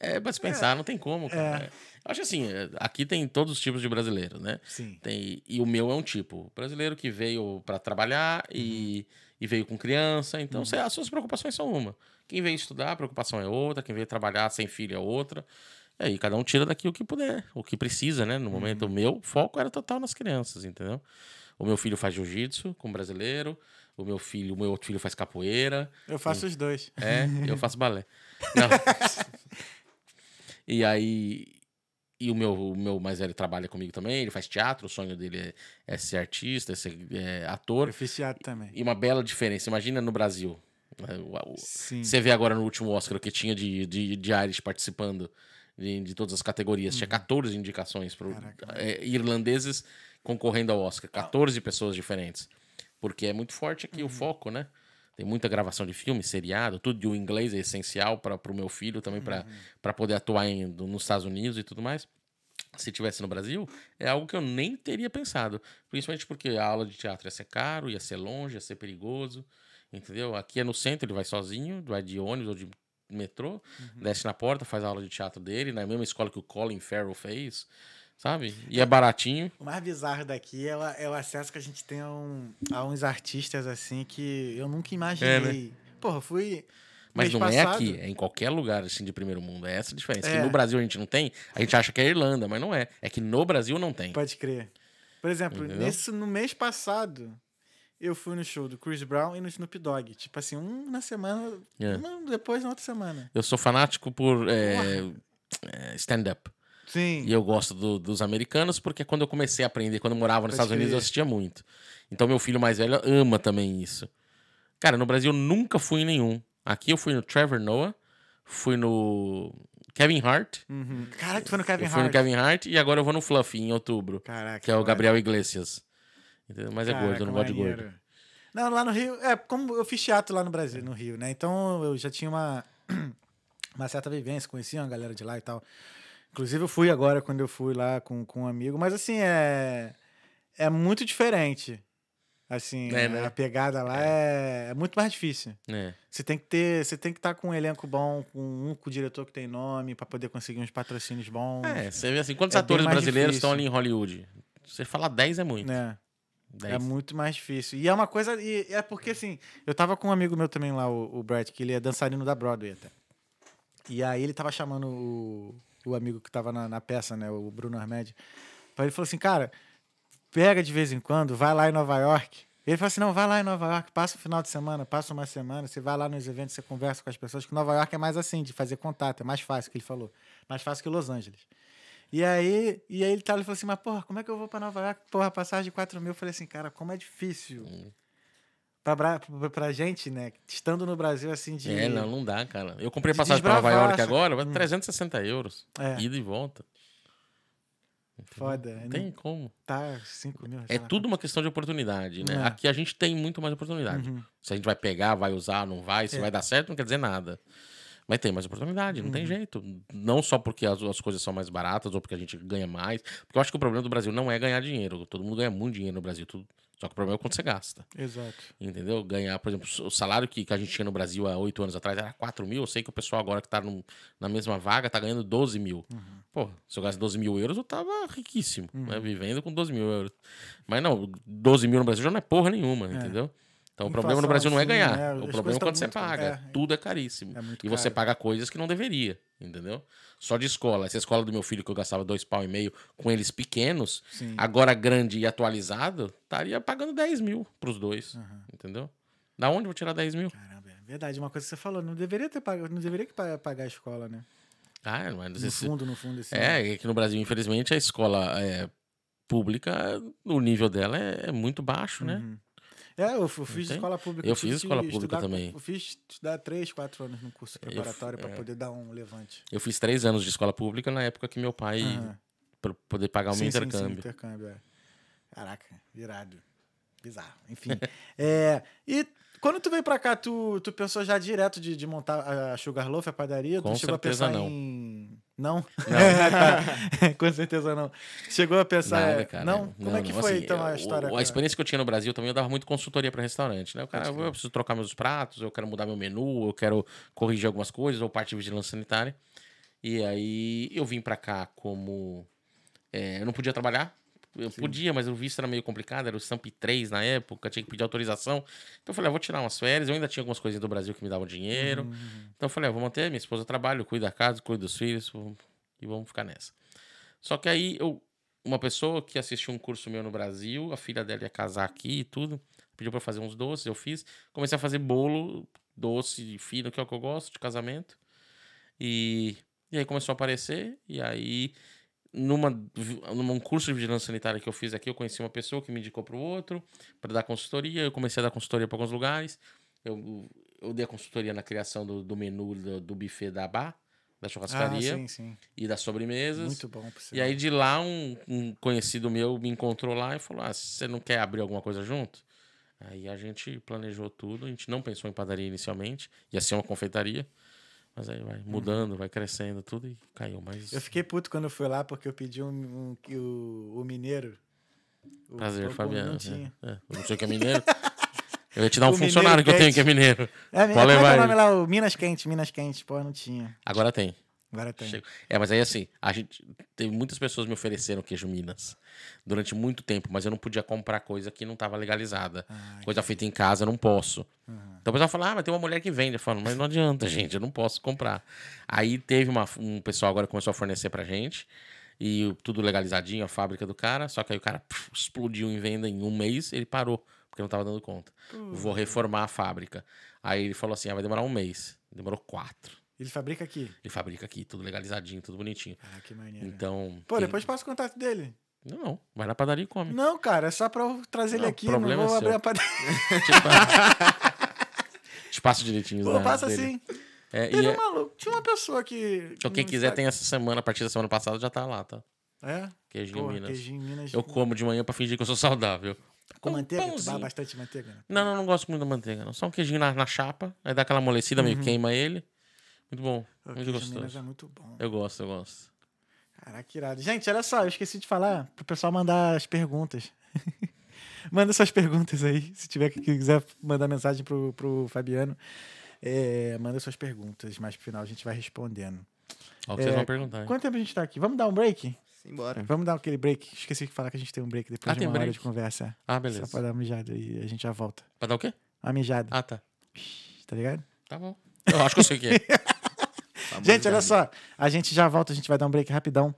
S3: É pra se pensar, não tem como, cara. Eu acho assim, é, aqui tem todos os tipos de brasileiros, né?
S1: Sim.
S3: Tem, e o meu é um tipo. Brasileiro que veio pra trabalhar e, e veio com criança. Então, cê- as suas preocupações são uma. Quem veio estudar, a preocupação é outra. Quem veio trabalhar sem filho é outra. E aí cada um tira daqui o que puder, o que precisa, né? No momento,
S1: Uhum.
S3: o meu foco era total nas crianças, entendeu? O meu filho faz jiu-jitsu com brasileiro, o meu filho, o meu outro filho faz capoeira,
S1: Eu faço os dois.
S3: é, eu faço balé. Não. e aí. E o meu, o meu mais velho trabalha comigo também, ele faz teatro, o sonho dele é, é ser artista, é ser é, ator.
S1: Eu fiz teatro também.
S3: E uma bela diferença, imagina no Brasil. né,
S1: Sim.
S3: Você vê agora no último Oscar o que tinha de, de, de Irish participando de, de todas as categorias. Tinha 14 indicações para
S1: Uhum. Caraca.
S3: irlandeses concorrendo ao Oscar. 14 pessoas diferentes. Porque é muito forte aqui
S1: Uhum.
S3: o foco, né? Tem muita gravação de filme, seriado, tudo de o inglês é essencial para o meu filho também
S1: Uhum.
S3: para poder atuar em, nos Estados Unidos e tudo mais. Se tivesse no Brasil, é algo que eu nem teria pensado. Principalmente porque a aula de teatro ia ser caro, ia ser longe, ia ser perigoso. Entendeu? Aqui é no centro, ele vai sozinho, vai de ônibus ou de metrô, desce na porta, faz a aula de teatro dele, na mesma escola que o Colin Farrell fez, sabe? E é baratinho.
S1: O mais bizarro daqui é o, é o acesso que a gente tem a, um- a uns artistas assim que eu nunca imaginei. Porra, eu fui.
S3: Mas não é
S1: passado-
S3: aqui, é em qualquer lugar assim de primeiro mundo. É essa a diferença. Que
S1: É.
S3: no Brasil a gente não tem, a gente acha que é Irlanda, mas não é. É que no Brasil não tem.
S1: Pode crer. Por exemplo,
S3: Entendeu?
S1: nesse, no mês passado, eu fui no show do Chris Brown e no Snoop Dogg. Tipo assim, um na semana,
S3: É.
S1: um depois na outra semana.
S3: Eu sou fanático por é, é, stand-up.
S1: Sim.
S3: E eu gosto do- dos americanos porque quando eu comecei a aprender, quando eu morava nos
S1: Pode
S3: Estados Unidos, eu assistia muito. Então meu filho mais velho ama também isso. Cara, no Brasil eu nunca fui em nenhum. Aqui eu fui no Trevor Noah, fui no Kevin Hart.
S1: Uhum. Caraca, tu foi no Kevin
S3: eu fui no
S1: Hart.
S3: Kevin Hart e agora eu vou no Fluffy em outubro,
S1: Caraca.
S3: que é o. Gabriel Iglesias. Entendeu? Mas é gordo, eu
S1: Caraca,
S3: não gosto de gordo.
S1: Não, lá no Rio, é, como eu fiz teatro lá no Brasil, no Rio, né? Então eu já tinha uma, uma certa vivência, conhecia uma galera de lá e tal. Inclusive eu fui agora quando eu fui lá com, com um amigo, mas assim, é, é muito diferente. Assim,
S3: É, né?
S1: a pegada lá é, é muito mais difícil.
S3: É.
S1: Você tem que ter, você tem que estar com um elenco bom, com um com o diretor que tem nome, pra poder conseguir uns patrocínios bons.
S3: É, você vê assim, quantos
S1: É
S3: atores brasileiros
S1: difícil.
S3: estão ali em Hollywood? Você fala 10 é muito. 10.
S1: É muito mais difícil. E é uma coisa. E é porque, assim, eu tava com um amigo meu também lá, o, o Brad, que ele é dançarino da Broadway até. E aí ele tava chamando o, o amigo que tava na, na peça, né? O Bruno Armed. Ele falou assim, cara, pega de vez em quando, vai lá em Nova York. Ele falou assim: não, vai lá em Nova York, passa o final de semana, passa uma semana, você vai lá nos eventos, você conversa com as pessoas, que Nova York é mais assim, de fazer contato, é mais fácil, que ele falou. Mais fácil que Los Angeles. E aí, e aí ele, tá, ele falou assim, mas porra, como é que eu vou pra Nova York? Porra, passagem de 4 mil. Eu falei assim, cara, como é difícil. Bra- pra, pra gente, né, estando no Brasil, assim, de...
S3: É, não, não dá, cara. Eu comprei
S1: de
S3: passagem pra Nova York agora, vai 360 euros.
S1: É.
S3: Ida e volta.
S1: Foda.
S3: Não
S1: Não
S3: tem como.
S1: Tá 5 mil.
S3: É tudo uma questão de oportunidade, né?
S1: É.
S3: Aqui a gente tem muito mais oportunidade.
S1: Uhum.
S3: Se a gente vai pegar, vai usar, não vai, se
S1: É.
S3: vai dar certo, não quer dizer nada. Mas tem mais oportunidade, não
S1: Uhum.
S3: tem jeito. Não só porque as, as coisas são mais baratas ou porque a gente ganha mais. Porque eu acho que o problema do Brasil não é ganhar dinheiro. Todo mundo ganha muito dinheiro no Brasil. tudo- Só que o problema é quanto você gasta.
S1: Exato.
S3: Entendeu? Ganhar, por exemplo, o salário que, que a gente tinha no Brasil há oito anos atrás era 4 mil. Eu sei que o pessoal agora que tá num- na mesma vaga tá ganhando 12 mil.
S1: Uhum.
S3: Pô, se eu gasto 12 mil euros, eu tava riquíssimo, né? Vivendo com 12 mil euros. Mas não, 12 mil no Brasil já não é porra nenhuma, entendeu? Então o problema no Brasil não é
S1: assim,
S3: ganhar.
S1: né?
S3: O
S1: As
S3: problema é
S1: coisas
S3: quando você
S1: muito-
S3: paga.
S1: é.
S3: Tudo é caríssimo.
S1: É
S3: e você
S1: caro.
S3: paga coisas que não deveria, entendeu? Só de escola. Essa escola do meu filho que eu gastava dois pau e meio com eles pequenos,
S1: Sim.
S3: agora grande e atualizado, estaria pagando 10 mil pros dois.
S1: Uhum.
S3: Entendeu? Da onde eu vou tirar 10 mil?
S1: Caramba, é verdade. Uma coisa que você falou, não deveria ter pago, não deveria que pa- pagar a escola, né?
S3: Ah, mas
S1: No
S3: esse-
S1: fundo, no fundo, assim.
S3: É, é que no Brasil, infelizmente, a escola é, pública, o nível dela é, é muito baixo, né?
S1: Uhum. É, eu, fiz escola pública.
S3: Eu fiz escola pública
S1: estudar-
S3: também.
S1: Eu fiz estudar três, quatro anos no curso preparatório pra
S3: é.
S1: poder dar um levante.
S3: Eu fiz três anos de escola pública na época que meu pai,
S1: Aham.
S3: pra poder pagar o meu
S1: Sim, sim, sim,
S3: intercâmbio.
S1: intercâmbio, é. Caraca, virado. Bizarro. Enfim. é, e quando tu veio pra cá, tu, tu pensou já direto de, de montar a Sugarloaf, a padaria?
S3: Com
S1: tu chegou a
S3: certeza
S1: pensar
S3: não.
S1: em. Não?
S3: Não.
S1: Com certeza não. Chegou a pensar.
S3: Nada,
S1: é,
S3: cara.
S1: Não? Como é que
S3: não,
S1: foi
S3: assim,
S1: então a história?
S3: o- a experiência que eu tinha no Brasil também, eu dava muito consultoria para restaurante, né? O cara, eu preciso trocar meus pratos, eu quero mudar meu menu, eu quero corrigir algumas coisas, ou parte de vigilância sanitária. E aí eu vim para cá como. é, eu não podia trabalhar. Eu podia, mas o visto era meio complicado, era o Stamp 3 na época, tinha que pedir autorização. Então eu falei, ah, vou tirar umas férias. Eu ainda tinha algumas coisinhas do Brasil que me davam dinheiro.
S1: Uhum.
S3: Então eu falei, ah, vou manter, minha esposa trabalha, eu cuido da casa, cuido dos filhos. e vamos ficar nessa. Só que aí eu, uma pessoa que assistiu um curso meu no Brasil, a filha dela ia casar aqui e tudo, pediu para fazer uns doces, eu fiz. Comecei a fazer bolo, doce fino, que é o que eu gosto, de casamento. E, e aí começou a aparecer, e aí numa, num curso de vigilância sanitária que eu fiz aqui, eu conheci uma pessoa que me indicou para o outro, para dar consultoria. Eu comecei a dar consultoria para alguns lugares. Eu, eu dei a consultoria na criação do, do menu do, do buffet da Bar, da churrascaria.
S1: Ah, sim, sim.
S3: E das sobremesas.
S1: Muito bom.
S3: E aí de lá, um, um, conhecido meu me encontrou lá e falou: Ah, você não quer abrir alguma coisa junto? Aí a gente planejou tudo. A gente não pensou em padaria inicialmente, ia ser uma confeitaria. Mas aí vai mudando, vai crescendo tudo e caiu. Mas...
S1: Eu fiquei puto quando eu fui lá porque eu pedi um, um, um o, o mineiro.
S3: O, Prazer, Fabiano. Não, tinha. É, é. não sei o que é mineiro. Eu ia te dar um funcionário que eu tenho que é mineiro.
S1: É, Pode levar. É o nome lá? O Minas Quente, Minas Quente. Pô, não tinha.
S3: Agora tem.
S1: Agora tem. Chego.
S3: É, mas aí assim, a gente. Teve muitas pessoas me ofereceram queijo Minas durante muito tempo, mas eu não podia comprar coisa que não estava legalizada. Ah, coisa feita em casa, eu não posso. Uhum. Então o pessoal fala, ah, mas tem uma mulher que vende. Eu falo, mas não adianta, gente, eu não posso comprar. Aí teve uma, um pessoal agora começou a fornecer pra gente. E tudo legalizadinho, a fábrica do cara. Só que aí o cara explodiu em venda em um mês, ele parou, porque não tava dando conta. Uhum. Vou reformar a fábrica. Aí ele falou assim: ah, vai demorar um mês. Demorou quatro.
S1: Ele fabrica aqui?
S3: Ele fabrica aqui, tudo legalizadinho, tudo bonitinho.
S1: Ah, que maneiro.
S3: Então.
S1: Pô, depois passa o contato dele.
S3: Não, não. Vai na padaria e come.
S1: Não, cara, é só pra eu trazer não, ele aqui. Problema não vou é abrir a padaria.
S3: Te passo direitinho.
S1: Pô, passa sim.
S3: É, Teve
S1: é... uma, tinha uma pessoa que.
S3: Então, quem quiser tem essa semana, a partir da semana passada já tá lá, tá?
S1: É?
S3: Queijinho
S1: Porra,
S3: Minas.
S1: Queijinho Minas.
S3: Eu como de manhã pra fingir que eu sou saudável.
S1: Com manteiga? Tu dá bastante manteiga? Né?
S3: Não, não, não gosto muito da manteiga. Não. Só um queijinho na, na chapa, aí dá aquela amolecida, uhum. meio queima ele. Muito bom. O muito gostoso. Minas
S1: é muito bom.
S3: Eu gosto, eu gosto.
S1: Caraca, irado. Gente, olha só, eu esqueci de falar pro pessoal mandar as perguntas. Manda suas perguntas aí. Se tiver que quiser mandar mensagem pro, pro Fabiano, é, manda suas perguntas. Mas pro final a gente vai respondendo.
S3: Olha o que é, vocês vão perguntar. Hein?
S1: Quanto tempo a gente tá aqui? Vamos dar um break?
S2: Simbora.
S1: Vamos dar aquele break. Esqueci de falar que a gente tem um break depois
S3: ah,
S1: de uma
S3: break.
S1: hora de conversa.
S3: Ah, beleza.
S1: Só pra dar uma mijada e a gente já volta.
S3: Pra dar o quê?
S1: Uma mijada.
S3: Ah, tá.
S1: Tá ligado?
S3: Tá bom. Eu acho que eu sei o que é.
S1: gente, olha só. A gente já volta, a gente vai dar um break rapidão.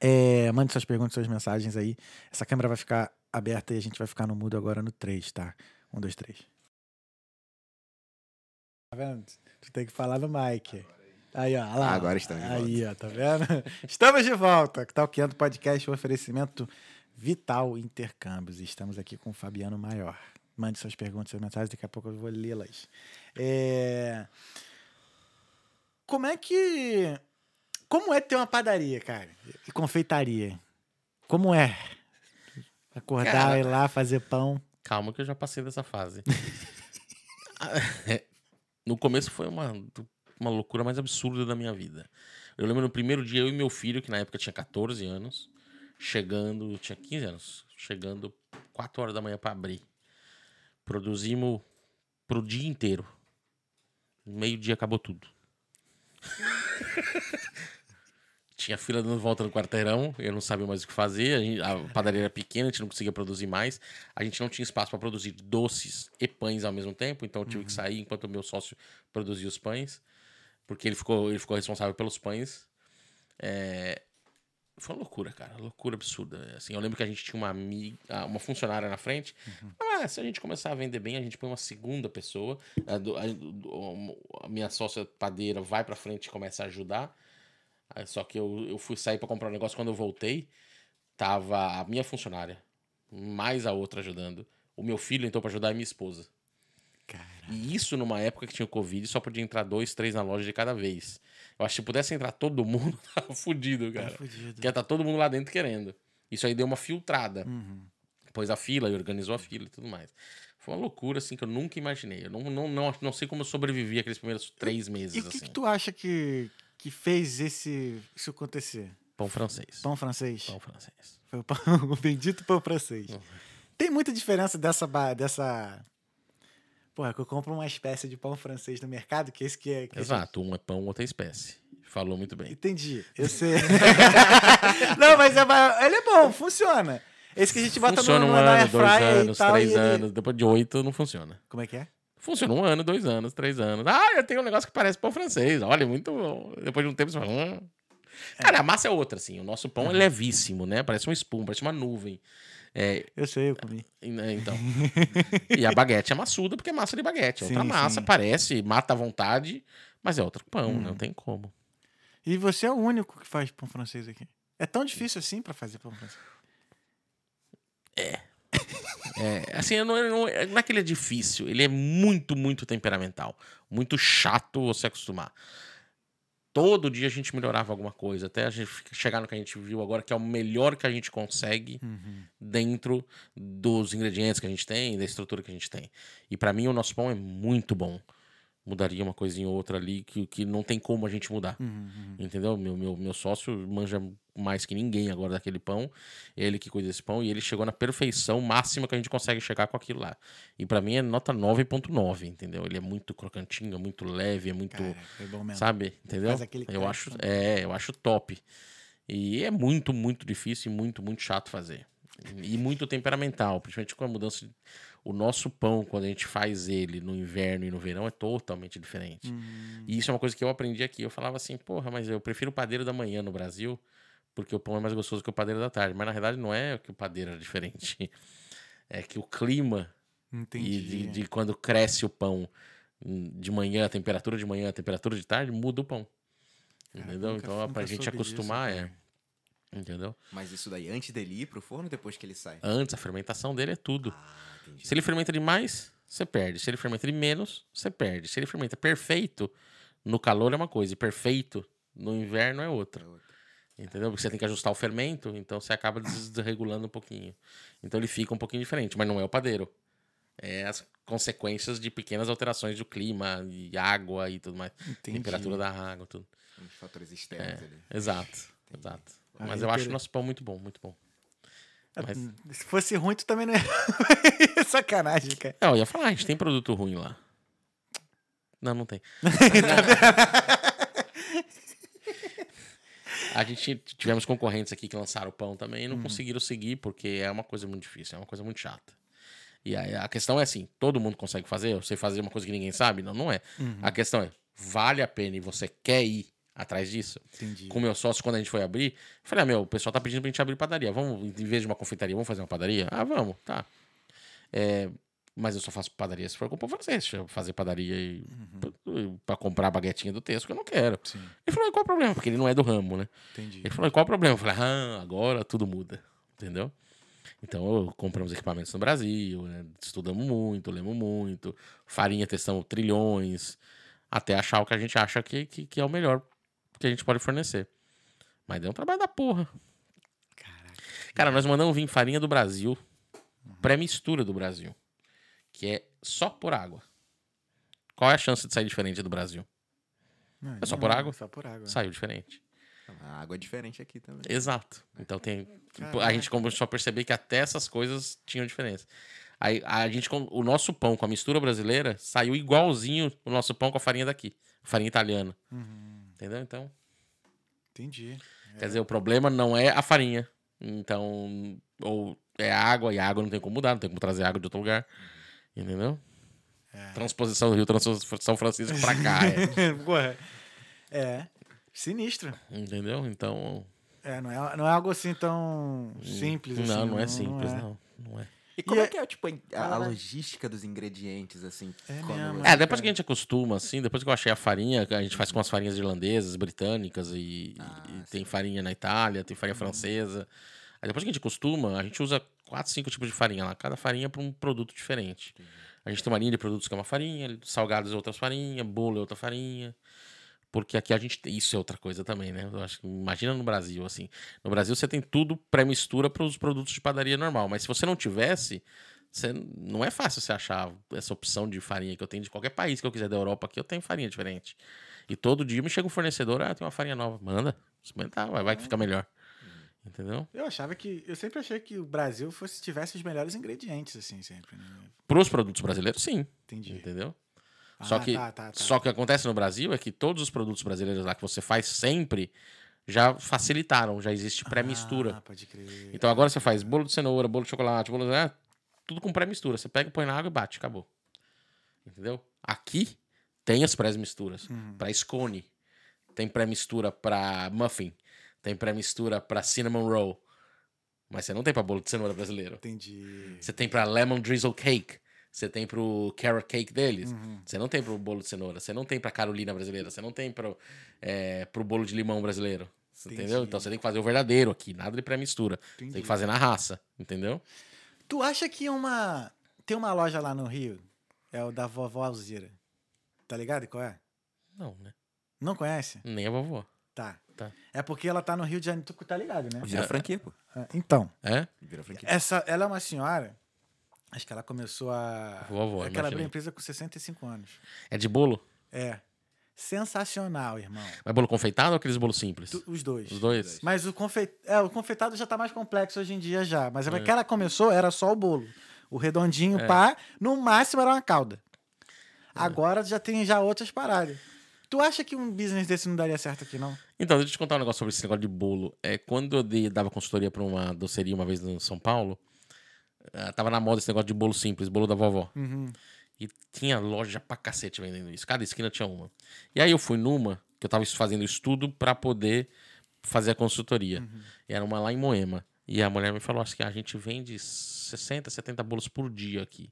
S1: É, mande suas perguntas, suas mensagens aí. Essa câmera vai ficar aberta e a gente vai ficar no mudo agora no 3, tá? 1, 2, 3. Tá vendo? Tu tem que falar no mic. Aí, ó. Lá,
S2: Agora estamos de volta.
S1: Aí, ó, tá vendo? estamos de volta. Talkando Podcast, o oferecimento Vital Intercâmbios. Estamos aqui com o Fabiano Maior. Mande suas perguntas, suas mensagens, daqui a pouco eu vou lê-las. É... Como é que. Como é ter uma padaria, cara? E confeitaria? Como é? Acordar, cara, ir lá, fazer pão.
S3: Calma que eu já passei dessa fase. no começo foi uma, uma loucura mais absurda da minha vida. Eu lembro no primeiro dia, eu e meu filho, que na época tinha 14 anos, chegando, tinha 15 anos, chegando 4 horas da manhã para abrir. Produzimos pro dia inteiro. Meio dia acabou tudo. Tinha fila dando volta no quarteirão, eu não sabia mais o que fazer. A, gente, a, padaria era pequena, a gente não conseguia produzir mais. A gente não tinha espaço para produzir doces e pães ao mesmo tempo, então eu tive uhum. que sair enquanto o meu sócio produzia os pães, porque ele ficou, ele ficou responsável pelos pães. É, foi uma loucura, cara. Loucura absurda. Assim, eu lembro que a gente tinha uma amiga, ah, uma funcionária na frente. Uhum. Ah, se a gente começar a vender bem, a gente põe uma segunda pessoa. A, a, a minha sócia padeira vai pra frente e começa a ajudar. Só que eu, eu fui sair para comprar um negócio. Quando eu voltei, tava a minha funcionária, mais a outra ajudando. O meu filho entrou para ajudar e minha esposa. E isso numa época que tinha o Covid, só podia entrar dois, três na loja de cada vez. Eu acho que se pudesse entrar todo mundo, tava fudido, cara. Tava fudido. Porque tá todo mundo lá dentro querendo. Isso aí deu uma filtrada.
S1: Uhum.
S3: Pôs a fila e organizou a fila e tudo mais. Foi uma loucura, assim, que eu nunca imaginei. Eu não, não, não, não sei como eu sobrevivi aqueles primeiros três meses.
S1: E o que,
S3: assim.
S1: que tu acha que, que fez esse, isso acontecer?
S3: Pão francês.
S1: Pão francês?
S3: Pão francês.
S1: Foi o, pão, o bendito pão francês. Uhum. Tem muita diferença dessa, dessa Porra, que eu compro uma espécie de pão francês no mercado, que esse que é. Que
S3: Exato, gente... um é pão, outra é espécie. Falou muito bem.
S1: Entendi. Eu sei. não, mas é, ele é bom, funciona. Esse que a gente bota
S3: funciona
S1: no,
S3: um ano, dois anos, tal, três anos. Depois de oito, não funciona.
S1: Como é que é?
S3: Funciona um ano, dois anos, três anos. Ah, eu tenho um negócio que parece pão francês. Olha, muito bom. Depois de um tempo, você fala. Hum. Cara, a massa é outra, assim. O nosso pão é levíssimo, né? Parece uma espuma, parece uma nuvem. É,
S1: Eu sei, eu comi.
S3: né, então. e a baguete é maçuda porque é massa de baguete. É outra
S1: Sim,
S3: massa,
S1: sim.
S3: parece, mata à vontade, mas é outro pão, não tem como.
S1: E você é o único que faz pão francês aqui. É tão difícil assim pra fazer pão francês.
S3: É, assim, eu não, eu não, não é que ele é difícil, ele é muito, muito temperamental. Muito chato você acostumar. Todo dia a gente melhorava alguma coisa, até a gente chegar no que a gente viu agora, que é o melhor que a gente consegue dentro dos ingredientes que a gente tem, da estrutura que a gente tem. E pra mim o nosso pão é muito bom. Mudaria uma coisinha ou outra ali que, que não tem como a gente mudar. Entendeu? Meu, meu, meu sócio manja mais que ninguém agora daquele pão. Ele que cuida desse pão e ele chegou na perfeição máxima que a gente consegue chegar com aquilo lá. E pra mim é nota 9.9, entendeu? Ele é muito crocantinho, é muito leve, é muito,
S1: Cara, é
S3: sabe? Entendeu? Eu acho,
S1: também.
S3: é, eu acho top. E é muito, muito difícil e muito, muito chato fazer. E muito temperamental, principalmente com a mudança. de- O nosso pão, quando a gente faz ele no inverno e no verão, é totalmente diferente.
S1: Hum.
S3: E isso é uma coisa que eu aprendi aqui. Eu falava assim, porra, mas eu prefiro o padeiro da manhã no Brasil, porque o pão é mais gostoso que o padeiro da tarde. Mas na verdade não é que o padeiro é diferente. É que o clima
S1: Entendi.
S3: e de, de quando cresce o pão hum, de manhã, a temperatura de manhã, a temperatura de tarde, muda o pão.
S1: Cara,
S3: Entendeu?
S1: nunca-
S3: então, pra gente acostumar, é. Entendeu?
S2: Mas isso daí antes dele ir pro forno ou depois que ele sai?
S3: Antes, a fermentação dele é tudo.
S2: Ah, entendi.
S3: Se ele fermenta demais, você perde. Se ele fermenta de menos, você perde. Se ele fermenta perfeito, no calor é uma coisa, e perfeito no inverno é outra.
S2: É outra.
S3: Entendeu? Porque você tem que ajustar o fermento, então você acaba desregulando um pouquinho. Então ele fica um pouquinho diferente, mas não é o padeiro. É as consequências de pequenas alterações do clima, e água e tudo mais.
S1: Entendi.
S3: Temperatura da água, tudo.
S2: Fatores externos ali.
S3: Exato, exato.
S1: Ah,
S3: Mas
S1: eu
S3: acho o nosso pão muito bom, muito bom. Mas-
S1: Se fosse ruim, tu também não ia. Sacanagem, cara.
S3: Não, eu ia falar, a gente tem produto ruim lá. Não, não tem. A gente tivemos concorrentes aqui que lançaram o pão também e não conseguiram seguir porque é uma coisa muito difícil, é uma coisa muito chata. E aí a questão é assim, todo mundo consegue fazer? Eu sei fazer uma coisa que ninguém sabe? Não, não é. A questão é, vale a pena e você quer ir atrás disso?
S1: Entendi.
S3: Com meu sócio, quando a gente foi abrir, falei, ah, meu, o pessoal tá pedindo pra gente abrir padaria. Vamos, em vez de uma confeitaria, vamos fazer uma padaria? Ah, vamos, tá. É, mas eu só faço padaria se for com pão francês. Fazer padaria e,
S1: Uhum.
S3: pra comprar a baguetinha do texto, que eu não quero.
S1: Sim,
S3: Ele falou, qual o problema? Porque ele não é do ramo, né?
S1: entendi.
S3: Ele falou, qual o problema? Eu falei, ah, agora tudo muda. Entendeu? Então, compramos equipamentos no Brasil, né? estudamos muito, lemos muito, farinha testamos trilhões, até achar o que a gente acha que, que, que é o melhor que a gente pode fornecer. Mas deu um trabalho da porra.
S1: Caraca.
S3: Cara, nós mandamos vir farinha do Brasil, pré-mistura do Brasil, que é só por água. Qual é a chance de sair diferente do Brasil?
S1: Não,
S3: É só
S1: não,
S3: por água?
S1: Só por água.
S3: Saiu diferente.
S2: A água é diferente aqui também.
S3: Exato. Então tem. A
S1: Caraca.
S3: gente começou a perceber que até essas coisas tinham diferença. Aí a gente, o nosso pão com a mistura brasileira saiu igualzinho o nosso pão com a farinha daqui, farinha italiana.
S1: Uhum,
S3: Entendeu? Então,
S1: entendi.
S3: quer dizer, o problema não é a farinha. Então, ou é a água, e a água não tem como mudar, não tem como trazer água de outro lugar. Entendeu?
S1: É.
S3: Transposição do Rio, transposição São Francisco pra cá. é.
S1: É. Sinistro.
S3: Entendeu? Então.
S1: É, não é, não é algo assim tão simples assim.
S3: Não, não é simples,
S1: é.
S3: não. Não é.
S2: E como
S1: E
S2: é
S1: é-
S2: que é, tipo, a, a logística dos ingredientes, assim?
S1: É
S2: quando você-
S3: É, depois que a gente acostuma, assim, depois que eu achei a farinha, que a gente faz com as farinhas irlandesas, britânicas, e,
S2: Ah,
S3: e tem farinha na Itália, tem farinha francesa. Aí depois que a gente acostuma, a gente usa quatro, cinco tipos de farinha lá, cada farinha para um produto diferente. A gente tem uma linha de produtos que é uma farinha, salgados é outras farinhas, bolo é outra farinha. Porque aqui a gente tem. Isso é outra coisa também, né? Eu acho imagina no Brasil, assim. No Brasil você tem tudo pré-mistura para os produtos de padaria normal. Mas se você não tivesse, você, não é fácil você achar essa opção de farinha que eu tenho de qualquer país que eu quiser da Europa aqui, eu tenho farinha diferente. E todo dia me chega um fornecedor, ah, tem uma farinha nova. Manda, experimentar, vai, vai que fica melhor. Entendeu?
S1: Eu achava que. Eu sempre achei que o Brasil fosse, tivesse os melhores ingredientes, assim, sempre. Né?
S3: Para os produtos brasileiros, sim.
S1: Entendi.
S3: Entendeu?
S1: Ah,
S3: só que,
S1: tá, tá, tá.
S3: só que o que acontece no Brasil é que todos os produtos brasileiros lá que você faz sempre já facilitaram, já existe pré-mistura.
S1: Ah, pode crer.
S3: Então agora você faz bolo de cenoura, bolo de chocolate, bolo de... é, tudo com pré-mistura. Você pega, põe na água e bate, acabou. Entendeu? Aqui tem as pré-misturas.
S1: Uhum.
S3: Pra scone, tem pré-mistura pra muffin, Tem pré-mistura pra cinnamon roll. Mas você não tem pra bolo de cenoura brasileiro.
S1: Entendi.
S3: Você tem pra lemon drizzle cake. Você tem pro carrot cake deles.
S1: Uhum.
S3: Você não tem pro bolo de cenoura. Você não tem pra Carolina brasileira. Você não tem pro, é, pro bolo de limão brasileiro.
S1: Entendi.
S3: Entendeu? Então você tem que fazer o verdadeiro aqui. Nada de pré-mistura. Você tem que fazer na raça. Entendeu?
S1: Tu acha que uma. Tem uma loja lá no Rio? É o da vovó Alzira. Tá ligado qual é?
S3: Não, né?
S1: Não conhece?
S3: Nem a vovó.
S1: Tá.
S3: Tá.
S1: É porque ela tá no Rio de Janeiro. Tu tá ligado, né?
S2: Vira franquia, pô.
S1: É, Então,
S3: É?
S2: Vira franquia.
S1: essa, ela é uma senhora. Acho que ela começou a.
S3: Vovó,
S1: é que ela abriu a empresa com 65 anos.
S3: É de bolo?
S1: É. Sensacional, irmão.
S3: Mas bolo confeitado ou aqueles bolos simples?
S1: Tu- os dois.
S3: Os dois?
S1: Mas o, confe... é, o confeitado já tá mais complexo hoje em dia já. Mas é. que ela começou, era só o bolo. O redondinho,
S3: É.
S1: pá, no máximo era uma calda. Agora já tem já outras paradas. Tu acha que um business desse não daria certo aqui, não?
S3: Então, deixa eu te contar um negócio sobre esse negócio de bolo. É, quando eu dava consultoria pra uma doceria uma vez em São Paulo, tava na moda esse negócio de bolo simples, bolo da vovó.
S1: Uhum.
S3: E tinha loja pra cacete vendendo isso. Cada esquina tinha uma. E aí eu fui numa, que eu tava fazendo estudo pra poder fazer a consultoria. E era uma lá em Moema. E a mulher me falou assim: a gente vende 60, 70 bolos por dia aqui.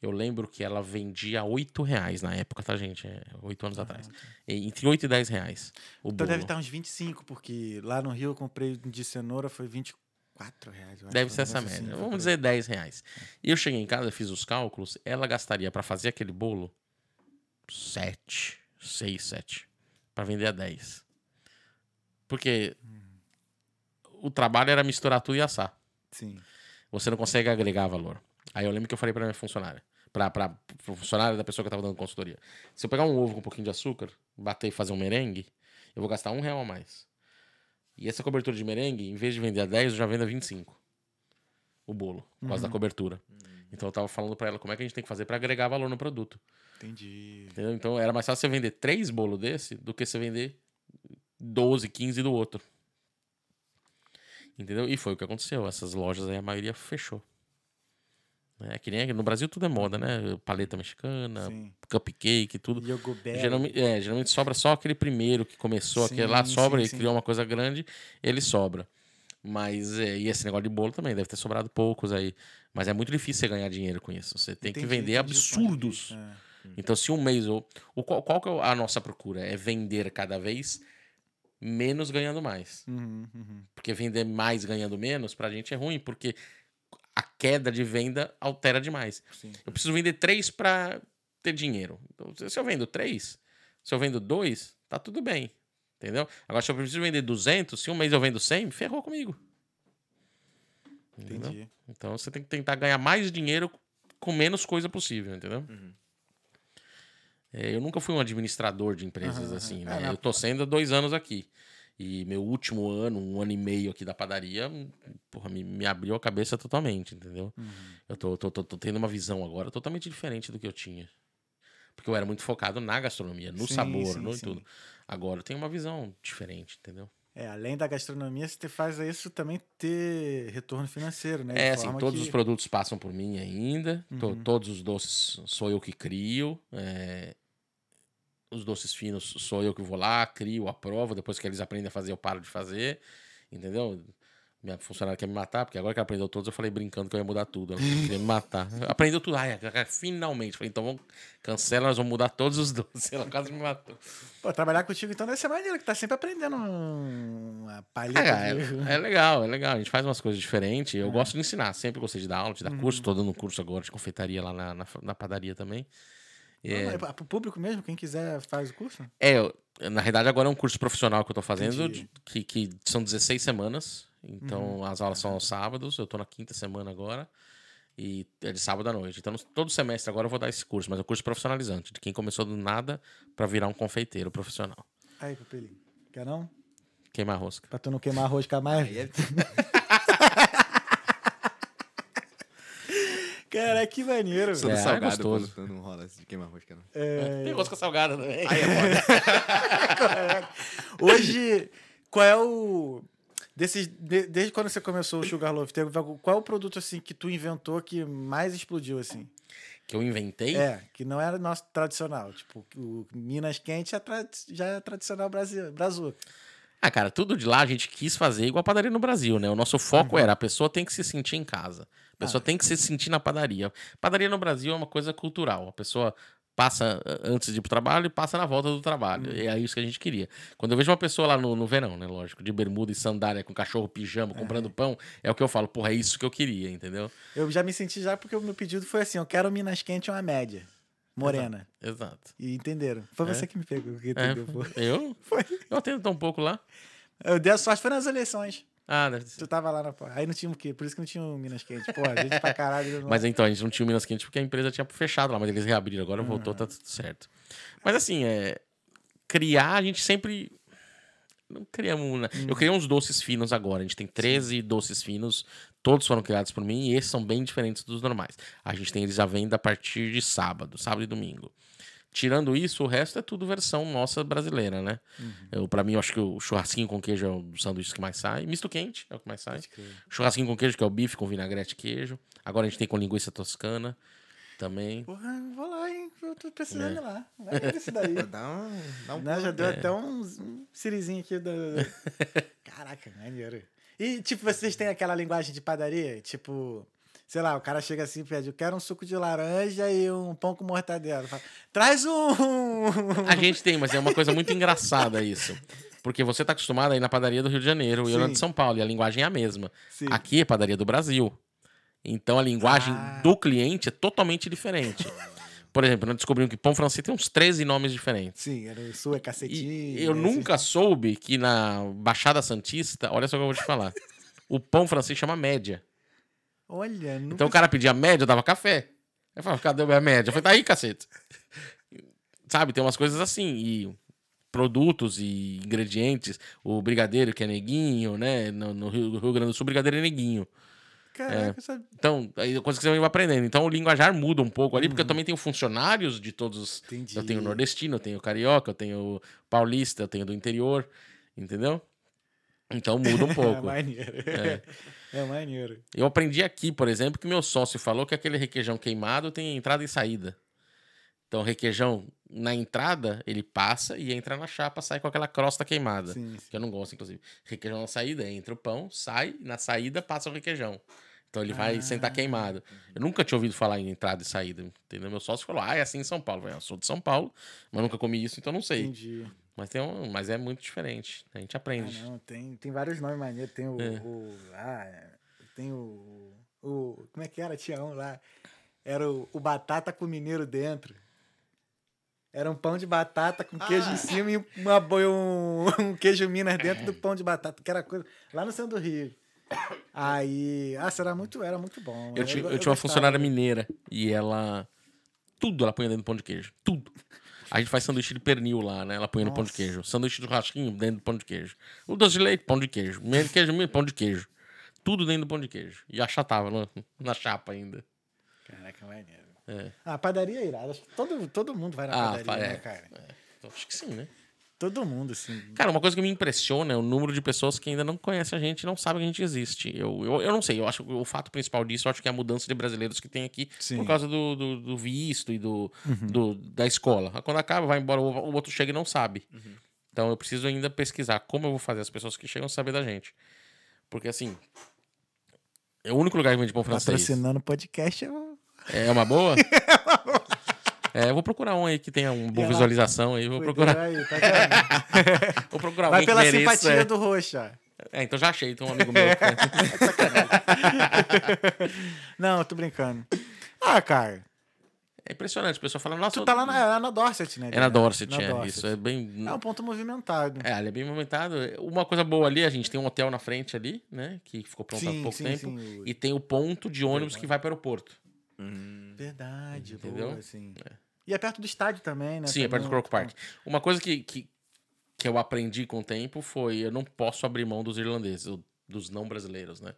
S3: Eu lembro que ela vendia 8 reais na época, tá, gente? É, 8 anos atrás. E Entre 8 e 10 reais. O
S1: Então
S3: bolo.
S1: deve estar uns 25, porque lá no Rio eu comprei de cenoura, foi 24 reais. eu acho,
S3: Deve ser essa média.
S1: assim,
S3: Vamos dizer 10 reais. E eu cheguei em casa, fiz os cálculos, ela gastaria pra fazer aquele bolo 7, 6, 7. Pra vender a 10. Porque o trabalho era misturar tudo e assar.
S1: Sim.
S3: Você não consegue agregar valor. Aí eu lembro que eu falei pra minha funcionária, pra funcionária da pessoa que eu tava dando consultoria. Se eu pegar um ovo com um pouquinho de açúcar, bater e fazer um merengue, eu vou gastar um real a mais. E essa cobertura de merengue, em vez de vender a 10, eu já vendo a 25. O bolo, por causa da cobertura. Então eu tava falando pra ela como é que a gente tem que fazer pra agregar valor no produto.
S1: Entendi.
S3: Entendeu? Então era mais fácil você vender três bolos desse do que você vender 12, 15 do outro. Entendeu? E foi o que aconteceu. Essas lojas aí, a maioria fechou. É que nem no Brasil tudo é moda, né? Paleta mexicana,
S1: Sim.
S3: cupcake, tudo.
S1: Yogobel.
S3: Geralmente, é, geralmente sobra só aquele primeiro que começou, aquele lá
S1: Sim,
S3: sobra
S1: sim,
S3: e
S1: sim.
S3: criou uma coisa grande, ele sobra. Mas, é, e esse negócio de bolo também, deve ter sobrado poucos aí. Mas é muito difícil você ganhar dinheiro com isso. Você tem que vender absurdos.
S1: é.
S3: Então, se um mês. ou o, qual, qual que é a nossa procura? É vender cada vez menos ganhando mais.
S1: Uhum, uhum.
S3: Porque vender mais ganhando menos, pra gente é ruim, porque a queda de venda altera demais.
S1: Sim.
S3: Eu preciso vender três pra ter dinheiro. Então, se eu vendo três, se eu vendo dois, tá tudo bem. Entendeu? Agora, se eu preciso vender 200, se um mês eu vendo 100, ferrou comigo. Entendeu?
S1: Entendi.
S3: Então você tem que tentar ganhar mais dinheiro com menos coisa possível, entendeu? É, eu nunca fui um administrador de empresas
S1: Aham,
S3: assim, né?
S1: É,
S3: Eu tô sendo há dois anos aqui. E meu último ano, um ano e meio aqui da padaria, porra, me, me abriu a cabeça totalmente, entendeu?
S1: Uhum.
S3: Eu tô, tô, tô, tô tendo uma visão agora totalmente diferente do que eu tinha. Porque eu era muito focado na gastronomia, no
S1: Sim,
S3: sabor,
S1: sim,
S3: no
S1: sim.
S3: tudo. Agora eu tenho uma visão diferente, entendeu?
S1: É, além da gastronomia, você faz isso também ter retorno financeiro, né? De
S3: É, assim, todos
S1: que-
S3: os produtos passam por mim ainda. to-
S1: Uhum.
S3: todos os doces sou eu que crio. é, os doces finos sou eu que vou lá, crio, aprovo. Depois que eles aprendem a fazer, eu paro de fazer. Entendeu? Minha funcionária quer me matar, porque agora que ela aprendeu todos, eu falei brincando que eu ia mudar tudo. Ela queria me matar. Aprendeu tudo. Ai, finalmente. Falei, então vamos, cancela, nós vamos mudar todos os doces. Ela quase me matou.
S1: Pô, trabalhar contigo então deve ser maneiro, que tá sempre aprendendo um- uma palheta
S3: É,
S1: de...
S3: é, é legal, é legal. A gente faz umas coisas diferentes. Eu gosto de ensinar. Sempre gostei de dar aula, de dar curso. Tô dando curso agora de confeitaria lá na, na, na padaria também. É,
S1: Não, é pro público mesmo, quem quiser faz o curso?
S3: é, eu- na realidade, agora é um curso profissional que eu tô fazendo,
S1: Entendi.
S3: que, que são 16 semanas. Então, as aulas são aos sábados. Eu tô na quinta semana agora. E é de sábado à noite. Então, todo semestre agora eu vou dar esse curso, mas é um curso profissionalizante, de quem começou do nada pra virar um confeiteiro profissional.
S1: Aí, Papelinho. Quer não?
S3: Queimar rosca.
S1: Pra tu não queimar a rosca mais?
S2: Aí é...
S1: Cara, que maneiro.
S2: Sou do
S3: É, é
S2: salgado,
S3: gostoso.
S2: pô, não rola de queimar rosca, não.
S1: É,
S3: Tem rosca salgada também.
S2: Aí é foda.
S1: Hoje, qual é o... Desses, de- desde quando você começou o Sugarloaf, teve algum- qual é o produto assim que tu inventou que mais explodiu assim?
S3: Que eu inventei.
S1: É, que não era nosso tradicional. Tipo, o Minas Quente é já é tradicional Brasil, brazuca.
S3: Ah, cara, tudo de lá a gente quis fazer igual a padaria no Brasil, né? O nosso foco uhum. era a pessoa tem que se sentir em casa. A pessoa ah. tem que se sentir na padaria. Padaria no Brasil é uma coisa cultural. A pessoa passa antes de ir pro trabalho e passa na volta do trabalho. Uhum. E é isso que a gente queria. Quando eu vejo uma pessoa lá no, no verão, né, lógico, de bermuda e sandália, com cachorro, pijama, comprando é. pão, é o que eu falo, porra, é isso que eu queria, entendeu?
S1: Eu já me senti já porque o meu pedido foi assim, eu quero Minas Quente uma média. Morena.
S3: Exato. Exato.
S1: E entenderam. Foi é. você que me pegou. Que entendeu,
S3: é, eu? Foi. Eu atendo tão pouco lá.
S1: Eu dei a sorte, foi nas eleições.
S3: Ah, deve ser.
S1: Tu tava lá na. Aí não tinha o quê? Por isso que não tinha o Minas Quente. Pô, a gente pra caralho.
S3: Não... Mas então, a gente não tinha o Minas Quente porque a empresa tinha fechado lá, mas eles reabriram. Agora uhum. voltou, tá tudo certo. Mas assim, é. Criar, a gente sempre. Não criamos. Né? Uhum. Eu criei uns doces finos agora. A gente tem 13 Sim. doces finos. Todos foram criados por mim e esses são bem diferentes dos normais. A gente tem eles à venda a partir de sábado, sábado e domingo. Tirando isso, o resto é tudo versão nossa brasileira, né? Uhum. Eu, pra mim, eu acho que o churrasquinho com queijo é o sanduíche que mais sai. Misto quente é o que mais sai. Churrasquinho com queijo, que é o bife com vinagrete e queijo. Agora a gente tem com linguiça toscana também.
S1: Porra, vou lá, hein? Eu tô precisando é. ir lá. Vai desse daí. dá um, dá um né? Já deu é. até um, um sirizinho aqui. Do... Caraca, maneiro. E, tipo, vocês têm aquela linguagem de padaria? Tipo sei lá, o cara chega assim e pede, eu quero um suco de laranja e um pão com mortadela. Fala, Traz um...
S3: A gente tem, mas é uma coisa muito engraçada isso. Porque você tá acostumado a ir na padaria do Rio de Janeiro e eu na de São Paulo, e a linguagem é a mesma. Sim. Aqui é padaria do Brasil. Então a linguagem ah. do cliente é totalmente diferente. Por exemplo, nós descobrimos que pão francês tem uns 13 nomes diferentes.
S1: Sim, era o sul é cacetinho.
S3: Eu nunca soube que na Baixada Santista, olha só o que eu vou te falar. o pão francês chama média.
S1: Olha,
S3: nunca... Então o cara pedia média, eu dava café. Eu falava, cadê a minha média? Eu falei, tá aí, cacete. Sabe, tem umas coisas assim. E produtos e ingredientes. O brigadeiro, que é neguinho, né? No, no Rio, Rio, Grande do Sul, brigadeiro é neguinho.
S1: Caraca, é. sabe?
S3: Então, aí é coisa que você vai aprendendo. Então o linguajar muda um pouco ali, uhum. porque eu uhum. também tenho funcionários de todos. Entendi. Eu tenho nordestino, eu tenho carioca, eu tenho paulista, eu tenho do interior. Entendeu? Então muda um pouco.
S1: é. É. maneiro.
S3: Eu aprendi aqui, por exemplo, que meu sócio falou que aquele requeijão queimado tem entrada e saída. Então, requeijão na entrada, ele passa e entra na chapa, sai com aquela crosta queimada. Sim, sim. Que eu não gosto, inclusive. Requeijão na saída, entra o pão, sai, na saída passa o requeijão. Então ele vai ah, sentar queimado. Eu nunca tinha ouvido falar em entrada e saída. Entendeu? Meu sócio falou: ah, é assim em São Paulo. Eu, eu sou de São Paulo, mas nunca comi isso, então não sei. Entendi. Mas, tem um, mas é muito diferente. A gente aprende.
S1: Ah, não, tem, tem vários nomes maneiros. Tem o. É. o ah, tem o, o. Como é que era, Tião lá? Era o, o batata com mineiro dentro. Era um pão de batata com queijo ah. em cima e uma, um, um queijo Minas dentro do pão de batata, que era coisa. Lá no centro do Rio. Aí. Ah, era muito, era muito bom.
S3: Eu, eu, eu, eu tinha uma funcionária mineira e ela. Tudo ela punha dentro do pão de queijo. Tudo. A gente faz sanduíche de pernil lá, né? Ela põe no pão de queijo. Sanduíche de rasquinho dentro do pão de queijo. O doce de leite, pão de queijo. Meio de queijo, pão de queijo. Tudo dentro do pão de queijo. E achatava no, na chapa ainda.
S1: Caraca, maneiro. É. Ah, padaria é irada. Acho que todo, todo mundo vai na ah, padaria, é. né, cara? É.
S3: Acho que sim, né?
S1: Todo mundo, assim.
S3: Cara, uma coisa que me impressiona é o número de pessoas que ainda não conhecem a gente e não sabem que a gente existe. Eu, eu, eu não sei, eu acho que o fato principal disso, eu acho que é a mudança de brasileiros que tem aqui Sim. por causa do, do, do visto e do, uhum. do, da escola. Quando acaba, vai embora, o outro chega e não sabe. Uhum. Então eu preciso ainda pesquisar como eu vou fazer as pessoas que chegam saber da gente. Porque assim. É o único lugar que vende pão francês.
S1: Patrocinando podcast
S3: é. É uma boa? É, eu vou procurar um aí que tenha uma boa visualização aí. Vou procurar. Aí, tá vou procurar
S1: Vai pela simpatia é. do Roxa.
S3: É, então já achei, tem um amigo meu.
S1: Não, tô brincando. Ah, cara.
S3: É impressionante, o pessoal fala, nossa.
S1: Tu tá lá na, é na Dorset, né?
S3: É na Dorset, na é. Dorset. Isso é bem.
S1: É um ponto movimentado.
S3: É, ali é bem movimentado. Uma coisa boa ali, a gente tem um hotel na frente ali, né? Que ficou pronto sim, há pouco sim, tempo. Sim. E tem o ponto de ônibus Verdade. que vai para o aeroporto.
S1: Hum. Verdade, entendeu? Boa, assim. É. E é perto do estádio também, né?
S3: Sim,
S1: é
S3: perto do Croke Park. Uma coisa que, que, que eu aprendi com o tempo foi eu não posso abrir mão dos irlandeses, dos não brasileiros, né?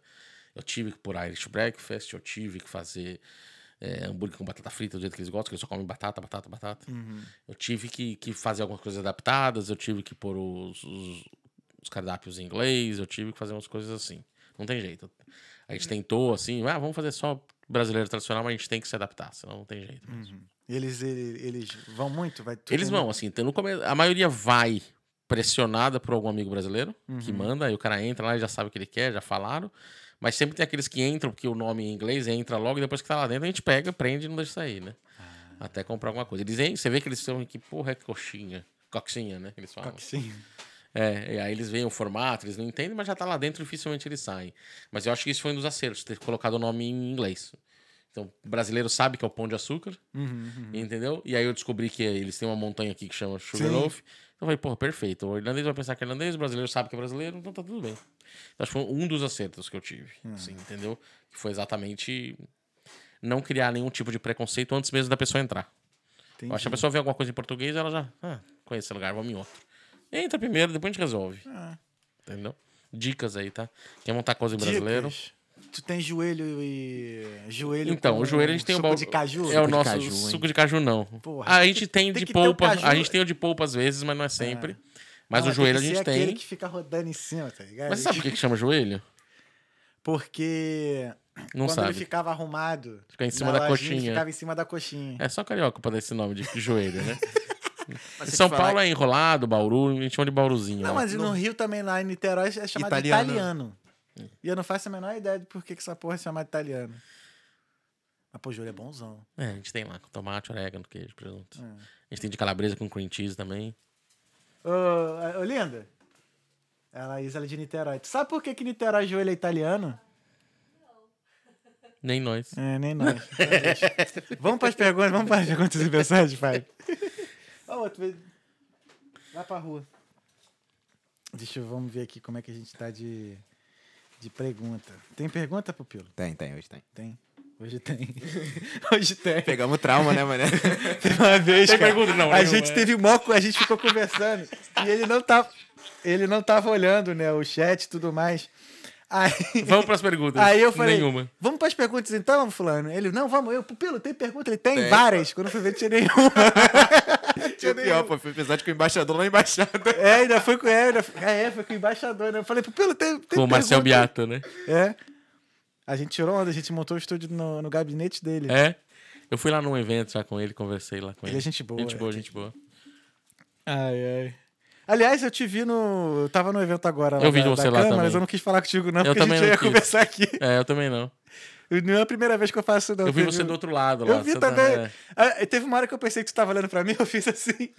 S3: Eu tive que pôr Irish Breakfast, eu tive que fazer é, hambúrguer com batata frita do jeito que eles gostam, que eles só comem batata, batata, batata. Uhum. Eu tive que, que fazer algumas coisas adaptadas, eu tive que pôr os, os, os, cardápios em inglês, eu tive que fazer umas coisas assim. Não tem jeito. A gente tentou assim, ah, vamos fazer só brasileiro tradicional, mas a gente tem que se adaptar, senão não tem jeito mesmo.
S1: Uhum. Eles, eles, eles vão muito? Vai
S3: eles vão, assim, então, no começo, a maioria vai pressionada por algum amigo brasileiro que manda, aí o cara entra lá e já sabe o que ele quer, já falaram. Mas sempre tem aqueles que entram, porque o nome em inglês entra logo e depois que tá lá dentro a gente pega, prende e não deixa sair, né? Até comprar alguma coisa. Eles, você vê que eles são que porra é coxinha. Coxinha, né? Eles falam.
S1: Sim.
S3: É, e aí eles veem o formato, eles não entendem, mas já tá lá dentro, dificilmente eles saem. Mas eu acho que isso foi um dos acertos, ter colocado o nome em inglês. Então, o brasileiro sabe que é o pão de açúcar, entendeu? E aí eu descobri que eles têm uma montanha aqui que chama Sugarloaf. Então eu falei, porra, perfeito. O irlandês vai pensar que é irlandês, o brasileiro sabe que é brasileiro, então tá tudo bem. Então, acho que foi um dos acertos que eu tive, assim, entendeu? Que foi exatamente não criar nenhum tipo de preconceito antes mesmo da pessoa entrar. Eu acho que a pessoa vê alguma coisa em português, ela já. Ah, conhece esse lugar, vamos em outro. Entra primeiro, depois a gente resolve.
S1: Ah.
S3: Entendeu? Dicas aí, tá? Quer montar coisa em brasileiro?
S1: Dicas. Tu tem joelho e. Joelho
S3: Então,
S1: com
S3: o joelho a gente tem o
S1: suco de caju?
S3: É o nosso
S2: caju,
S3: suco de caju, não.
S1: Porra,
S3: a gente tem,
S1: tem
S3: de
S1: que
S3: polpa.
S1: caju.
S3: A gente tem o de polpa às vezes, mas não é sempre. Mas
S1: Não,
S3: o joelho a
S1: tem que
S3: gente
S1: ser aquele
S3: tem.
S1: que fica rodando em cima, tá ligado?
S3: Mas você sabe por que que chama joelho?
S1: Porque
S3: Não
S1: quando
S3: sabe.
S1: ele ficava arrumado,
S3: Fica em cima da coxinha.
S1: ficava em cima da coxinha.
S3: É só carioca pra dar esse nome de joelho, né? São Paulo é enrolado, Bauru, a gente chama de Bauruzinho.
S1: Não,
S3: ó.
S1: mas no Rio também, lá em Niterói, é chamado
S2: Italiano.
S1: de E eu não faço a menor ideia de por que, que essa porra é chamada de italiano. Mas, pô, joelho é bonzão.
S3: É, a gente tem lá com tomate, orégano, queijo, presunto.
S1: É.
S3: A gente tem de calabresa com cream cheese também.
S1: Ô, ô, Linda. Ela é ela é de Niterói. Tu sabe por que, que Niterói joelho é italiano?
S3: Nem nós.
S1: É, nem nós. vamos para as perguntas, vamos para as perguntas e mensagens, pai. Ó, outro. Vai pra rua. Deixa eu, vamos ver aqui como é que a gente tá de, de pergunta. Tem pergunta, Pupilo?
S2: Tem, tem, hoje tem.
S1: Tem. Hoje tem. Hoje tem.
S2: Pegamos trauma, né, mané?
S1: Teve uma vez,
S3: Tem
S1: cara,
S3: pergunta? Não,
S1: a
S3: nenhuma,
S1: gente
S3: é.
S1: teve mó, a gente ficou conversando e ele não tava, ele não tava olhando, né, o chat e tudo mais. Aí,
S3: Vamos pras perguntas.
S1: aí eu falei,
S3: Nenhuma.
S1: vamos pras perguntas então, fulano? Ele, não, vamos, eu, Pupilo, tem pergunta? Ele, tem,
S2: Tem.
S1: várias. Quando eu fui ver, não tinha nenhuma.
S2: Tinha pior, pô. Foi episódio com o embaixador na embaixada.
S1: É, ainda foi com ainda foi, é, foi com o embaixador, né? Eu falei, Pupilo, tem, tem
S3: Com o Marcel? Biata, né?
S1: É. A gente tirou onda, a gente montou o estúdio no, no gabinete dele.
S3: É. Eu fui lá num evento já com ele, conversei lá com ele.
S1: Ele é gente boa,
S3: Gente
S1: é.
S3: boa, gente boa.
S1: Ai, ai. Aliás, eu te vi no. Eu tava no evento agora lá
S3: Eu vi
S1: da,
S3: você
S1: da
S3: lá
S1: câmara,
S3: também.
S1: mas eu não quis falar contigo, não,
S3: Eu
S1: porque a gente ia
S3: quis.
S1: conversar aqui.
S3: É, eu também não.
S1: Não é a primeira vez que eu faço, não.
S3: Eu vi
S1: Teve
S3: você do outro lado lá.
S1: Eu vi
S3: você tá-
S1: também.
S3: é.
S1: Ah, teve uma hora que eu pensei que tu tava olhando pra mim, eu fiz assim.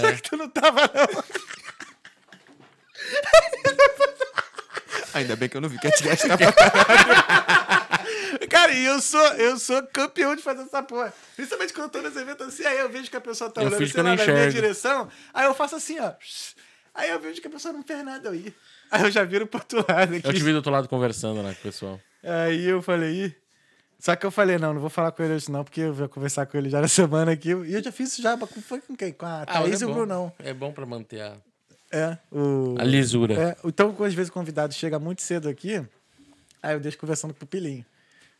S1: Só que tu não tava, não.
S2: Ainda bem que eu não vi que a tia estava.
S1: Cara, e eu sou, eu sou campeão de fazer essa porra. Principalmente quando eu tô nos eventos assim, aí eu vejo que a pessoa tá
S3: Eu
S1: olhando sei lá, na minha direção. Aí eu faço assim, ó. Aí eu vejo que a pessoa não fez nada, ia. Aí eu já viro pro outro lado aqui.
S3: Eu te vi do outro lado conversando lá com o pessoal.
S1: Aí eu falei, Ih. Só que eu falei, não, não vou falar com ele hoje não, porque eu vou conversar com ele já na semana aqui. E eu já fiz isso já, foi com quem? Com a Thaís
S3: é
S1: e o. Brunão.
S3: É bom pra manter a,
S1: É, o...
S3: a lisura.
S1: É, então, às vezes o convidado chega muito cedo aqui, aí eu deixo conversando com o Pupilinho.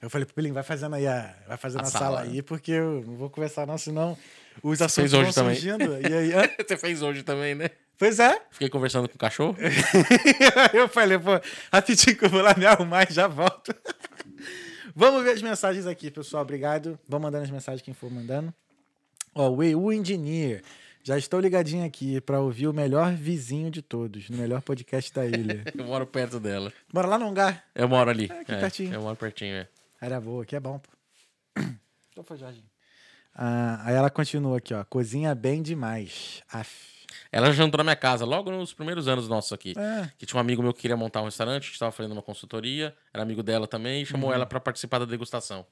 S1: Eu falei, Pupilinho, vai fazendo aí a, vai fazendo
S3: A
S1: a, sala,
S3: sala,
S1: aí, porque eu não vou conversar não, senão os assuntos vão
S3: também.
S1: surgindo. E aí?
S3: Você fez hoje também, né?
S1: Pois é.
S3: Fiquei conversando com o cachorro.
S1: eu falei, pô, rapidinho que eu vou lá me arrumar e já volto. Vamos ver as mensagens aqui, pessoal. Obrigado. Vão mandando as mensagens quem for mandando. Ó, o EU Engineer. Já estou ligadinho aqui para ouvir o melhor vizinho de todos, no melhor podcast da ilha.
S3: Eu moro perto dela.
S1: Bora lá no lugar.
S3: Eu moro ali.
S1: aqui
S3: É,
S1: pertinho.
S3: Eu moro pertinho, é.
S1: Era boa, aqui é bom, pô. Então foi, Jorginho. Ah, aí ela continua aqui, ó. Cozinha bem demais. Aff.
S3: Ela jantou na minha casa logo nos primeiros anos nossos aqui.
S1: É.
S3: Que tinha um amigo meu que queria montar um restaurante, a gente tava fazendo uma consultoria, era amigo dela também, e chamou ela pra participar da degustação.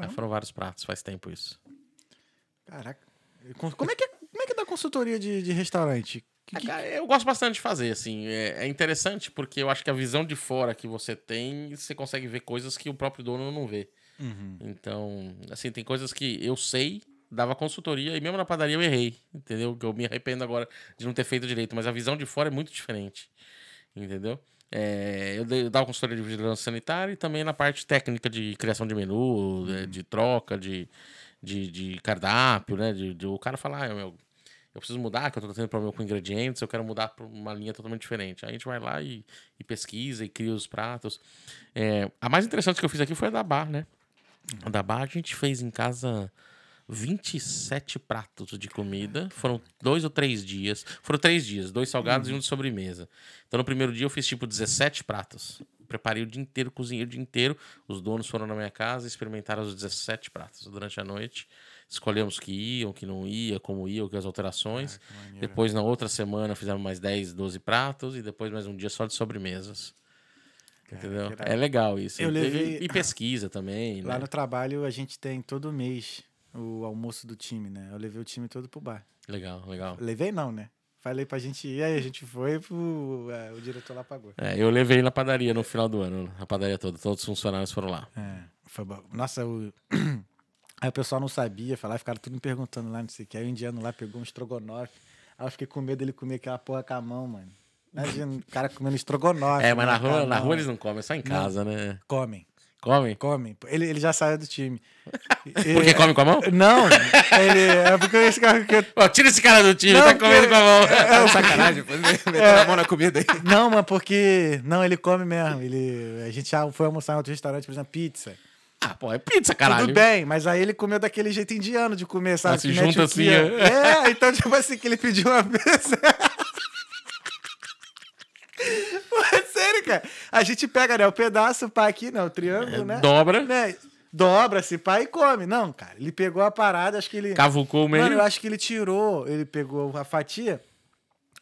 S3: Aí foram vários pratos, faz tempo isso.
S1: Caraca. Como é que, como é que dá consultoria de, de restaurante? Que-
S3: Ah,
S1: que-
S3: cara, Eu gosto bastante de fazer, assim. É, é interessante porque eu acho que a visão de fora que você tem, você consegue ver coisas que o próprio dono não vê.
S1: Uhum.
S3: Então, assim, tem coisas que eu sei, dava consultoria e mesmo na padaria eu errei, entendeu? Que eu me arrependo agora de não ter feito direito, mas a visão de fora é muito diferente, entendeu? É, eu, dava consultoria de vigilância sanitária e também na parte técnica de criação de menu, né, de troca, de, de, de cardápio, né? De, de o cara falar, ah, meu, eu preciso mudar, que eu tô tendo problema com ingredientes, eu quero mudar para uma linha totalmente diferente. Aí a gente vai lá e, e pesquisa e cria os pratos. É, a mais interessante que eu fiz aqui foi a da bar, né? A da bar a gente fez em casa 27 pratos de comida. Foram dois ou três dias. Foram três dias, dois salgados
S1: Uhum.
S3: e um de sobremesa. Então no primeiro dia eu fiz tipo 17 pratos. Preparei o dia inteiro, cozinhei o dia inteiro. Os donos foram na minha casa e experimentaram os 17 pratos durante a noite. Escolhemos que iam, que não ia, como iam, que as alterações.
S1: maneiro.
S3: depois na outra semana fizemos mais 10, 12 pratos e depois mais um dia só de sobremesas. Entendeu? É legal isso.
S1: Eu
S3: E-
S1: levei-
S3: E pesquisa também,
S1: Lá
S3: né?
S1: no trabalho a gente tem todo mês o almoço do time, né? Eu levei o time todo pro bar.
S3: Legal, legal.
S1: Levei não, né? Falei pra gente ir, aí a gente foi, pro, é, o diretor lá pagou.
S3: É, eu levei na padaria no final do ano, a padaria toda, todos os funcionários foram lá.
S1: É, foi bom. Nossa, o... aí o pessoal não sabia falar, ficaram tudo me perguntando lá, não sei o que. Aí o indiano lá pegou um estrogonofe. Aí eu fiquei com medo dele comer aquela porra com a mão, mano. Imagina o cara comendo estrogonofe.
S3: É, mas
S1: né,
S3: na
S1: a
S3: rua, na rua eles não comem, é só em casa, né?
S1: Comem,
S3: Comem?
S1: comem. Ele, ele já saiu do time.
S3: Porque
S1: E-
S3: come com a mão?
S1: Não, ele, é porque esse cara... que-
S3: Ó, tira esse cara do time,
S1: Não,
S3: tá comendo
S1: porque-
S3: com a mão.
S2: É sacanagem, depois metendo a mão na comida aí.
S1: Não, mas porque... Não, ele come mesmo. Ele, a gente já foi almoçar em outro restaurante, por exemplo, pizza.
S3: Ah, pô, é pizza, caralho.
S1: Tudo bem, mas aí ele comeu daquele jeito indiano de comer, sabe?
S3: Ah, se junta assim, ó.
S1: É, então, tipo assim, que ele pediu uma vez. Pô, é cara. A gente pega, né, o pedaço, pá, aqui, né, o triângulo, né?
S3: Dobra,
S1: né? Dobra-se, pá, e come. Não, cara, ele pegou a parada, acho que ele...
S3: cavucou o meio.
S1: Mano, eu acho que ele tirou, ele pegou a fatia,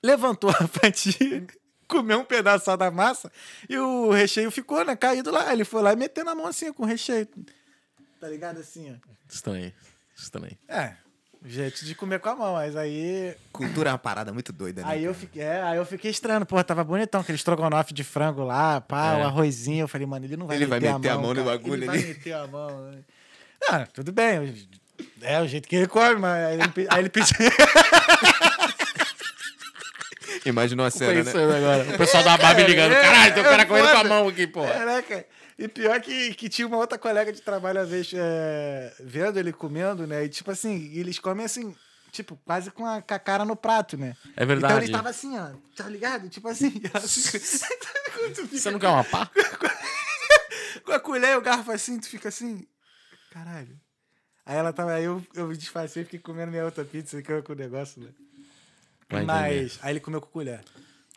S1: levantou a fatia, comeu um pedaço só da massa e o recheio ficou, né, caído lá. Ele foi lá e meteu na mão assim, com o recheio. Tá ligado assim, ó?
S3: Estranho, estranho.
S1: É, jeito de comer com a mão, mas aí.
S2: Cultura é uma parada muito doida, né?
S1: Aí eu fiquei, é, aí eu fiquei estranho, porra, tava bonitão, aquele estrogonofe de frango lá, pá,
S3: É.
S1: o arrozinho. Eu falei, mano, ele não vai
S2: Ele vai
S1: meter,
S2: meter a mão no bagulho
S1: ele
S2: ali.
S1: vai meter a mão. né? Ah, tudo bem. É o jeito que ele come, mas aí ele, aí ele pediu.
S2: Imaginou a cena, né?
S3: Agora. O pessoal da barba me ligando.
S1: é,
S3: Caralho, tem um
S1: é
S3: cara comendo com a mão aqui, pô.
S1: Caraca. E pior que, que tinha uma outra colega de trabalho, às vezes, é, vendo ele comendo, né? E tipo assim, eles comem assim, tipo, quase com a, com a cara no prato, né?
S3: É
S1: Então
S3: verdade.
S1: ele tava assim, ó, tá ligado? Tipo assim.
S3: Você não quer uma pá?
S1: com a colher e o garfo assim, tu fica assim, caralho. Aí ela tava, aí eu, eu me disfarcei e fiquei comendo minha outra pizza que eu com o negócio, né?
S3: Vai
S1: Mas, aí ele comeu com colher.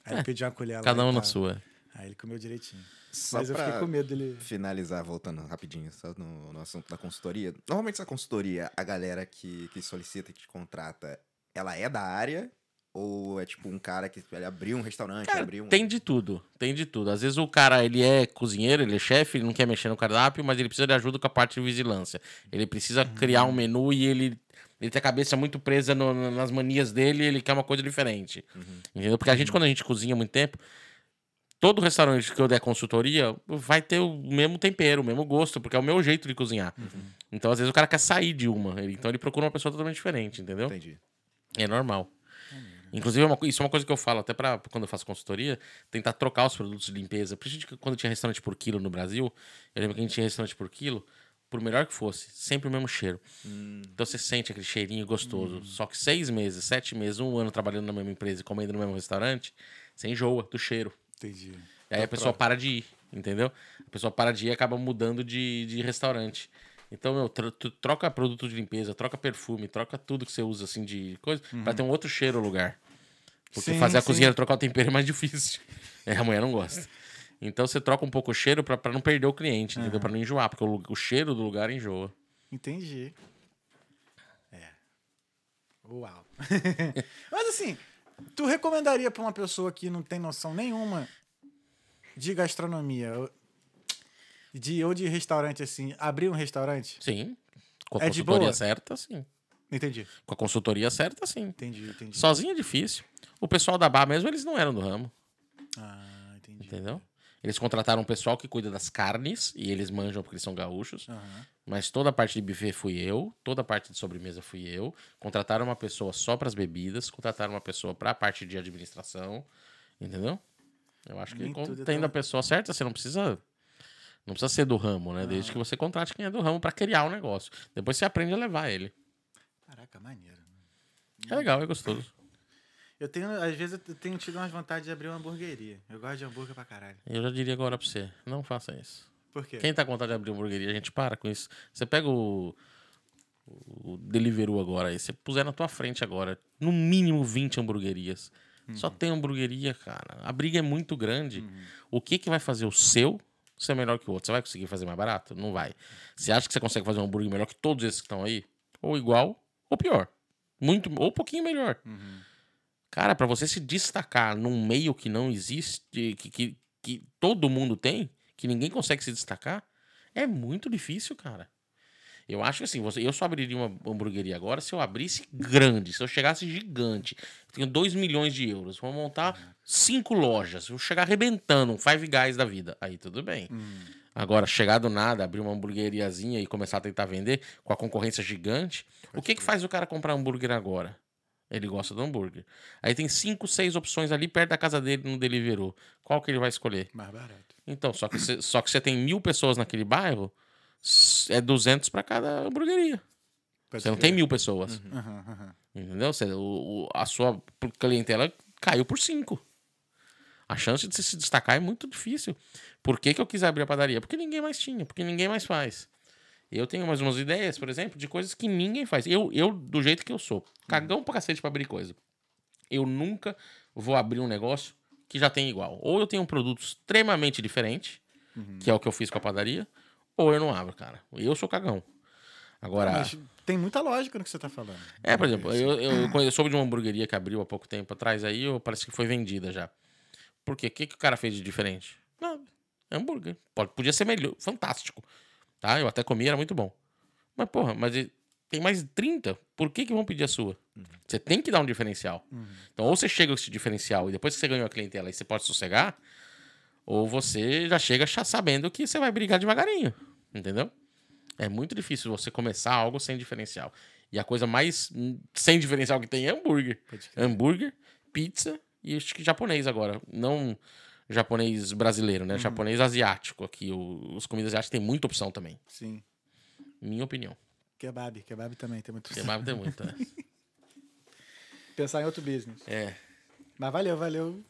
S1: Aí ele pediu uma colher lá.
S3: Cada um na sua.
S1: Aí ele comeu direitinho.
S2: Só
S1: Mas eu fiquei
S2: pra
S1: com medo dele.
S2: finalizar, voltando rapidinho, só no, no assunto da consultoria. Normalmente essa consultoria, a galera que, que solicita, que te contrata, ela é da área? Ou é tipo um cara que ele abriu um restaurante,
S3: Cara,
S2: abriu um...
S3: tem de tudo, tem de tudo. Às vezes o cara, ele é cozinheiro, ele é chefe, ele não quer mexer no cardápio, mas ele precisa de ajuda com a parte de vigilância. Ele precisa criar um menu e ele, ele tem a cabeça muito presa no- nas manias dele e ele quer uma coisa diferente. Entendeu? Porque a gente, quando a gente cozinha há muito tempo, todo restaurante que eu der consultoria vai ter o mesmo tempero, o mesmo gosto, porque é o meu jeito de cozinhar. Então, às vezes, o cara quer sair de uma, então ele procura uma pessoa totalmente diferente, entendeu?
S2: Entendi.
S3: É normal. Inclusive, é isso é uma coisa que eu falo até para quando eu faço consultoria, tentar trocar os produtos de limpeza. Principalmente quando tinha restaurante por quilo no Brasil, eu lembro que a gente tinha restaurante por quilo, por melhor que fosse, sempre o mesmo cheiro. Então você sente aquele cheirinho gostoso. Só que seis meses, sete meses, um ano trabalhando na mesma empresa e comendo no mesmo restaurante, você enjoa do cheiro.
S1: Entendi.
S3: E aí a pessoa para de ir, entendeu? A pessoa para de ir e acaba mudando de, de restaurante. Então, meu, troca produto de limpeza, troca perfume, troca tudo que você usa, assim, de coisa, pra ter um outro cheiro no lugar. Porque
S1: Sim,
S3: fazer a
S1: sim.
S3: cozinheira trocar o tempero é mais difícil. É, a mulher não gosta. Então, você troca um pouco o cheiro pra, pra não perder o cliente, entendeu? Pra não enjoar, porque o, o cheiro do lugar enjoa.
S1: Entendi. É. Uau. Mas assim, tu recomendaria pra uma pessoa que não tem noção nenhuma de gastronomia, ou- de, ou de restaurante assim, abrir um restaurante?
S3: Sim. Com a
S1: É de
S3: consultoria
S1: boa?
S3: certa, sim.
S1: Entendi.
S3: Com a consultoria certa, sim.
S1: Entendi, entendi.
S3: Sozinho é difícil. O pessoal da Bar mesmo, eles não eram do ramo.
S1: Ah, entendi.
S3: Entendeu? Eles contrataram um pessoal que cuida das carnes e eles manjam porque eles são gaúchos.
S1: Aham.
S3: Mas toda a parte de buffet fui eu, toda a parte de sobremesa fui eu. Contrataram uma pessoa só para as bebidas, contrataram uma pessoa para a parte de administração, entendeu? Eu acho que
S1: é
S3: tendo a pessoa certa, você não precisa não precisa ser do ramo, né? Desde que você contrate quem é do ramo para criar o negócio. Depois você aprende a levar ele.
S1: Caraca, maneiro.
S3: É legal, é gostoso.
S1: Eu tenho, às vezes, eu tenho tido umas vontades de abrir uma hamburgueria. Eu gosto de hambúrguer pra caralho.
S3: Eu já diria agora para você, não faça isso.
S1: Por quê?
S3: Quem tá com vontade de abrir uma hamburgueria, a gente para com isso. Você pega o, o Deliveroo agora, aí você puser na tua frente agora, no mínimo 20 hamburguerias. Só tem hamburgueria, cara. A briga é muito grande. O que que vai fazer o seu ser melhor que o outro? Você vai conseguir fazer mais barato? Não vai. Você acha que você consegue fazer um hambúrguer melhor que todos esses que estão aí? Ou igual, ou pior. Muito, ou um pouquinho melhor. Cara, pra você se destacar num meio que não existe, que, que, que todo mundo tem, que ninguém consegue se destacar, é muito difícil, cara. Eu acho que assim, você, eu só abriria uma hamburgueria agora se eu abrisse grande, se eu chegasse gigante. Eu tenho 2 milhões de euros, vou montar cinco lojas, vou chegar arrebentando, um Five Guys da vida. Aí tudo bem. Agora, chegar do nada, abrir uma hamburgueriazinha e começar a tentar vender com a concorrência gigante, o que que faz o cara comprar hambúrguer agora? Ele gosta do hambúrguer. Aí tem cinco, seis opções ali perto da casa dele no Deliveroo. Qual que ele vai escolher?
S1: Mais barato.
S3: Então, só que você, só que você tem mil pessoas naquele bairro, é 200 para cada hamburgueria.
S1: Pode
S3: Você não tem mil pessoas.
S1: Aham, aham.
S3: Entendeu? Você, o, o- a sua clientela caiu por cinco. A chance de você se destacar é muito difícil. Por que, que eu quis abrir a padaria? Porque ninguém mais tinha, porque ninguém mais faz. Eu tenho mais umas ideias, por exemplo, de coisas que ninguém faz. Eu, eu do jeito que eu sou, cagão pra cacete pra abrir coisa. Eu nunca vou abrir um negócio que já tem igual. Ou eu tenho um produto extremamente diferente, que é o que eu fiz com a padaria, ou eu não abro, cara. Eu sou cagão. Agora.
S1: Mas tem muita lógica no que você tá falando.
S3: É, por exemplo, eu, eu, eu soube de uma hamburgueria que abriu há pouco tempo atrás aí, eu- parece que foi vendida já. Por quê? O que, que o cara fez de diferente? Nada. É hambúrguer. Pode, podia ser melhor, fantástico. Tá? Eu até comi, era muito bom. Mas, porra, mas tem mais 30. Por que, que vão pedir a sua? Você tem que dar um diferencial. Então, ou você chega com esse diferencial e depois que você ganhou a clientela e você pode sossegar, ou você já chega sabendo que você vai brigar devagarinho. Entendeu? É muito difícil você começar algo sem diferencial. E a coisa mais sem diferencial que tem é hambúrguer. Hambúrguer, pizza e acho que japonês agora. Não japonês brasileiro, né? Japonês asiático aqui. O, os comidas asiáticas tem muita opção também.
S1: Sim.
S3: Minha opinião.
S1: Kebab. Kebab também tem muito.
S3: Kebab tem muita. né?
S1: Pensar em outro business.
S3: É,
S1: Mas valeu, valeu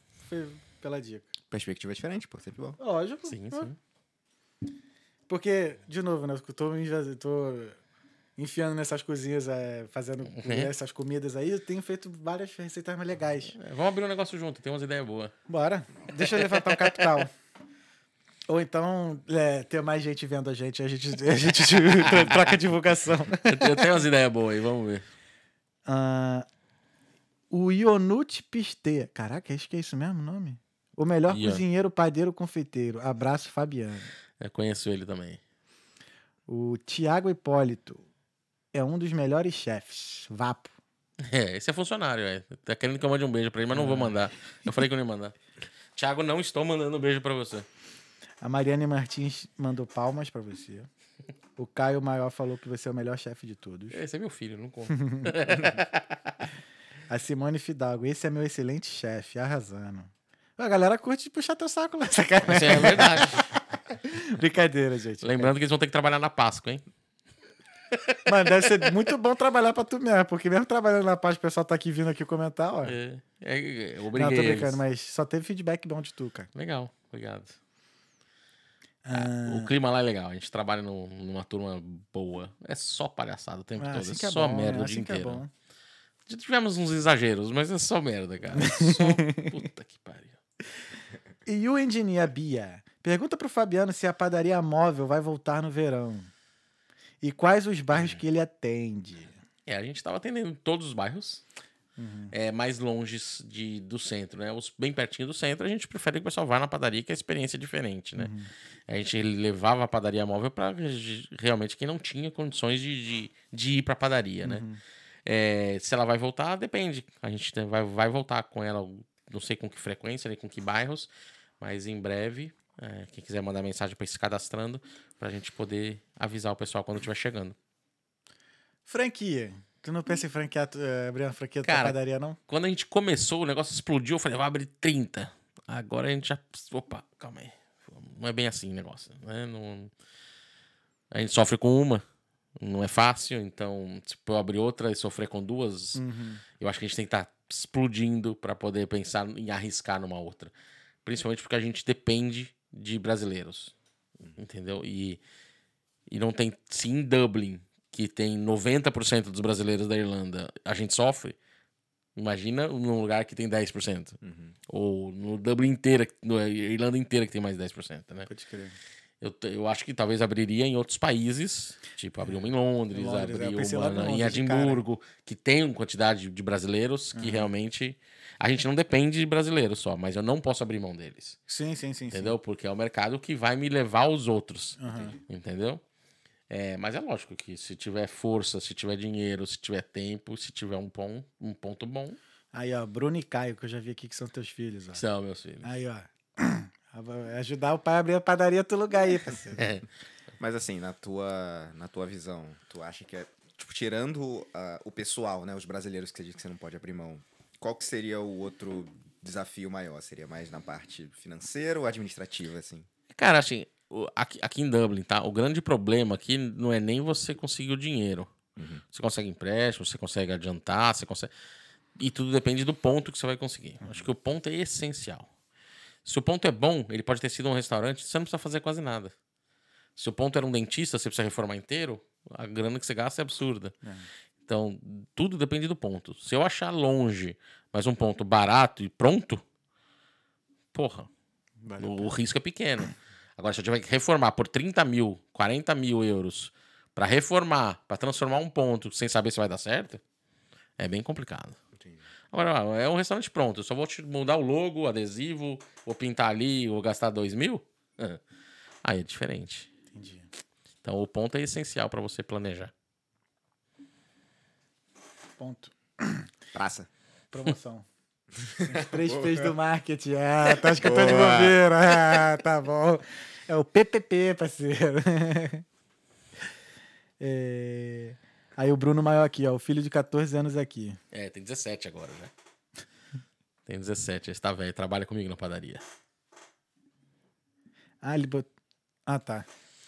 S1: pela dica.
S2: Perspectiva diferente, pô, sempre bom.
S1: Lógico.
S3: sim,
S1: Ah,
S3: sim.
S1: Porque, de novo, né? Eu tô, tô enfiando nessas cozinhas, é, fazendo
S3: Uhum.
S1: essas comidas aí. Eu tenho feito várias receitas mais legais.
S3: É, vamos abrir um negócio junto, tem umas ideias boas.
S1: Bora. Deixa eu levantar um capital. Ou então, é, ter mais gente vendo a gente. A gente, a gente tro- troca divulgação.
S3: Eu tenho- umas ideias boas aí, vamos ver.
S1: Ah, o Ionut Piste. Caraca, acho que é isso mesmo o nome? O melhor
S3: Ian.
S1: cozinheiro, padeiro, confeiteiro. Abraço, Fabiano.
S3: Eu conheço ele também.
S1: O Tiago Hipólito. É um dos melhores chefes. Vapo.
S3: É, esse é funcionário, é. Tá querendo que eu mande um beijo pra ele, mas não vou mandar. Eu falei que eu não ia mandar. Thiago, não estou mandando um beijo pra você.
S1: A Mariane Martins mandou palmas pra você. O Caio Maior falou que você é o melhor chefe de todos.
S3: Esse é meu filho, não conto.
S1: A Simone Fidalgo. Esse é meu excelente chefe. Arrasando. A galera curte puxar teu saco lá.
S3: Isso é verdade.
S1: Brincadeira, gente.
S3: Lembrando que eles vão ter que trabalhar na Páscoa, hein?
S1: Mano, deve ser muito bom trabalhar pra tu mesmo, porque mesmo trabalhando na paz, o pessoal tá aqui vindo aqui comentar, ó.
S3: É, é, é,
S1: Não,
S3: obriguei
S1: tô
S3: eles.
S1: brincando, mas só teve feedback bom de tu, cara.
S3: Legal, obrigado.
S1: Ah,
S3: O clima lá é legal, a gente trabalha num- numa turma boa. É só palhaçada o tempo
S1: ah,
S3: todo,
S1: assim
S3: é
S1: que é
S3: só
S1: bom,
S3: merda
S1: né?
S3: o dia
S1: assim que é
S3: inteiro.
S1: bom.
S3: Já tivemos uns exageros, mas é só merda, cara. Só... Puta que pariu.
S1: E o engineer Bia? Pergunta pro Fabiano se a padaria móvel vai voltar no verão. E quais os bairros que ele atende.
S3: É, a gente tava atendendo todos os bairros.
S1: Uhum.
S3: É, mais longe de, do centro, né? Os bem pertinho do centro, a gente prefere que o pessoal vá na padaria, que a experiência é diferente, né?
S1: Uhum.
S3: A gente levava a padaria móvel para realmente quem não tinha condições de, de, de ir pra padaria, né?
S1: Uhum.
S3: É, se ela vai voltar, depende. A gente vai, vai voltar com ela, não sei com que frequência, nem com que bairros, mas em breve, é, quem quiser mandar mensagem para ir se cadastrando, pra gente poder avisar o pessoal quando estiver chegando.
S1: Franquia. Tu não pensa em franquear, tu, eh, abrir uma franquia da padaria, não?
S3: Quando a gente começou, o negócio explodiu, eu falei, vou abrir 30. Agora a gente já. Opa, calma aí. Não é bem assim o negócio. Né? Não... A gente sofre com uma, não é fácil, então, se eu abrir outra e sofrer com duas,
S1: Uhum.
S3: eu acho que a gente tem que estar explodindo para poder pensar em arriscar numa outra. Principalmente porque a gente depende de brasileiros. Entendeu? E, e não tem. Se em Dublin, que tem 90% dos brasileiros da Irlanda, a gente sofre. Imagina num lugar que tem 10%.
S2: Uhum.
S3: Ou no Dublin inteira, na Irlanda inteira que tem mais 10%, né?
S1: Pode crer.
S3: Eu, eu acho que talvez abriria em outros países, tipo, abrir uma em Londres,
S1: Em Londres, é,
S3: abrir
S1: pensei
S3: uma
S1: em.
S3: Edimburgo, que tem uma quantidade de brasileiros que realmente. A gente não depende de brasileiros só, mas eu não posso abrir mão deles.
S1: Sim, sim, sim.
S3: Entendeu? Porque é o mercado que vai me levar aos outros.
S1: Aham.
S3: Entendeu? É, mas é lógico que se tiver força, se tiver dinheiro, se tiver tempo, se tiver um, pon, um ponto bom,
S1: Aí, ó, Bruno e Caio, que eu já vi aqui que são teus filhos, ó.
S3: são meus filhos.
S1: Aí, ó. Ajudar o pai a abrir a padaria outro lugar aí, parceiro.
S3: É.
S2: Mas assim, na tua, na tua visão, tu acha que é. Tipo, tirando ah, o pessoal, né? Os brasileiros que você diz que você não pode abrir mão, qual que seria o outro desafio maior? Seria mais na parte financeira ou administrativa, assim?
S3: Cara, assim, aqui, aqui em Dublin, tá? O grande problema aqui não é nem você conseguir o dinheiro.
S2: Uhum.
S3: Você consegue empréstimo, você consegue adiantar, você consegue. E tudo depende do ponto que você vai conseguir. Acho que o ponto é essencial. Se o ponto é bom, ele pode ter sido um restaurante, você não precisa fazer quase nada. Se o ponto era um dentista, você precisa reformar inteiro, a grana que você gasta é absurda. Então, tudo depende do ponto. Se eu achar longe, mas um ponto barato e pronto, porra,
S1: Valeu.
S3: o, o risco é pequeno. Agora, se eu tiver que reformar por 30 mil, 40 mil euros para reformar, para transformar um ponto sem saber se vai dar certo, é bem complicado.
S2: Entendi.
S3: Agora, é um restaurante pronto. Eu só vou te mudar o logo, o adesivo, vou pintar ali, vou gastar 2 mil. Aí é diferente.
S1: Entendi.
S3: Então, o ponto é essencial para você planejar.
S1: Ponto.
S2: Praça.
S1: Promoção. Os três P's do marketing. Ah, tá, acho que eu tô de bobeira. Ah, tá bom. É o PPP, parceiro. É, Aí o Bruno Maior aqui, ó. O filho de 14 anos aqui.
S3: É, tem 17 agora, né? Tem 17, esse tá velho, trabalha comigo na padaria.
S1: Ah, ele bot... Ah, tá.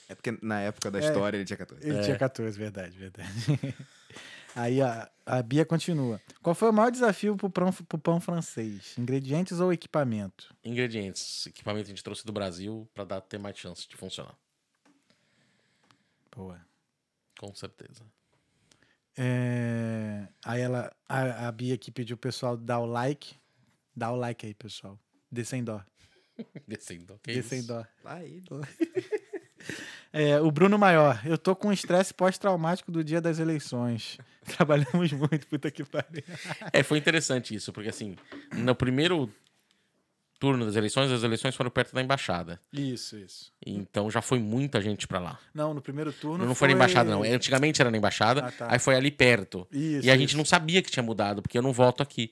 S2: É porque na época da
S1: É.
S2: história ele tinha 14.
S1: Ele
S3: É.
S1: tinha 14, verdade, verdade. Aí a, a Bia continua. Qual foi o maior desafio pro pão, pro pão francês? Ingredientes ou equipamento?
S3: Ingredientes, equipamento a gente trouxe do Brasil para dar ter mais chance de funcionar.
S1: Boa.
S3: Com certeza.
S1: É, Aí ela, a, a Bia aqui pediu o pessoal dar o like. Dá o like aí, pessoal. Dê sem dó.
S3: Descendo, isso?
S1: sem dó.
S2: Aí.
S1: É, o Bruno Maior. Eu tô com estresse pós-traumático do dia das eleições. Trabalhamos muito, puta que pariu.
S3: É, foi interessante isso, porque assim, no primeiro turno das eleições, as eleições foram perto da embaixada.
S1: Isso, isso.
S3: Então já foi muita gente pra lá.
S1: Não, no primeiro turno.
S3: Não, foi na embaixada, não. Antigamente era na embaixada,
S1: Ah, tá.
S3: aí foi ali perto.
S1: Isso,
S3: e a gente
S1: isso.
S3: não sabia que tinha mudado, porque eu não voto aqui.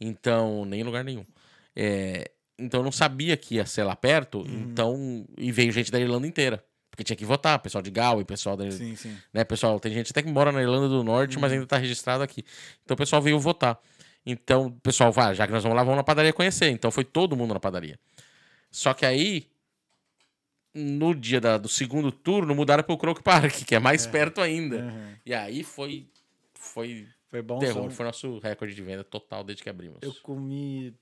S3: Então, nem em lugar nenhum. É, então eu não sabia que ia ser lá perto,
S1: Uhum.
S3: então. E veio gente da Irlanda inteira. Porque tinha que votar, pessoal de Galway, pessoal da.
S1: Sim, sim.
S3: né, pessoal, tem gente até que mora na Irlanda do Norte,
S1: Uhum.
S3: mas ainda tá registrado aqui. Então o pessoal veio votar. Então, o pessoal, vai, já que nós vamos lá, vamos na padaria conhecer. Então foi todo mundo na padaria. Só que aí, no dia da- do segundo turno, mudaram pro Croke Park, que é mais perto ainda.
S1: Uhum.
S3: E aí foi. Foi
S1: Foi bom.
S3: terror. Foi nosso recorde de venda total desde que abrimos.
S1: Eu comi.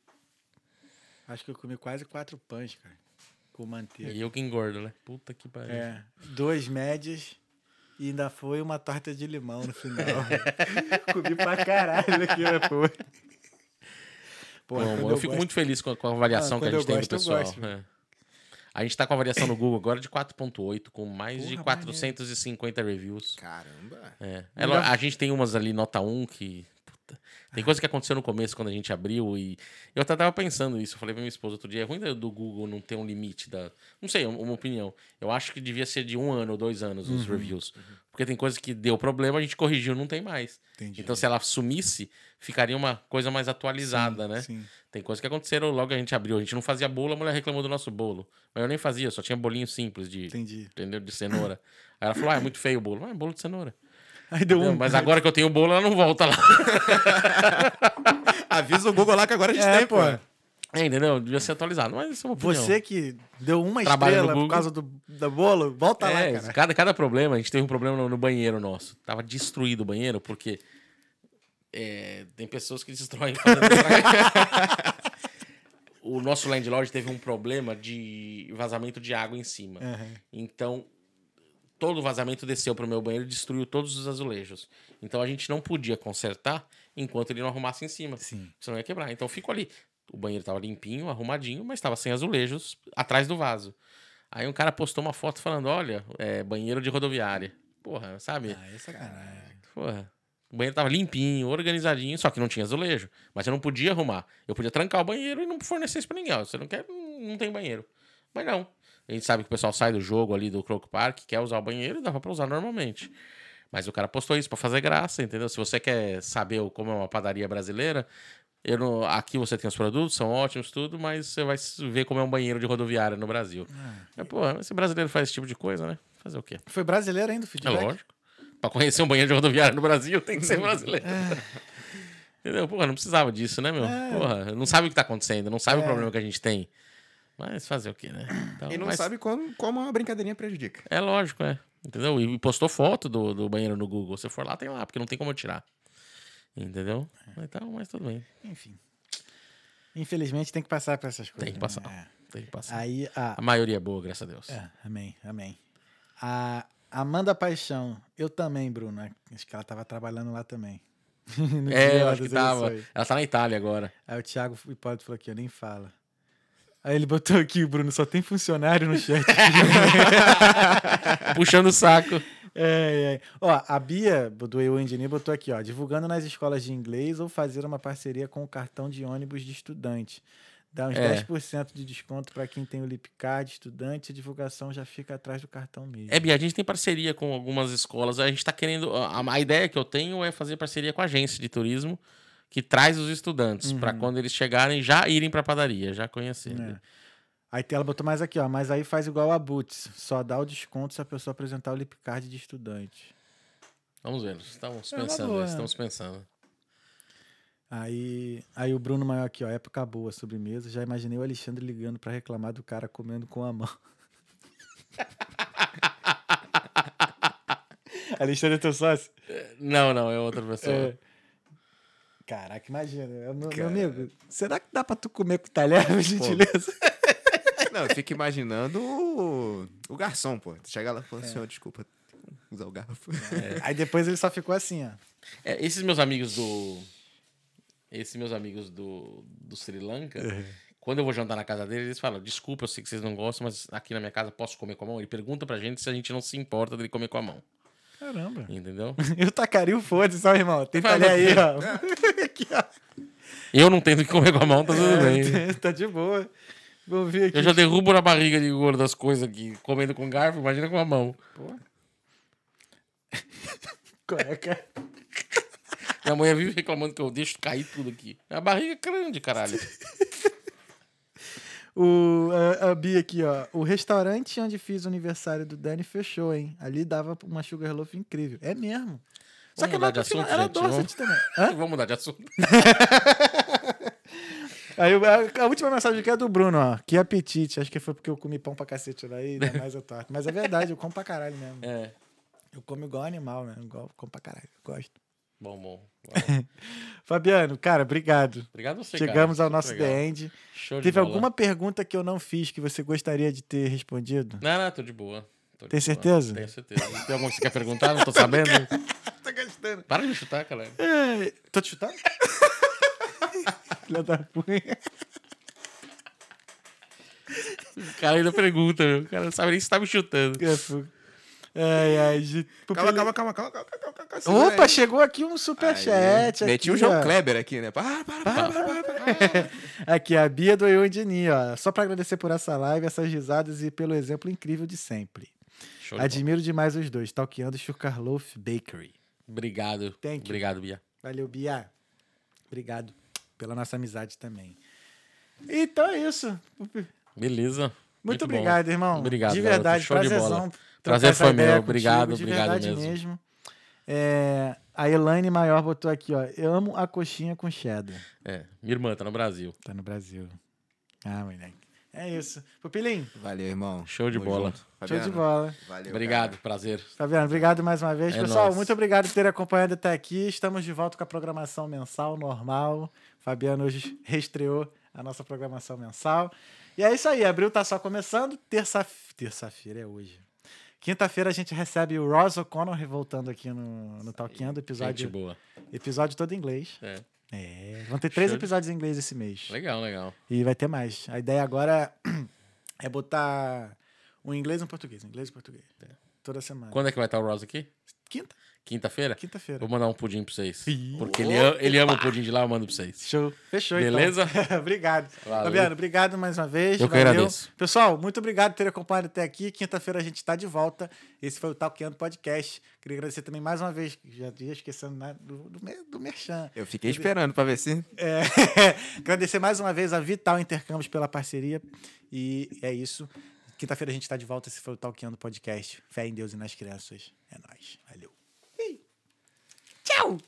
S1: Acho que eu comi quase quatro pães, cara. Com manteiga.
S3: E eu que engordo, né? Puta que pariu.
S1: É, duas médias e ainda foi uma torta de limão no final. Comi pra caralho aquilo, pô. Pô,
S3: Bom, eu,
S1: eu
S3: fico
S1: gosto-
S3: muito feliz com a, com a avaliação
S1: Ah,
S3: que a gente tem do
S1: gosto, eu
S3: pessoal.
S1: gosto.
S3: é. A gente tá com a avaliação no Google agora de 4.8, com mais de
S1: Porra,
S3: 450 reviews.
S2: Caramba.
S3: É. É, lo- a gente tem umas ali, nota 1, que. Puta, tem coisa que aconteceu no começo quando a gente abriu e. Eu até tava pensando isso. Eu falei pra minha esposa outro dia: é ruim do Google não ter um limite da. Não sei, uma opinião. Eu acho que devia ser de um ano ou dois anos
S1: Uhum,
S3: os reviews. Porque tem coisa que deu problema, a gente corrigiu, não tem mais.
S1: Entendi.
S3: Então, se ela sumisse, ficaria uma coisa mais atualizada,
S1: Sim,
S3: né?
S1: Sim.
S3: Tem coisas que aconteceram logo que a gente abriu. A gente não fazia bolo, a mulher reclamou do nosso bolo. Mas eu nem fazia, só tinha bolinho simples de,
S1: Entendi.
S3: entendeu? de cenoura. Aí ela falou: ah, é muito feio o bolo. Ah, é bolo de cenoura.
S1: Aí deu um.
S3: Mas agora que eu tenho o bolo, ela não volta lá.
S2: Avisa o Google lá que agora a gente
S1: É,
S2: tem,
S1: pô.
S3: É, entendeu? Devia ser atualizado. Mas isso é uma opinião.
S1: Você que deu uma
S3: Trabalha
S1: estrela por causa do, do bolo, volta lá,
S3: É,
S1: cara.
S3: cada, cada problema, a gente teve um problema no, no banheiro nosso. Tava destruído o banheiro, porque é, tem pessoas que destroem. o nosso landlord teve um problema de vazamento de água em cima.
S1: Aham.
S3: Então, todo o vazamento desceu pro meu banheiro e destruiu todos os azulejos. Então a gente não podia consertar enquanto ele não arrumasse em cima.
S1: Sim.
S3: Senão ia quebrar. Então ficou ali. O banheiro tava limpinho, arrumadinho, mas estava sem azulejos atrás do vaso. Aí um cara postou uma foto falando: olha, é banheiro de rodoviária. Porra, sabe?
S1: Ah, é sacanagem.
S3: Porra. O banheiro tava limpinho, organizadinho, só que não tinha azulejo. Mas eu não podia arrumar. Eu podia trancar o banheiro e não fornecer isso pra ninguém. Ó, Você não quer, não tem banheiro. Mas não. A gente sabe que o pessoal sai do jogo ali do Croco Park, quer usar o banheiro e dava pra usar normalmente. Mas o cara postou isso pra fazer graça, entendeu? Se você quer saber como é uma padaria brasileira, não- aqui você tem os produtos, são ótimos, tudo, mas você vai ver como é um banheiro de rodoviária no Brasil. É, pô, esse brasileiro faz esse tipo de coisa, né? Fazer o quê?
S1: Foi brasileiro ainda o
S3: É
S1: feedback?
S3: lógico. Pra conhecer um banheiro de rodoviária no Brasil, tem que ser brasileiro. Entendeu? Porra, não precisava disso, né, meu?
S1: É.
S3: Porra, não sabe o que tá acontecendo, não sabe
S1: É.
S3: o problema que a gente tem. Mas fazer o quê, né? Então,
S2: E não
S3: mas
S2: sabe como, como uma brincadeirinha prejudica.
S3: É lógico, é. Entendeu? E postou foto do, do banheiro no Google. Se for lá, tem lá, porque não tem como eu tirar. Entendeu? Então, mas tudo bem.
S1: Enfim. Infelizmente tem que passar por essas coisas.
S3: Tem que passar.
S1: né?
S3: Tem que
S1: É.
S3: passar.
S1: Aí, a,
S3: A maioria é boa, graças a Deus.
S1: É, amém, amém. A Amanda Paixão, eu também, Bruno. Acho que ela tava trabalhando lá também.
S3: É, eu acho que tava. Ela tá na Itália agora.
S1: Aí o Thiago Hipólito falou aqui, eu nem fala. Aí ele botou aqui, Bruno, só tem funcionário no chat.
S3: Puxando o saco.
S1: É, é. Ó, a Bia do Eu Engineer botou aqui, ó, divulgando nas escolas de inglês ou fazer uma parceria com o cartão de ônibus de estudante. Dá uns
S3: É.
S1: 10% de desconto para quem tem o Lipcard estudante, a divulgação já fica atrás do cartão mesmo.
S3: É, Bia, a gente tem parceria com algumas escolas. A gente tá querendo. A, a ideia que eu tenho é fazer parceria com a agência de turismo que traz os estudantes
S1: Uhum.
S3: quando eles chegarem já irem pra padaria, já conhecerem.
S1: É. Aí ela botou mais aqui, ó. Mas aí faz igual a Boots. Só dá o desconto se a pessoa apresentar o Lipcard de estudante.
S3: Vamos ver. Estamos
S1: É
S3: pensando,
S1: boa,
S3: estamos pensando.
S1: Aí, aí o Bruno Maior aqui, ó. Época boa, sobremesa. Já imaginei o Alexandre ligando pra reclamar do cara comendo com a mão. Alexandre é teu sócio?
S3: Não, não, é outra pessoa.
S1: É. Caraca, imagina. Meu, meu amigo, será que dá pra tu comer com talher, por gentileza?
S2: Não, eu fico imaginando o, o garçom, pô. Tu chega lá e fala assim, ó, desculpa, usar o garfo.
S1: Aí depois ele só ficou assim, ó.
S3: É, esses meus amigos do. Esses meus amigos do, do Sri Lanka, quando eu vou jantar na casa deles, eles falam: desculpa, eu sei que vocês não gostam, mas aqui na minha casa posso comer com a mão. Ele pergunta pra gente se a gente não se importa dele comer com a mão.
S1: Caramba.
S3: Entendeu?
S1: Eu tacaria o foda-se, só, irmão. Tem talher aí, ó. Aqui, ó.
S3: Eu não tendo que comer com a mão, tá tudo bem.
S1: É, tá de boa. Vou ver aqui.
S3: Eu já derrubo na barriga de gordo as coisas aqui, comendo com garfo, imagina com a mão.
S1: Cueca.
S3: Minha mãe vive reclamando que eu deixo cair tudo aqui. A barriga é grande, caralho.
S1: O, a, a Bia aqui, ó. O restaurante onde fiz o aniversário do Dani fechou, hein? Ali dava uma Sugarloaf incrível. É mesmo. Só
S3: Vamos
S1: que lá
S3: de assunto,
S1: era
S3: gente,
S1: Dorset também. Hã?
S3: Vamos mudar de assunto.
S1: Aí a, última mensagem aqui é do Bruno, ó. Que apetite. Acho que foi porque eu comi pão pra cacete lá e dá mais eu torto. Mas é verdade, eu como pra caralho mesmo.
S3: É.
S1: Eu como igual animal, mesmo. Igual, como pra caralho. Gosto.
S3: Bom, bom. Bom.
S1: Fabiano, cara, obrigado.
S3: Obrigado a você,
S1: Chegamos
S3: cara.
S1: ao nosso
S3: Legal.
S1: The End.
S3: Show
S1: Teve
S3: bola.
S1: alguma pergunta que eu não fiz que você gostaria de ter respondido?
S3: Não, não, tô de boa. Tô de
S1: Tem
S3: boa.
S1: certeza?
S3: Tenho certeza. Tem alguma que você quer perguntar? Não tô sabendo.
S1: Tá gastando.
S3: Para de me chutar, cara.
S1: É, tô te chutando? Filha da puta.
S3: O cara ainda pergunta, meu. O cara não sabe nem se tá me chutando.
S1: Ai, ai, gente.
S2: Calma, calma, calma, calma, calma, calma, calma, calma.
S1: Opa,
S2: aí.
S1: chegou aqui um superchat.
S2: Meti o João
S1: ó.
S2: Kleber aqui, né? Para, para, para, para, para, para.
S1: Aqui, a Bia do Eu Dini, ó. Só pra agradecer por essa live, essas risadas e pelo exemplo incrível de sempre.
S3: Show de.
S1: Admiro demais os dois, talqueando Sugarloaf Bakery.
S3: Obrigado.
S1: Thank you.
S3: Obrigado, Bia.
S1: Valeu, Bia. Obrigado pela nossa amizade também. Então é isso.
S3: Beleza.
S1: Muito,
S3: bom.
S1: obrigado, irmão.
S3: Obrigado,
S1: De
S3: garoto.
S1: verdade,
S3: Show de
S1: prazerzão.
S3: Prazer foi meu.
S1: contigo,
S3: Obrigado,
S1: de
S3: obrigado
S1: verdade
S3: mesmo.
S1: É, a Elaine Maior botou aqui, ó. Eu amo a coxinha com cheddar.
S3: É, minha irmã tá no Brasil.
S1: Tá no Brasil. Ah, moleque. É isso. Pupilim,
S2: Valeu, irmão.
S3: Show de
S2: Tamo
S3: bola.
S1: show de bola.
S2: Valeu,
S3: Obrigado, prazer.
S1: Fabiano, obrigado mais uma vez.
S3: É
S1: Pessoal,
S3: nóis.
S1: muito obrigado por ter acompanhado até aqui. Estamos de volta com a programação mensal normal. Fabiano hoje reestreou a nossa programação mensal. E é isso aí, abril tá só começando. Terça- Terça-feira é hoje. Quinta-feira a gente recebe o Ross O'Connor voltando aqui no, no Talkando,
S3: Gente
S1: episódio,
S3: boa.
S1: episódio todo em inglês.
S3: É.
S1: É, vão ter três
S3: Show
S1: episódios em inglês esse mês.
S3: Legal, legal.
S1: E vai ter mais. A ideia agora é botar um inglês e um português. Um inglês e um português. Toda semana.
S3: Quando é que vai estar o Ross aqui?
S1: Quinta?
S3: Quinta-feira?
S1: Quinta-feira.
S3: Vou mandar um pudim pra vocês.
S1: Ih.
S3: Porque ele, a- ele ama o pudim de lá, eu mando pra vocês.
S1: Show. Fechou,
S3: Beleza?
S1: então. obrigado.
S3: Valeu.
S1: Fabiano, obrigado mais uma vez.
S3: Eu que
S1: Valeu.
S3: agradeço.
S1: Pessoal, muito obrigado por ter acompanhado até aqui. Quinta-feira a gente está de volta. Esse foi o Talkando Podcast. Queria agradecer também mais uma vez, já ia esquecendo né, do, do, do Merchan.
S2: Eu fiquei esperando pra ver se.
S1: É, agradecer mais uma vez a Vital Intercâmbios pela parceria. E é isso. Quinta-feira a gente está de volta. Esse foi o Talkando Podcast. Fé em Deus e nas crianças. É nóis. Valeu. Tchau!